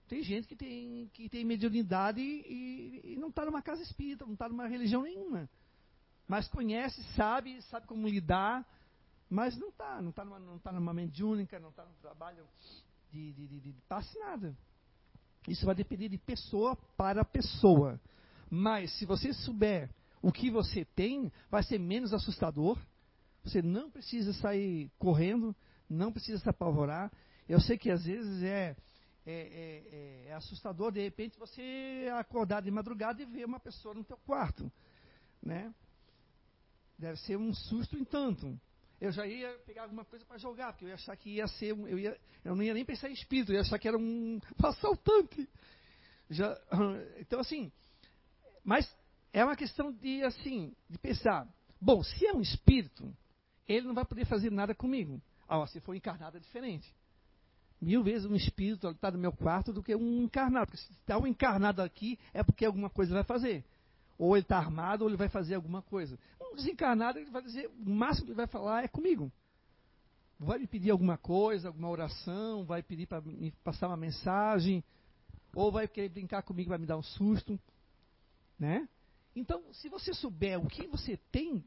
Tem gente que tem, que tem mediunidade e, e não está numa casa espírita, não está numa religião nenhuma. Mas conhece, sabe, sabe como lidar, mas não está, não está numa, não tá numa não está num trabalho de, de, de, de passe nada. Isso vai depender de pessoa para pessoa. Mas se você souber o que você tem, vai ser menos assustador. Você não precisa sair correndo, não precisa se apavorar. Eu sei que às vezes é, é, é, é assustador, de repente, você acordar de madrugada e ver uma pessoa no teu quarto. Né? Deve ser um susto em tanto. Eu já ia pegar alguma coisa para jogar, porque eu ia achar que ia ser eu, ia, eu não ia nem pensar em espírito, eu ia achar que era um [LAUGHS] assaltante. Já, [LAUGHS] então, assim, mas é uma questão de, assim, de pensar, bom, se é um espírito, ele não vai poder fazer nada comigo. Ah, se for encarnado é diferente. Mil vezes um espírito está no meu quarto do que um encarnado. Porque se está um encarnado aqui, é porque alguma coisa vai fazer. Ou ele está armado, ou ele vai fazer alguma coisa. Um desencarnado, ele vai dizer, o máximo que ele vai falar é comigo. Vai me pedir alguma coisa, alguma oração, vai pedir para me passar uma mensagem, ou vai querer brincar comigo, vai me dar um susto. Né? Então, se você souber o que você tem,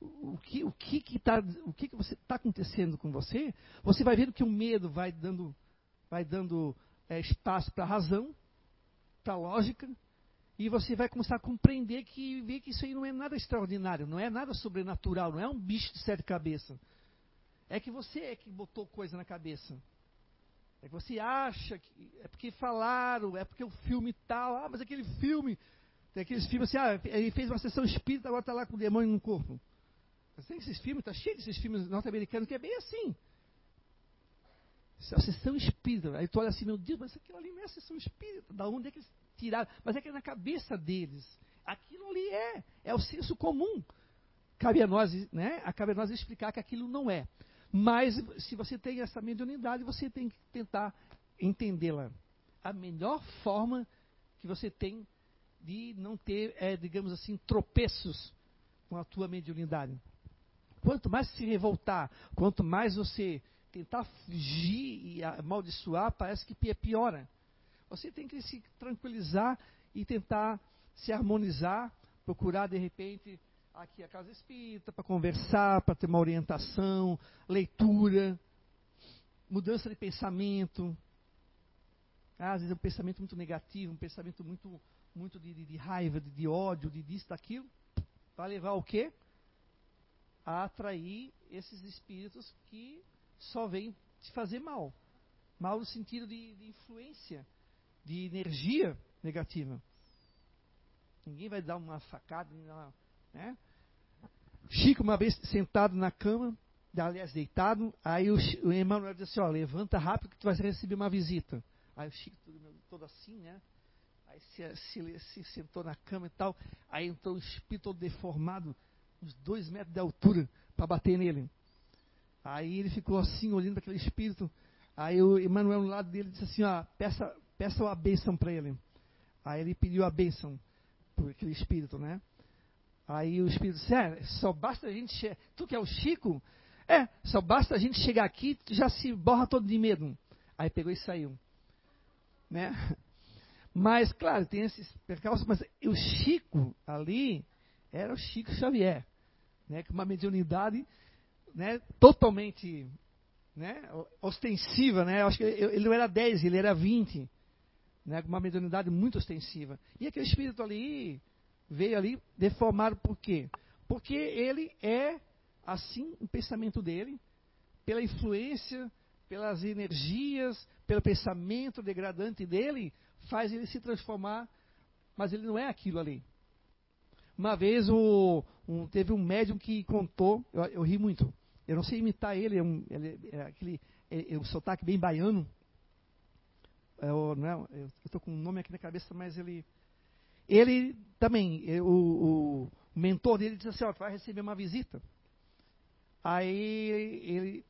o que o que que tá, o que que você está acontecendo com você, você vai vendo que o medo vai dando vai dando é, espaço para a razão, para a lógica, e você vai começar a compreender que ver que isso aí não é nada extraordinário, não é nada sobrenatural, não é um bicho de sete cabeças. É que você é que botou coisa na cabeça. É que você acha que é porque falaram, é porque o filme tal, ah, mas aquele filme, tem aqueles filmes assim, ah, ele fez uma sessão espírita, agora está lá com o demônio no corpo. Tem esses filmes, está cheio desses filmes norte-americanos que é bem assim. É a sessão espírita. Aí tu olha assim, meu Deus, mas aquilo ali não é a sessão espírita. Da onde é que eles tiraram? Mas é que é na cabeça deles. Aquilo ali é. É o senso comum. Cabe a nós, né? Cabe a nós explicar que aquilo não é. Mas se você tem essa mediunidade, você tem que tentar entendê-la. A melhor forma que você tem de não ter, é, digamos assim, tropeços com a tua mediunidade. Quanto mais se revoltar, quanto mais você tentar fugir e amaldiçoar, parece que piora. Você tem que se tranquilizar e tentar se harmonizar, procurar de repente aqui a casa espírita para conversar, para ter uma orientação, leitura, mudança de pensamento. às vezes é um pensamento muito negativo, um pensamento muito, muito de, de, de raiva, de, de, ódio, de disso, daquilo. Vai levar o quê? A atrair esses espíritos que só vêm te fazer mal. Mal no sentido de influência, de energia negativa. Ninguém vai dar uma facada, né? Chico, uma vez sentado na cama, aliás, deitado, aí o, o Emmanuel disse assim, ó, levanta rápido que tu vai receber uma visita. Aí o Chico, todo, todo assim, né? Aí se, se, se, sentou na cama e tal. Aí entrou o espírito todo deformado, uns dois metros de altura, para bater nele. Aí ele ficou assim, olhando para aquele espírito. Aí o Emmanuel, no lado dele, disse assim: ó, peça, peça a bênção para ele. Aí ele pediu a bênção para aquele espírito, né? Aí o espírito disse: é, só basta a gente. Che tu que é o Chico? É, só basta a gente chegar aqui, tu já se borra todo de medo. Aí pegou e saiu. Né? [LAUGHS] Mas, claro, tem esses percalços, mas o Chico ali era o Chico Xavier, né? com uma mediunidade né, totalmente né, ostensiva, né? Acho que ele não era 10, ele era 20, né, uma mediunidade muito ostensiva. E aquele espírito ali veio ali deformado por quê? Porque ele é assim o pensamento dele, pela influência, pelas energias, pelo pensamento degradante dele, faz ele se transformar, mas ele não é aquilo ali. Uma vez o, um, teve um médium que contou, eu, eu ri muito. Eu não sei imitar ele, é, um, ele, é aquele é, é um sotaque bem baiano. É, não é, eu estou com um nome aqui na cabeça, mas ele. ele também, o, o mentor dele disse assim, ó, vai receber uma visita. Aí ele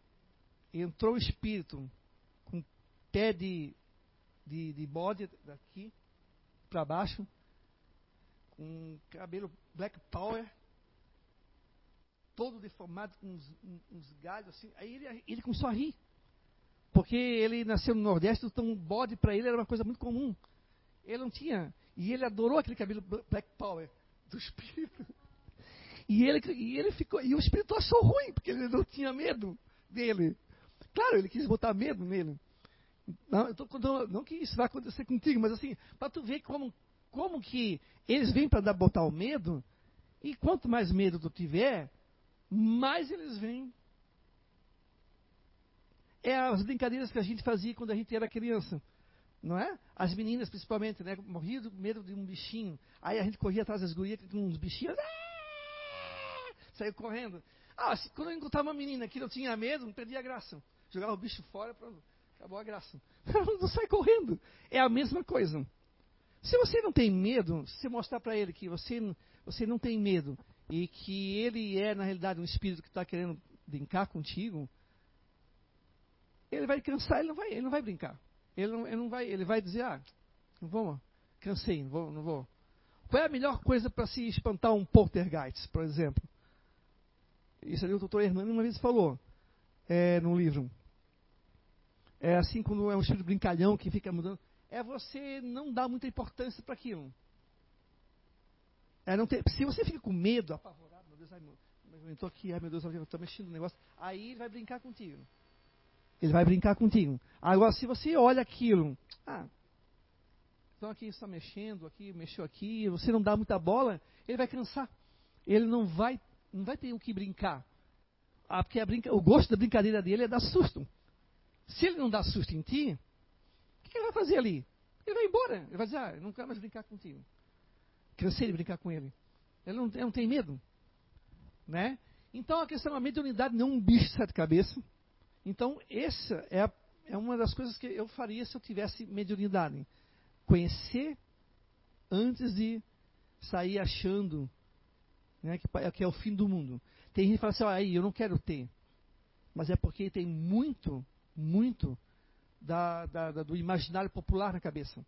entrou o espírito com pé de, de, de bode daqui para baixo, com cabelo black power, todo deformado, com uns, uns galhos assim. Aí ele, ele começou a rir. Porque ele nasceu no Nordeste, então bode para ele era uma coisa muito comum. Ele não tinha. E ele adorou aquele cabelo Black Power do espírito. E ele, e ele ficou. E o espírito achou ruim, porque ele não tinha medo dele. Claro, ele quis botar medo nele. Não, tô, não, que isso vai acontecer contigo, mas assim, para tu ver como, como que eles vêm para botar o medo, e quanto mais medo tu tiver, mais eles vêm é as brincadeiras que a gente fazia quando a gente era criança. Não é? As meninas, principalmente, né? Morria do medo de um bichinho. Aí a gente corria atrás das gurias com uns bichinhos. Ah! Saiu correndo. Ah, se, quando eu encontrava uma menina que não tinha medo, não perdia a graça. Jogava o bicho fora, pronto. Acabou a graça. [LAUGHS] não sai correndo. É a mesma coisa. Se você não tem medo, se mostrar para ele que você, você não tem medo e que ele é, na realidade, um espírito que está querendo brincar contigo, ele vai cansar, ele não vai, ele não vai brincar. Ele não, ele não vai, ele vai dizer, ah, não vou, cansei, não vou, não vou. Qual é a melhor coisa para se espantar um poltergeist, por exemplo? Isso ali o doutor Hernani uma vez falou, é, no livro. É assim quando é um espírito brincalhão que fica mudando. É você não dar muita importância para aquilo. É não ter, se você fica com medo, apavorado, meu Deus, ai, meu, eu estou aqui, ai meu Deus, eu estou mexendo no negócio, aí ele vai brincar contigo. Ele vai brincar contigo. Agora, se você olha aquilo, ah, então aqui está mexendo, aqui mexeu aqui, você não dá muita bola, ele vai cansar. Ele não vai, não vai ter o que brincar. Ah, porque brinca, o gosto da brincadeira dele é dar susto. Se ele não dá susto em ti, o que ele vai fazer ali? Ele vai embora. Ele vai dizer, ah, eu não quero mais brincar contigo. Cansei de brincar com ele. Ele não, ele não tem medo. Né? Então a questão, a mediunidade não é um bicho de sete cabeças. Então, essa é, a, é uma das coisas que eu faria se eu tivesse mediunidade. Conhecer antes de sair achando né, que, que, é o fim do mundo. Tem gente que fala assim, aí, eu não quero ter. Mas é porque tem muito, muito da, da, da, do imaginário popular na cabeça.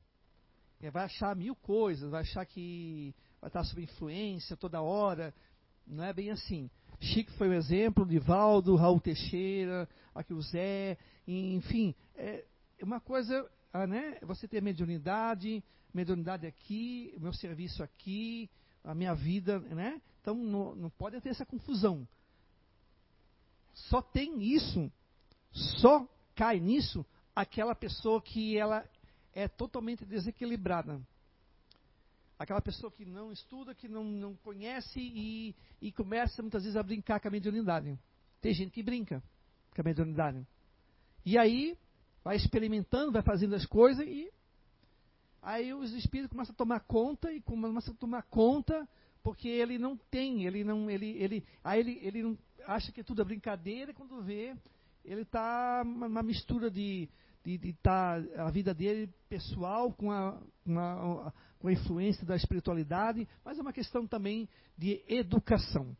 Ele vai achar mil coisas, vai achar que vai estar sob influência toda hora. Não é bem assim. Chico foi um exemplo, Divaldo, Raul Teixeira, aqui o Zé, enfim, é uma coisa, ah, né? Você ter mediunidade, mediunidade aqui, meu serviço aqui, a minha vida, né? Então não, não pode ter essa confusão. Só tem isso, só cai nisso aquela pessoa que ela é totalmente desequilibrada aquela pessoa que não estuda, que não, não conhece e, e começa muitas vezes a brincar com a mediunidade. Tem gente que brinca com a mediunidade. E aí vai experimentando, vai fazendo as coisas e aí os espíritos começam a tomar conta e começam a tomar conta porque ele não tem, ele não, ele, ele, aí ele, ele não, acha que tudo é brincadeira quando vê ele está uma mistura de de estar tá a vida dele pessoal com a, com a, com a influência da espiritualidade, mas é uma questão também de educação.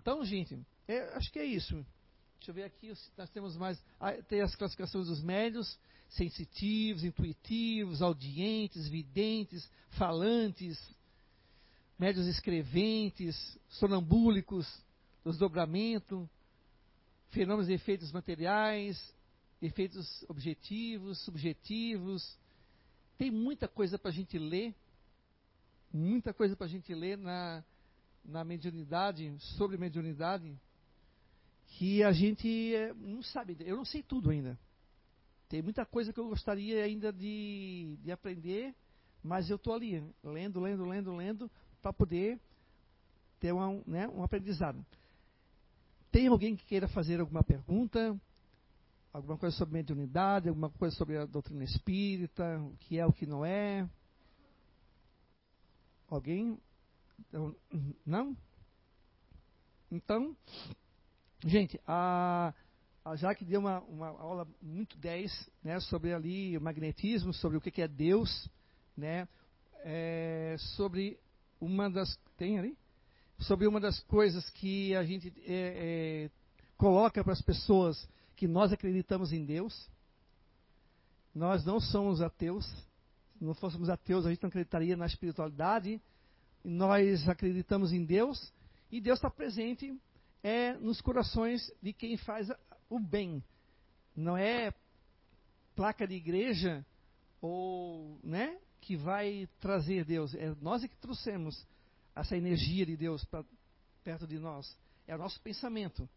Então, gente, é, acho que é isso. Deixa eu ver aqui, nós temos mais. Ah, tem as classificações dos médios, sensitivos, intuitivos, audientes, videntes, falantes, médios escreventes, sonambúlicos, desdobramento, fenômenos e efeitos materiais, efeitos objetivos, subjetivos. Tem muita coisa para a gente ler, muita coisa para a gente ler na, na mediunidade, sobre mediunidade, que a gente eh, não sabe. Eu não sei tudo ainda. Tem muita coisa que eu gostaria ainda de, de aprender, mas eu estou ali, lendo, lendo, lendo, lendo, para poder ter uma, né, um aprendizado. Tem alguém que queira fazer alguma pergunta? alguma coisa sobre mediunidade, alguma coisa sobre a doutrina espírita, o que é, o que não é? Alguém? Então, não? Então, gente, a, a Jaque deu uma, uma aula muito 10 né, sobre ali o magnetismo, sobre o que, que é Deus, né? é, sobre uma das. Tem ali? Sobre uma das coisas que a gente é, é, coloca para as pessoas que nós acreditamos em Deus. Nós não somos ateus. Não fôssemos ateus, a gente não acreditaria na espiritualidade. Nós acreditamos em Deus e Deus está presente é nos corações de quem faz o bem. Não é placa de igreja ou, né, que vai trazer Deus. É nós é que trouxemos essa energia de Deus para perto de nós. É o nosso pensamento.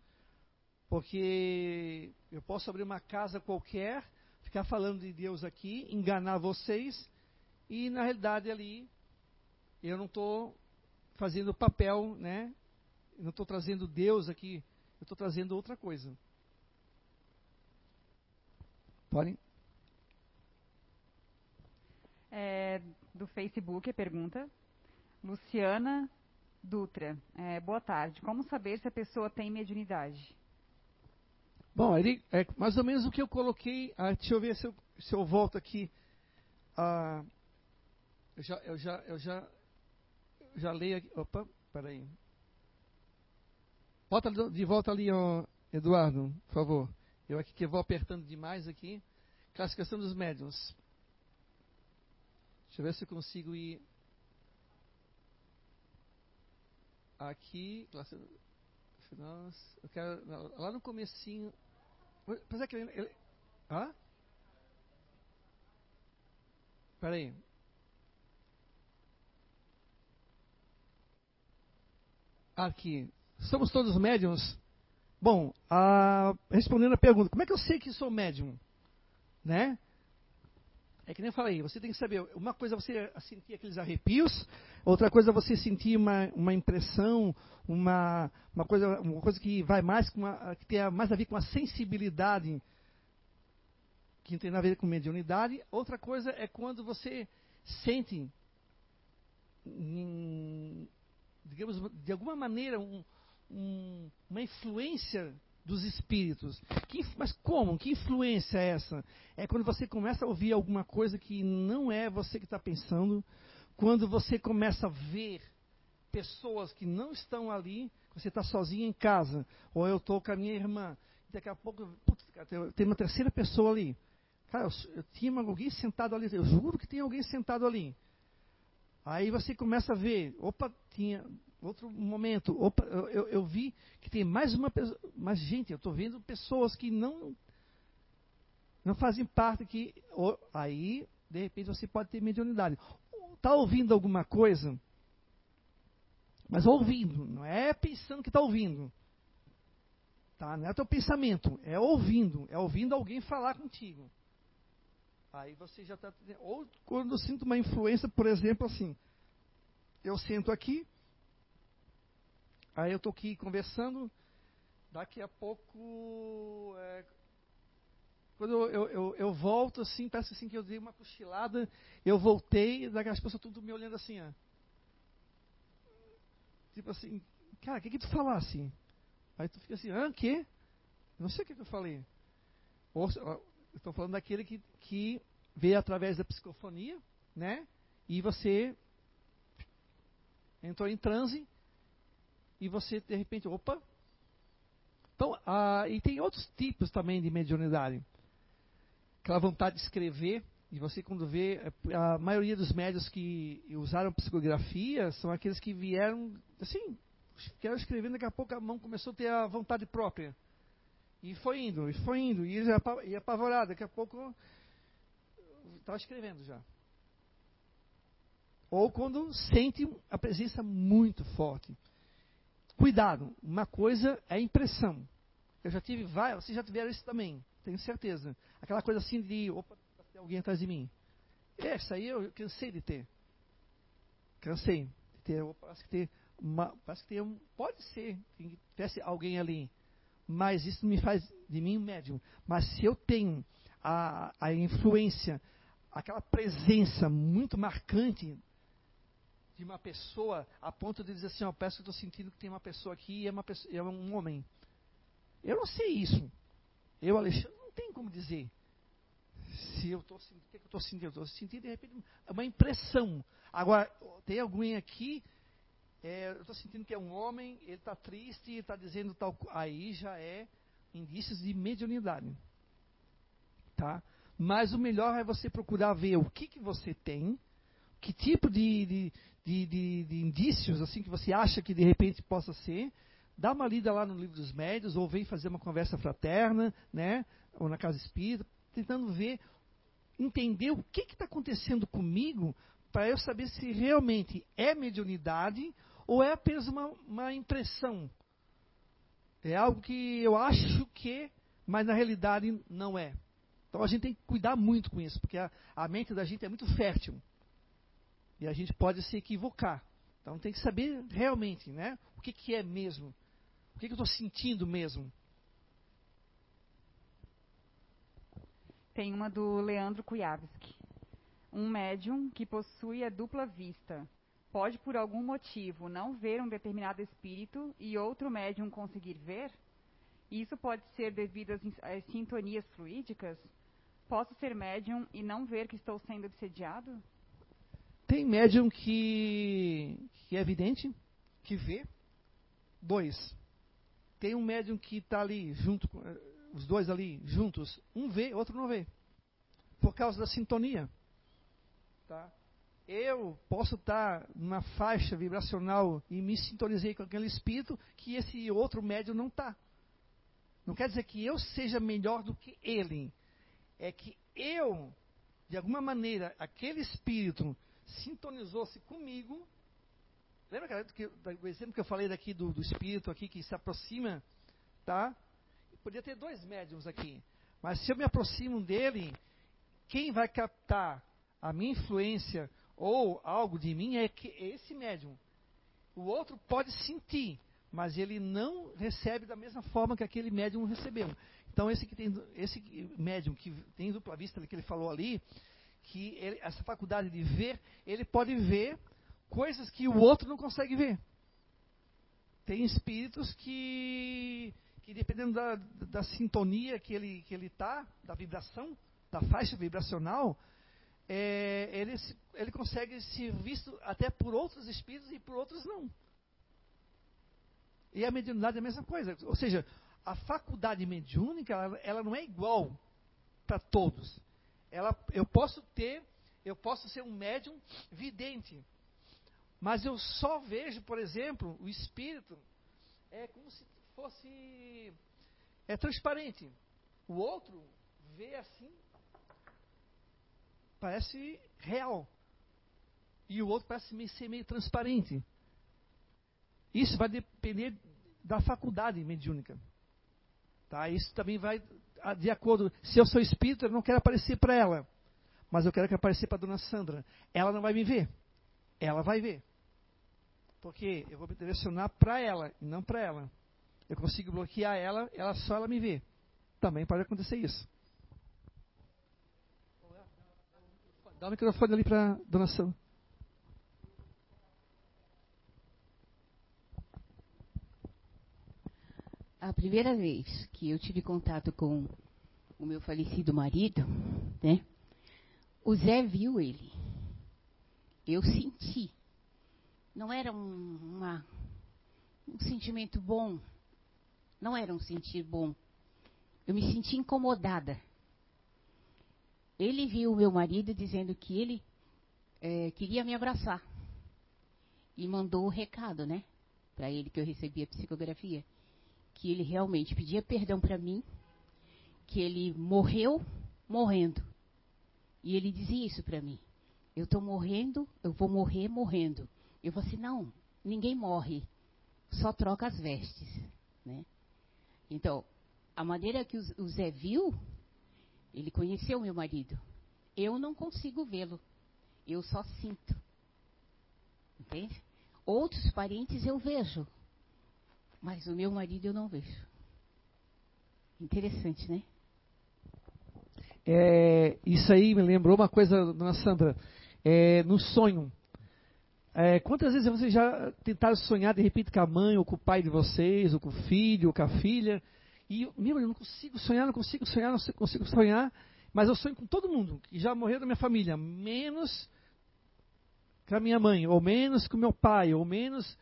Porque eu posso abrir uma casa qualquer, ficar falando de Deus aqui, enganar vocês, e na realidade ali eu não estou fazendo papel, né? Eu não estou trazendo Deus aqui, eu estou trazendo outra coisa. Podem? É, do Facebook, a pergunta. Luciana Dutra. É, boa tarde. Como saber se a pessoa tem mediunidade? Bom, ele, é mais ou menos o que eu coloquei. Ah, deixa eu ver se eu, se eu volto aqui. Ah, eu já, eu já, eu já, eu já leio aqui. Opa, peraí. Bota de volta ali, ó, Eduardo, por favor. Eu aqui que vou apertando demais aqui. Classificação dos médiums. Deixa eu ver se eu consigo ir aqui. Eu quero lá no comecinho. Mas é que ele, ele, hã? Peraí. Aqui. Somos todos médiums? Bom, a, respondendo a pergunta, como é que eu sei que sou médium? Né? É que nem eu falei, você tem que saber, uma coisa é você sentir aqueles arrepios, outra coisa é você sentir uma, uma impressão, uma, uma, coisa, uma coisa que vai mais com uma, que tem mais a ver com a sensibilidade, que tem a ver com mediunidade. Outra coisa é quando você sente, digamos, de alguma maneira, um, um, uma influência dos espíritos. Que, mas como? Que influência é essa? É quando você começa a ouvir alguma coisa que não é você que está pensando, quando você começa a ver pessoas que não estão ali, você está sozinho em casa, ou eu estou com a minha irmã, daqui a pouco, putz, tem uma terceira pessoa ali. Cara, eu, eu tinha alguém sentado ali, eu juro que tem alguém sentado ali. Aí você começa a ver, opa, tinha outro momento, opa, eu, eu, vi que tem mais uma pessoa, mas gente, eu estou vendo pessoas que não não fazem parte que aí de repente você pode ter mediunidade. Está ouvindo alguma coisa, mas ouvindo, não é pensando que está ouvindo. Tá? Não é teu pensamento, é ouvindo, é ouvindo alguém falar contigo. Aí você já está. Ou quando eu sinto uma influência, por exemplo, assim, eu sento aqui, Aí eu estou aqui conversando, daqui a pouco, é, quando eu, eu, eu, volto assim, parece assim que eu dei uma cochilada, eu voltei, daqui as pessoas tudo me olhando assim, ó. Tipo assim, cara, o que que tu falasse? Assim? Aí tu fica assim, ah, quê? Não sei o que, que eu falei. Ou, estou falando daquele que, que vê através da psicofonia, né? E você entrou em transe e você de repente, opa. Então, ah, e tem outros tipos também de mediunidade. Aquela vontade de escrever, e você quando vê, é, a maioria dos médios que usaram psicografia são aqueles que vieram, assim, quero escrever, daqui a pouco a mão começou a ter a vontade própria. E foi indo, e foi indo, e ia apavorado, daqui a pouco estava escrevendo já. Ou quando sente a presença muito forte. Cuidado, uma coisa é impressão. Eu já tive várias, vocês já tiveram isso também, tenho certeza. Aquela coisa assim de, opa, tem alguém atrás de mim. Essa aí eu cansei de ter. Cansei de ter, parece que uma, parece que tem um, pode ser que tivesse alguém ali, mas isso não me faz de mim um médium. Mas se eu tenho a, a influência, aquela presença muito marcante de uma pessoa a ponto de dizer assim, ó, peço que estou sentindo que tem uma pessoa aqui e é, uma pessoa, é um homem. Eu não sei isso. Eu, Alexandre, não tenho como dizer se eu estou sentindo, o que, é que eu estou sentindo? Eu estou sentindo, de repente, uma impressão. Agora, tem alguém aqui, é, eu estou sentindo que é um homem, ele está triste, ele está dizendo tal Aí já é indícios de mediunidade. Tá? Mas o melhor é você procurar ver o que, que você tem, que tipo de, de, de, de, de indícios assim que você acha que de repente possa ser, dá uma lida lá no livro dos médios, ou vem fazer uma conversa fraterna, né? Ou na casa espírita, tentando ver, entender o que está acontecendo comigo, para eu saber se realmente é mediunidade ou é apenas uma, uma impressão. É algo que eu acho que, mas na realidade não é. Então a gente tem que cuidar muito com isso, porque a, a mente da gente é muito fértil. E a gente pode se equivocar. Então tem que saber realmente, né? O que, que é mesmo. O que, que eu estou sentindo mesmo. Tem uma do Leandro Kujawski. Um médium que possui a dupla vista pode, por algum motivo, não ver um determinado espírito e outro médium conseguir ver? Isso pode ser devido às, às sintonias fluídicas? Posso ser médium e não ver que estou sendo obsediado? Tem médium que, que é evidente, que vê. Dois. Tem um médium que está ali junto, os dois ali juntos, um vê, outro não vê. Por causa da sintonia. Tá? Eu posso estar numa faixa vibracional e me sintonizei com aquele espírito que esse outro médium não está. Não quer dizer que eu seja melhor do que ele é que eu, de alguma maneira, aquele espírito sintonizou-se comigo. Lembra cara, que, do exemplo que eu falei daqui do, do espírito aqui que se aproxima, tá? Podia ter dois médiums aqui, mas se eu me aproximo dele, quem vai captar a minha influência ou algo de mim é, que, esse médium. O outro pode sentir, mas ele não recebe da mesma forma que aquele médium recebeu. Então esse que tem esse médium que tem dupla vista que ele falou ali, que ele, essa faculdade de ver, ele pode ver coisas que o outro não consegue ver. Tem espíritos que, que dependendo da, da sintonia que ele que ele está, da vibração, da faixa vibracional, é, ele, ele consegue ser visto até por outros espíritos e por outros não. E a mediunidade é a mesma coisa. Ou seja, a faculdade mediúnica, ela, ela não é igual para todos. Ela, eu posso ter, eu posso ser um médium vidente, mas eu só vejo, por exemplo, o espírito é como se fosse é transparente. O outro vê assim, parece real. E o outro parece ser meio transparente. Isso vai depender da faculdade mediúnica. Tá? Isso também vai ah, de acordo. Se eu sou espírito, eu não quero aparecer para ela. Mas eu quero que apareça para a dona Sandra. Ela não vai me ver. Ela vai ver. Porque eu vou me direcionar para ela não para ela. Eu consigo bloquear ela, ela só ela me vê. Também pode acontecer isso. Dá o microfone ali para a dona Sandra. A primeira vez que eu tive contato com o meu falecido marido, né? O Zé viu ele. Eu senti. Não era um, uma, um sentimento bom. Não era um sentir bom. Eu me senti incomodada. Ele viu o meu marido dizendo que ele é, queria me abraçar. E mandou o recado, né? Para ele que eu recebi a psicografia que ele realmente pedia perdão para mim, que ele morreu morrendo. E ele dizia isso para mim. Eu estou morrendo, eu vou morrer morrendo. Eu falei assim, não, ninguém morre, só troca as vestes. Né? Então, a maneira que o Zé viu, ele conheceu meu marido. Eu não consigo vê-lo, eu só sinto. Entende? Outros parentes eu vejo, mas o meu marido eu não vejo. Interessante, né? É, isso aí me lembrou uma coisa, dona Sandra. É, no sonho. É, quantas vezes vocês já tentaram sonhar de repente com a mãe, ou com o pai de vocês, ou com o filho, ou com a filha? E, meu, eu não consigo sonhar, não consigo sonhar, não consigo sonhar. Mas eu sonho com todo mundo que já morreu da minha família, menos com a minha mãe, ou menos com meu pai, ou menos.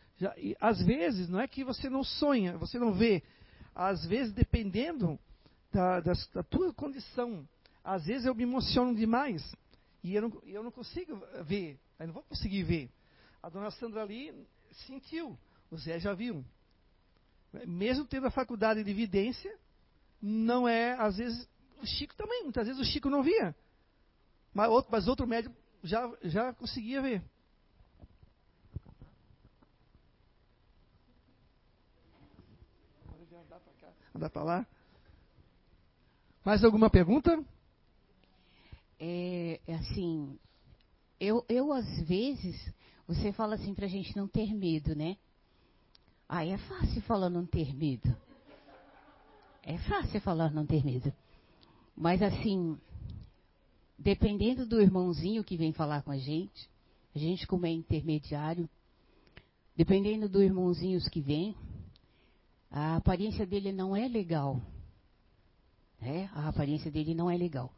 Às vezes, não é que você não sonha, você não vê. Às vezes, dependendo da, da, da tua condição, às vezes eu me emociono demais e eu não, eu não consigo ver, eu não vou conseguir ver. A dona Sandra ali sentiu, o Zé já viu. Mesmo tendo a faculdade de evidência, não é, às vezes, o Chico também, muitas vezes o Chico não via. Mas outro, mas outro médico já, já conseguia ver. Andar para lá. Mais alguma pergunta? É, é assim, eu, eu às vezes, você fala assim pra gente não ter medo, né? Aí é fácil falar não ter medo. É fácil falar não ter medo. Mas assim, dependendo do irmãozinho que vem falar com a gente, a gente como é intermediário, dependendo do irmãozinho que vem, a aparência dele não é legal. Né? A aparência dele não é legal.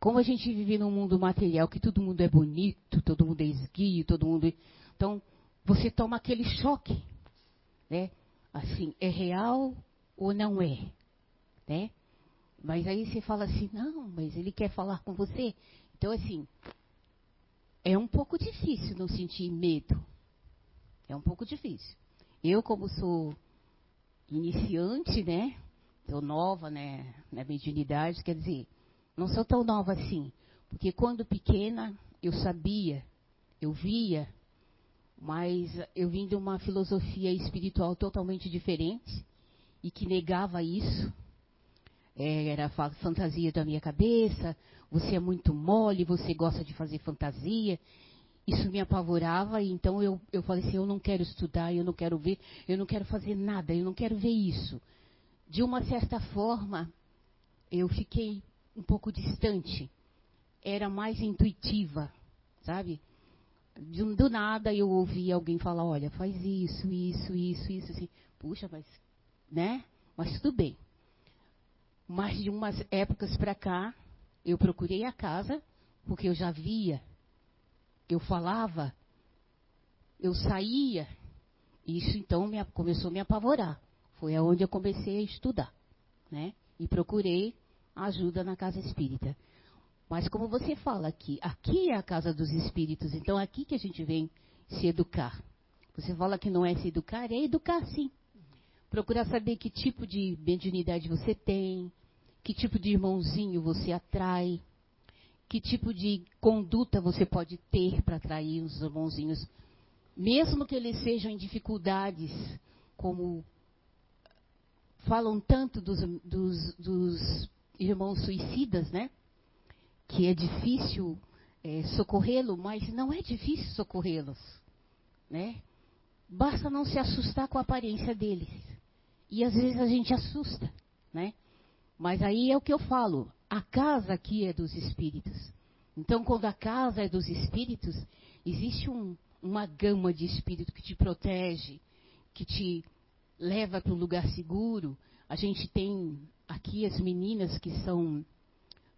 Como a gente vive num mundo material que todo mundo é bonito, todo mundo é esguio, todo mundo. É... Então, você toma aquele choque. Né? Assim, é real ou não é? Né? Mas aí você fala assim, não, mas ele quer falar com você. Então, assim, é um pouco difícil não sentir medo. É um pouco difícil. Eu, como sou iniciante, né? Sou nova, né? Na mediunidade, quer dizer, não sou tão nova assim. Porque quando pequena, eu sabia, eu via, mas eu vim de uma filosofia espiritual totalmente diferente e que negava isso é, era fantasia da minha cabeça, você é muito mole, você gosta de fazer fantasia. Isso me apavorava, e então eu, eu falei assim: eu não quero estudar, eu não quero ver, eu não quero fazer nada, eu não quero ver isso. De uma certa forma, eu fiquei um pouco distante, era mais intuitiva, sabe? Do, do nada eu ouvi alguém falar: olha, faz isso, isso, isso, isso, assim. Puxa, mas, né? Mas tudo bem. Mas de umas épocas para cá, eu procurei a casa, porque eu já via, eu falava, eu saía. Isso então me, começou a me apavorar. Foi aonde eu comecei a estudar, né? E procurei ajuda na casa espírita. Mas como você fala aqui, aqui é a casa dos espíritos, então é aqui que a gente vem se educar. Você fala que não é se educar, é educar sim procurar saber que tipo de mediunidade você tem, que tipo de irmãozinho você atrai, que tipo de conduta você pode ter para atrair os irmãozinhos, mesmo que eles sejam em dificuldades, como falam tanto dos, dos, dos irmãos suicidas, né? Que é difícil é, socorrê-lo, mas não é difícil socorrê-los, né? Basta não se assustar com a aparência deles. E às vezes a gente assusta, né? Mas aí é o que eu falo, a casa aqui é dos espíritos. Então, quando a casa é dos espíritos, existe um, uma gama de espírito que te protege, que te leva para um lugar seguro. A gente tem aqui as meninas que são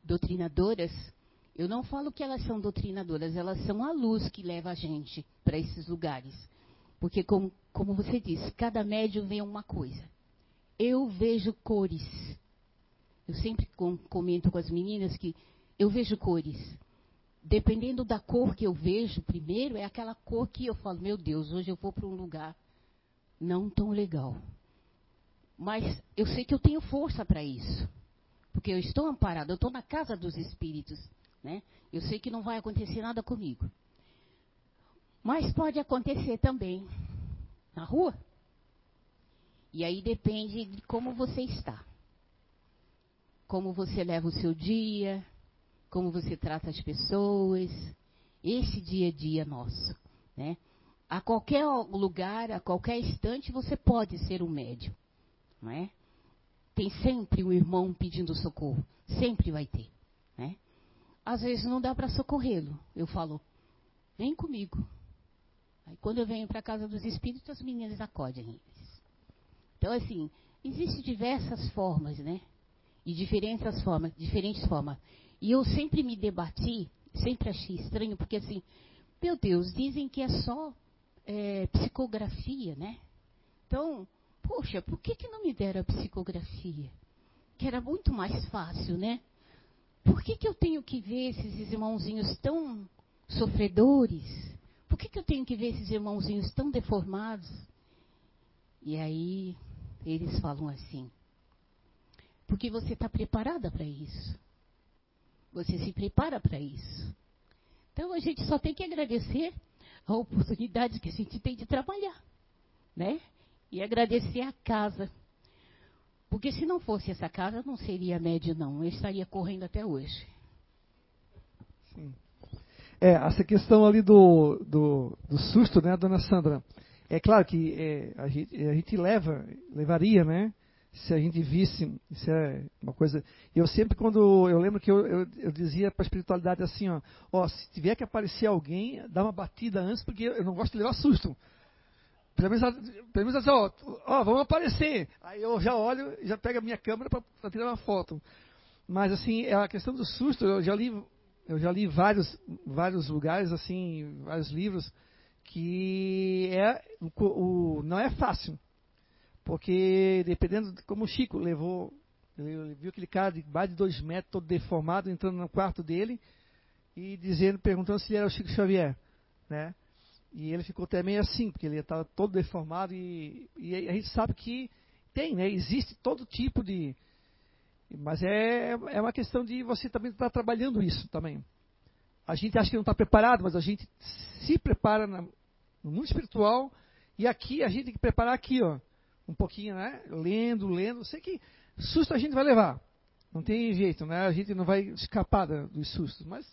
doutrinadoras. Eu não falo que elas são doutrinadoras, elas são a luz que leva a gente para esses lugares. Porque, como, como você disse, cada médium vê uma coisa eu vejo cores. Eu sempre comento com as meninas que eu vejo cores. Dependendo da cor que eu vejo, primeiro é aquela cor que eu falo, meu Deus, hoje eu vou para um lugar não tão legal. Mas eu sei que eu tenho força para isso. Porque eu estou amparada, eu estou na casa dos espíritos. Né? Eu sei que não vai acontecer nada comigo. Mas pode acontecer também na rua. E aí depende de como você está. Como você leva o seu dia, como você trata as pessoas, esse dia a dia nosso, né? A qualquer lugar, a qualquer instante, você pode ser um médium, não é? Tem sempre um irmão pedindo socorro, sempre vai ter, né? Às vezes não dá para socorrê-lo. Eu falo, vem comigo. Aí quando eu venho para a casa dos espíritos, as meninas acodem eles. Então, assim, existem diversas formas, né? E diferentes formas, diferentes formas. E eu sempre me debati, sempre achei estranho, porque assim, meu Deus, dizem que é só é, psicografia, né? Então, poxa, por que, que não me deram a psicografia? Que era muito mais fácil, né? Por que, que eu tenho que ver esses irmãozinhos tão sofredores? Por que, que eu tenho que ver esses irmãozinhos tão deformados? E aí eles falam assim: porque você está preparada para isso. Você se prepara para isso. Então a gente só tem que agradecer a oportunidade que a gente tem de trabalhar, né? E agradecer a casa. Porque se não fosse essa casa, não seria médio, não. Eu estaria correndo até hoje. Sim. É, essa questão ali do, do, do susto, né, dona Sandra? É claro que é, a, gente, a gente leva, levaria, né? Se a gente visse, isso é uma coisa. Eu sempre, quando. Eu lembro que eu, eu, eu dizia para a espiritualidade assim: ó, ó, se tiver que aparecer alguém, dá uma batida antes, porque eu não gosto de levar susto. Pelo menos, assim, ó, ó, vamos aparecer. Aí eu já olho, já pego a minha câmera para tirar uma foto. Mas assim, a questão do susto, eu já li, eu já li vários, vários lugares, assim, vários livros, que é, o, o, não é fácil. Porque dependendo de como o Chico levou, ele viu aquele cara de mais de dois metros, todo deformado, entrando no quarto dele e dizendo, perguntando se ele era o Chico Xavier, né? E ele ficou até meio assim, porque ele estava todo deformado e, e, a gente sabe que tem, né? Existe todo tipo de. Mas é, é uma questão de você também estar trabalhando isso também. A gente acha que não está preparado, mas a gente se prepara na, no mundo espiritual e aqui a gente tem que preparar aqui, ó. Um pouquinho, né? Lendo, lendo. Sei que susto a gente vai levar. Não tem jeito, né? A gente não vai escapar dos sustos, mas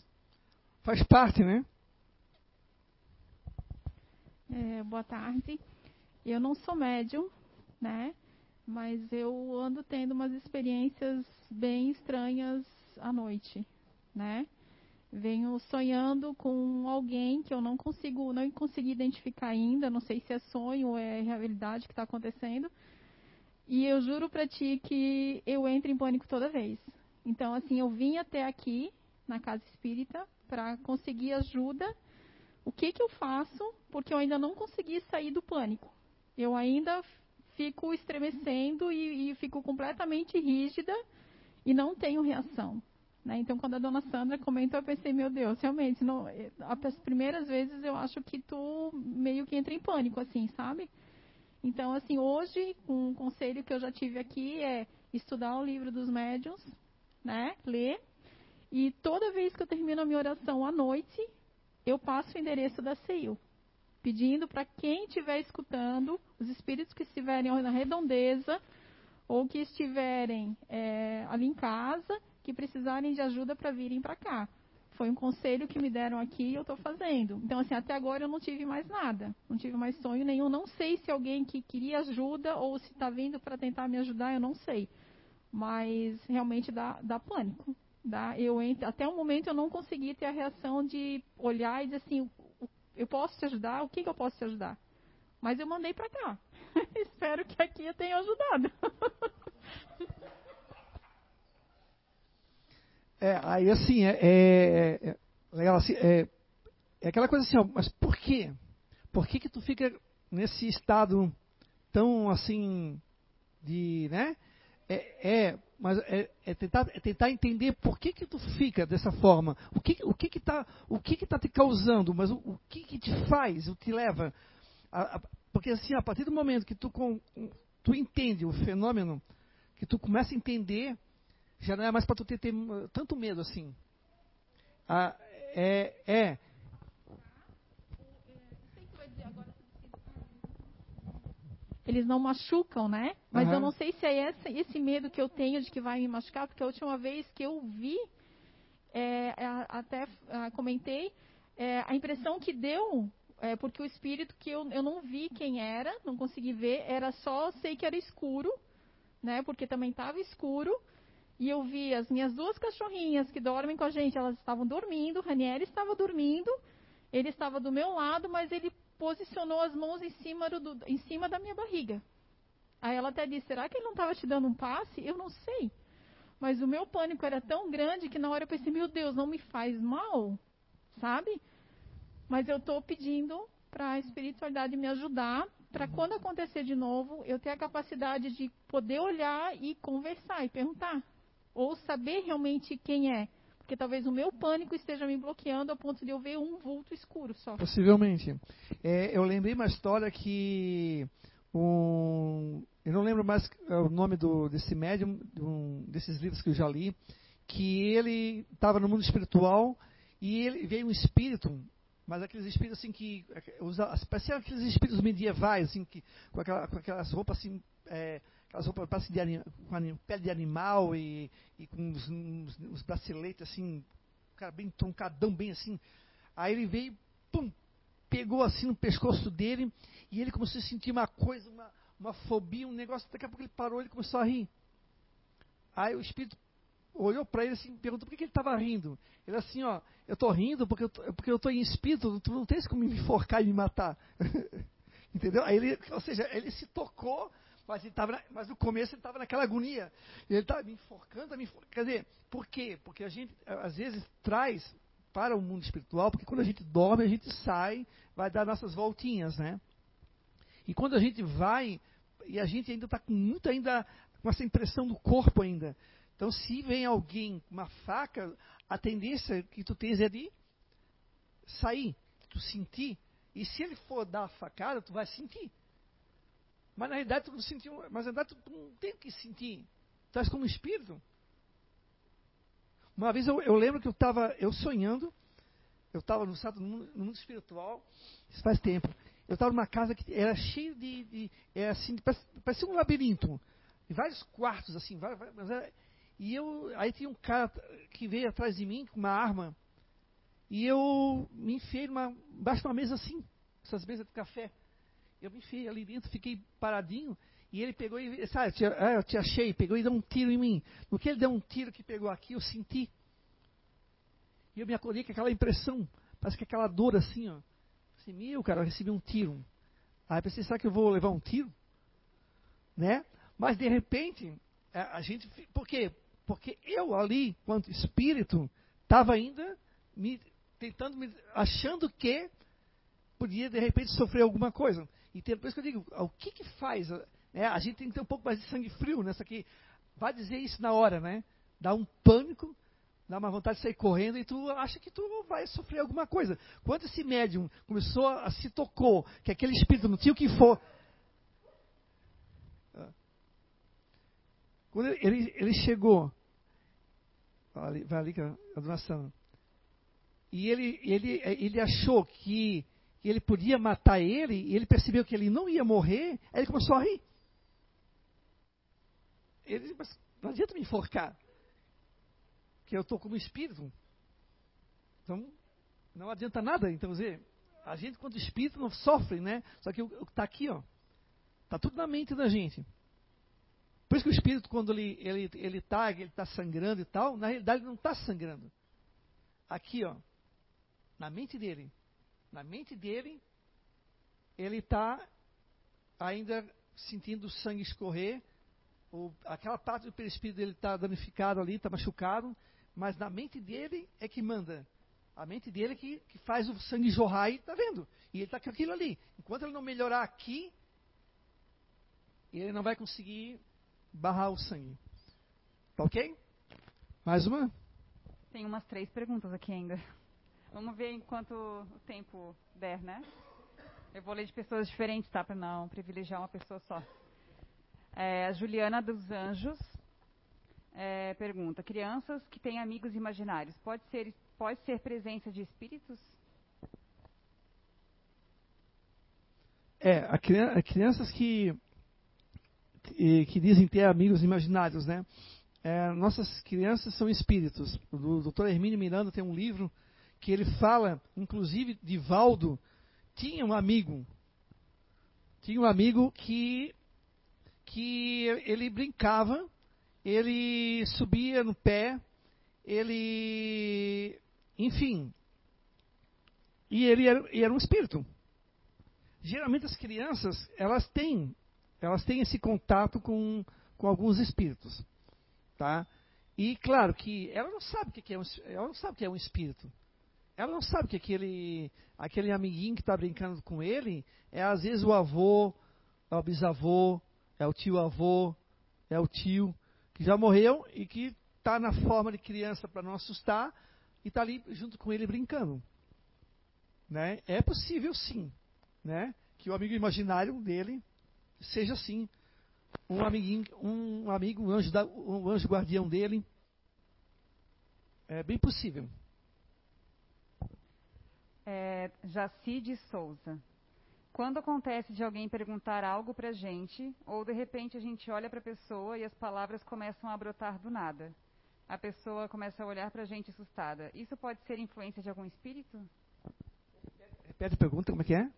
faz parte, né? É, boa tarde. Eu não sou médium, né? Mas eu ando tendo umas experiências bem estranhas à noite, né? Venho sonhando com alguém que eu não consigo, não consegui identificar ainda, não sei se é sonho ou é realidade que está acontecendo. E eu juro para ti que eu entro em pânico toda vez. Então, assim, eu vim até aqui na casa espírita para conseguir ajuda o que, que eu faço? Porque eu ainda não consegui sair do pânico. Eu ainda fico estremecendo e, e fico completamente rígida e não tenho reação. Né? Então, quando a dona Sandra comentou, eu pensei, meu Deus, realmente, não, as primeiras vezes eu acho que tu meio que entra em pânico, assim, sabe? Então, assim, hoje, um conselho que eu já tive aqui é estudar o livro dos médiuns, né? Ler. E toda vez que eu termino a minha oração à noite, eu passo o endereço da CEIU, pedindo para quem estiver escutando, os espíritos que estiverem na redondeza ou que estiverem é, ali em casa, que precisarem de ajuda para virem para cá. Foi um conselho que me deram aqui e eu estou fazendo. Então, assim, até agora eu não tive mais nada. Não tive mais sonho nenhum. Não sei se alguém que queria ajuda ou se está vindo para tentar me ajudar, eu não sei. Mas realmente dá, dá pânico. Dá, eu até o momento eu não consegui ter a reação de olhar e dizer assim, eu posso te ajudar? O que, que eu posso te ajudar? Mas eu mandei para cá. [LAUGHS] Espero que aqui eu tenha ajudado. [LAUGHS] é, aí assim, é, é, é, legal, assim, é, é aquela coisa assim, ó, mas por quê? Por que que tu fica nesse estado tão assim de, né? É, é mas é, é, tentar, é tentar entender por que que tu fica dessa forma, o que o que que tá, o que que tá te causando, mas o, o que que te faz, o que te leva, a, a, porque assim a partir do momento que tu com, tu entende o fenômeno, que tu começa a entender, já não é mais para tu ter, ter, tanto medo assim. Ah, é, é eles não machucam, né? Mas uhum. eu não sei se é esse, esse, medo que eu tenho de que vai me machucar, porque a última vez que eu vi, é, até comentei, é, a impressão que deu, é, porque o espírito que eu, eu não vi quem era, não consegui ver, era só, sei que era escuro, né? Porque também estava escuro. E eu vi as minhas duas cachorrinhas que dormem com a gente, elas estavam dormindo, Ranieri estava dormindo, ele estava do meu lado, mas ele posicionou as mãos em cima, do, em cima da minha barriga. Aí ela até disse: será que ele não estava te dando um passe? Eu não sei. Mas o meu pânico era tão grande que na hora eu pensei, meu Deus, não me faz mal, sabe? Mas eu estou pedindo para a espiritualidade me ajudar, para quando acontecer de novo, eu ter a capacidade de poder olhar e conversar e perguntar. Ou saber realmente quem é. Porque talvez o meu pânico esteja me bloqueando a ponto de eu ver um vulto escuro só. Possivelmente. É, eu lembrei uma história que um, eu não lembro mais é, o nome do, desse médium, um, desses livros que eu já li, que ele estava no mundo espiritual e ele veio um espírito, mas aqueles espíritos assim que usa, pareciam aqueles espíritos medievais, assim, que, com, aquela, com aquelas roupas assim, é, aquelas roupas de anim, com pele de animal e, e com uns, uns, uns, braceletes assim, cara bem troncadão, bem assim. Aí ele veio, pum, pegou assim no pescoço dele e ele começou a sentir uma coisa, uma, uma fobia, um negócio. Daqui a pouco ele parou, ele começou a rir. Aí o espírito olhou para ele assim, perguntou por que, ele estava rindo. Ele assim, ó, eu estou rindo porque eu tô, porque estou em espírito, tu não tens como me enforcar e me matar. [LAUGHS] Entendeu? Aí ele, ou seja, ele se tocou, mas, ele tava, mas no começo ele estava naquela agonia. Ele estava me enforcando, me enforcando. Quer dizer, por quê? Porque a gente, às vezes, traz para o mundo espiritual, porque quando a gente dorme, a gente sai, vai dar nossas voltinhas, né? E quando a gente vai, e a gente ainda está com muito ainda com essa impressão do corpo ainda. Então, se vem alguém com uma faca, a tendência que tu tens é de sair, tu sentir. E se ele for dar a facada, tu vai sentir. Mas na realidade tu não sentiu, mas na verdade tu não tem que sentir. Tu és como um espírito. Uma vez eu, eu lembro que eu estava eu sonhando, eu estava no, no, no mundo espiritual, isso faz tempo. Eu estava numa casa que era cheia de. de era assim, parecia um labirinto. Vários quartos, assim. Vários, mas era, e eu. Aí tinha um cara que veio atrás de mim com uma arma. E eu me enfiei numa, embaixo de uma mesa assim, essas mesas de café. Eu me enfiei ali dentro, fiquei paradinho. E ele pegou e. Sabe, eu te, ah, eu te achei, pegou e deu um tiro em mim. No que ele deu um tiro que pegou aqui, eu senti. E eu me acordei com aquela impressão. Parece que aquela dor assim, ó. Assim, meu, cara, eu recebi um tiro. Aí eu pensei, será que eu vou levar um tiro? Né? Mas de repente, é, a gente. Por quê? Porque eu ali, quanto espírito, estava ainda me tentando, me, achando que podia de repente sofrer alguma coisa. Tem, por isso que eu digo, o que que faz? Né? A gente tem que ter um pouco mais de sangue frio nessa aqui. Vai dizer isso na hora, né? Dá um pânico, dá uma vontade de sair correndo e tu acha que tu vai sofrer alguma coisa. Quando esse médium começou a, se tocou, que aquele espírito não tinha o que for. Quando ele, ele chegou, vai ali que a, a donação, e ele, ele, ele achou que, que ele podia matar ele, e ele percebeu que ele não ia morrer, aí ele começou a rir. Ele disse, mas não adianta me enforcar que eu estou como espírito. Então, não adianta nada. Então, dizer, a gente, quando espírito, não sofre, né? Só que está aqui, ó. Está tudo na mente da gente. Por isso que o espírito, quando ele está ele, ele tá, ele tá sangrando e tal, na realidade ele não está sangrando. Aqui, ó. Na mente dele. Na mente dele, ele está ainda sentindo o sangue escorrer. Ou aquela parte do perispírito dele está danificado ali, está machucado mas na mente dele é que manda. A mente dele é que, que faz o sangue jorrar e está vendo. E ele está com aquilo ali. Enquanto ele não melhorar aqui, ele não vai conseguir barrar o sangue. Tá ok? Mais uma? Tem umas três perguntas aqui ainda. Vamos ver enquanto o tempo der, né? Eu vou ler de pessoas diferentes, tá? Para não privilegiar uma pessoa só. É, a Juliana dos Anjos é, pergunta: crianças que têm amigos imaginários, pode ser, pode ser presença de espíritos? É, a, a crianças que, que dizem ter amigos imaginários, né? É, nossas crianças são espíritos. O Dr. Hermínio Miranda tem um livro que ele fala, inclusive, de Valdo tinha um amigo, tinha um amigo que que ele brincava ele subia no pé, ele. Enfim. E ele era, e era um espírito. Geralmente as crianças, elas têm, elas têm esse contato com, com alguns espíritos. Tá? E claro que ela não sabe o que é um, ela não sabe o que é um espírito. Ela não sabe que aquele, aquele amiguinho que está brincando com ele é às vezes o avô, é o bisavô, é o tio-avô, é o tio que já morreu e que está na forma de criança para não assustar e está ali junto com ele brincando. Né? É possível sim, né? que o amigo imaginário dele seja assim um amiguinho, um amigo, um anjo, da, um anjo guardião dele. É bem possível. É, Jaci de Souza. Quando acontece de alguém perguntar algo pra gente, ou de repente a gente olha para a pessoa e as palavras começam a brotar do nada. A pessoa começa a olhar pra gente assustada. Isso pode ser influência de algum espírito? Repete a pergunta, como é que é?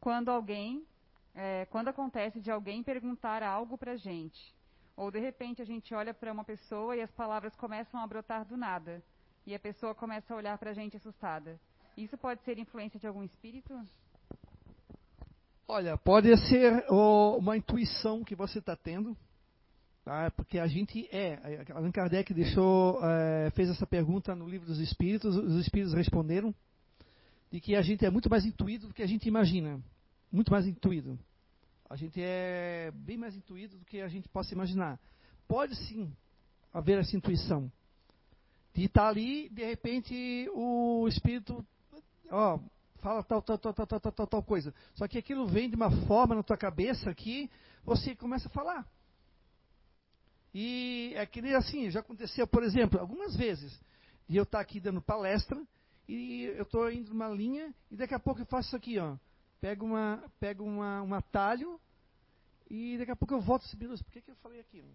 Quando alguém é, quando acontece de alguém perguntar algo para a gente, ou de repente a gente olha para uma pessoa e as palavras começam a brotar do nada, e a pessoa começa a olhar para a gente assustada. Isso pode ser influência de algum espírito? Olha, pode ser oh, uma intuição que você está tendo, tá? porque a gente é. Allan Kardec deixou, é, fez essa pergunta no livro dos Espíritos, os Espíritos responderam de que a gente é muito mais intuído do que a gente imagina, muito mais intuído. A gente é bem mais intuído do que a gente possa imaginar. Pode sim haver essa intuição. De estar tá ali, de repente, o espírito, ó, fala tal, tal, tal, tal, tal, tal, tal, coisa. Só que aquilo vem de uma forma na tua cabeça que você começa a falar. E é que nem assim, já aconteceu, por exemplo, algumas vezes, de eu estar aqui dando palestra, e eu estou indo numa linha, e daqui a pouco eu faço isso aqui, ó pego, uma, pego uma, um atalho e daqui a pouco eu volto e digo, por que, que eu falei aquilo?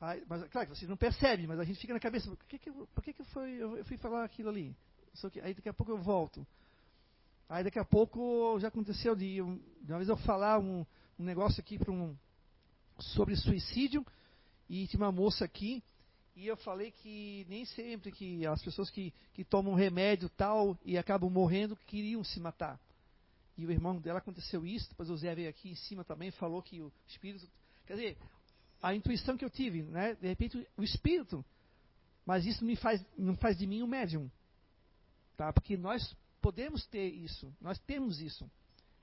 Aí, mas, claro que você não percebe, mas a gente fica na cabeça, por que, que, por que, que eu, fui, eu, fui falar aquilo ali? Aí daqui a pouco eu volto. Aí daqui a pouco já aconteceu de, de uma vez eu falar um, um negócio aqui um, sobre suicídio e tinha uma moça aqui e eu falei que nem sempre que as pessoas que, que tomam remédio tal e acabam morrendo queriam se matar e o irmão dela aconteceu isso, depois o Zé veio aqui em cima também falou que o espírito. Quer dizer, a intuição que eu tive, né? De repente, o espírito. Mas isso me faz, não faz de mim um médium. Tá? Porque nós podemos ter isso, nós temos isso.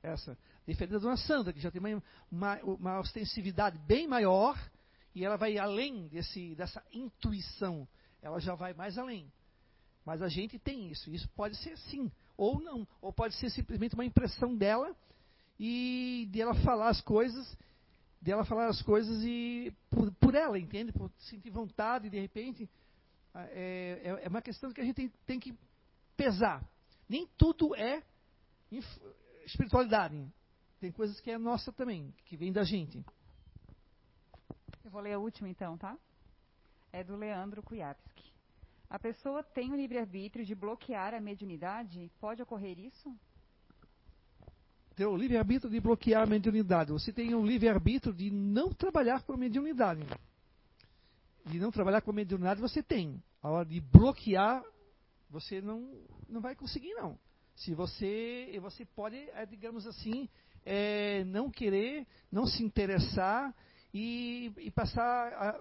Essa. Diferente da dona Sandra, que já tem uma, uma, ostensividade bem maior, e ela vai além desse, dessa intuição. Ela já vai mais além. Mas a gente tem isso. Isso pode ser sim ou não. Ou pode ser simplesmente uma impressão dela e dela falar as coisas, dela falar as coisas e por, por ela, entende? Por sentir vontade de repente. É, é, é uma questão que a gente tem, tem que pesar. Nem tudo é espiritualidade. Tem coisas que é nossa também, que vem da gente. Eu vou ler a última então, tá? É do Leandro Kujawski. A pessoa tem o livre-arbítrio de bloquear a mediunidade? Pode ocorrer isso? Tem o livre-arbítrio de bloquear a mediunidade. Você tem o livre-arbítrio de não trabalhar com a mediunidade. De não trabalhar com a mediunidade você tem. A hora de bloquear, você não, não vai conseguir, não. Se você, você pode, é, digamos assim, é, não querer, não se interessar e, e passar a,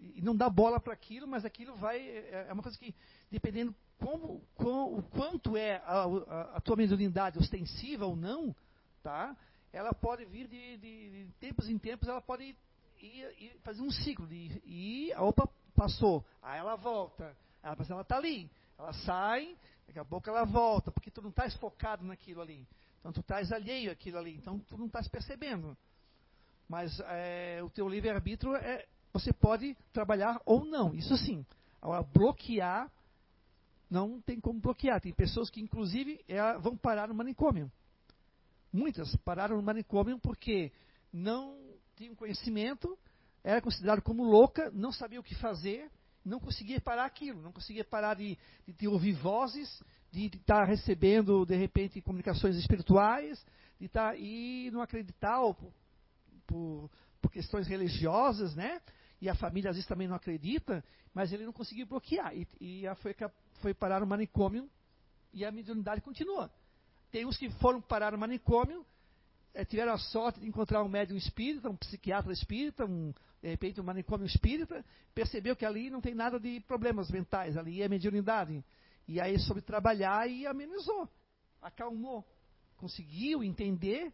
e não dá bola para aquilo, mas aquilo vai. É, é uma coisa que, dependendo como, com, o quanto é a, a, a, tua mediunidade ostensiva ou não, tá? ela pode vir de, de, de tempos em tempos, ela pode ir, ir, fazer um ciclo de ir, opa, passou, aí ela volta, ela está ali, ela sai, daqui a pouco ela volta, porque tu não estás focado naquilo ali. Então tu estás alheio àquilo ali, então tu não estás percebendo. Mas é, o teu livre-arbítrio é, você pode trabalhar ou não, isso sim. Agora, bloquear, não tem como bloquear. Tem pessoas que, inclusive, é, vão parar no manicômio. Muitas pararam no manicômio porque não tinham conhecimento, era considerado como louca, não sabia o que fazer, não conseguia parar aquilo, não conseguia parar de, de, de ouvir vozes, de, estar recebendo, de repente, comunicações espirituais, de estar, e não acreditar, por, por, por questões religiosas, né? e a família às vezes também não acredita, mas ele não conseguiu bloquear. E, e foi, foi parar no manicômio e a mediunidade continua. Tem uns que foram parar no manicômio, é, tiveram a sorte de encontrar um médium espírita, um psiquiatra espírita, um, de repente um manicômio espírita, percebeu que ali não tem nada de problemas mentais, ali é mediunidade. E aí soube trabalhar e amenizou, acalmou, conseguiu entender,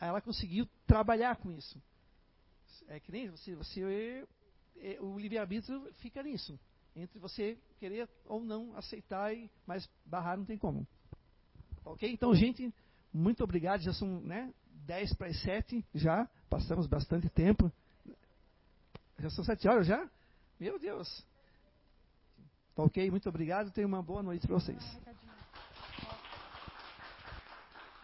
aí ela conseguiu trabalhar com isso. É que nem você, você é, o livre-arbítrio fica nisso, entre você querer ou não aceitar, mas barrar não tem como. Ok? Então, gente, muito obrigado. Já são né, 10 para as 7 já. Passamos bastante tempo. Já são 7 horas já? Meu Deus. Ok, muito obrigado. Tenha uma boa noite para vocês.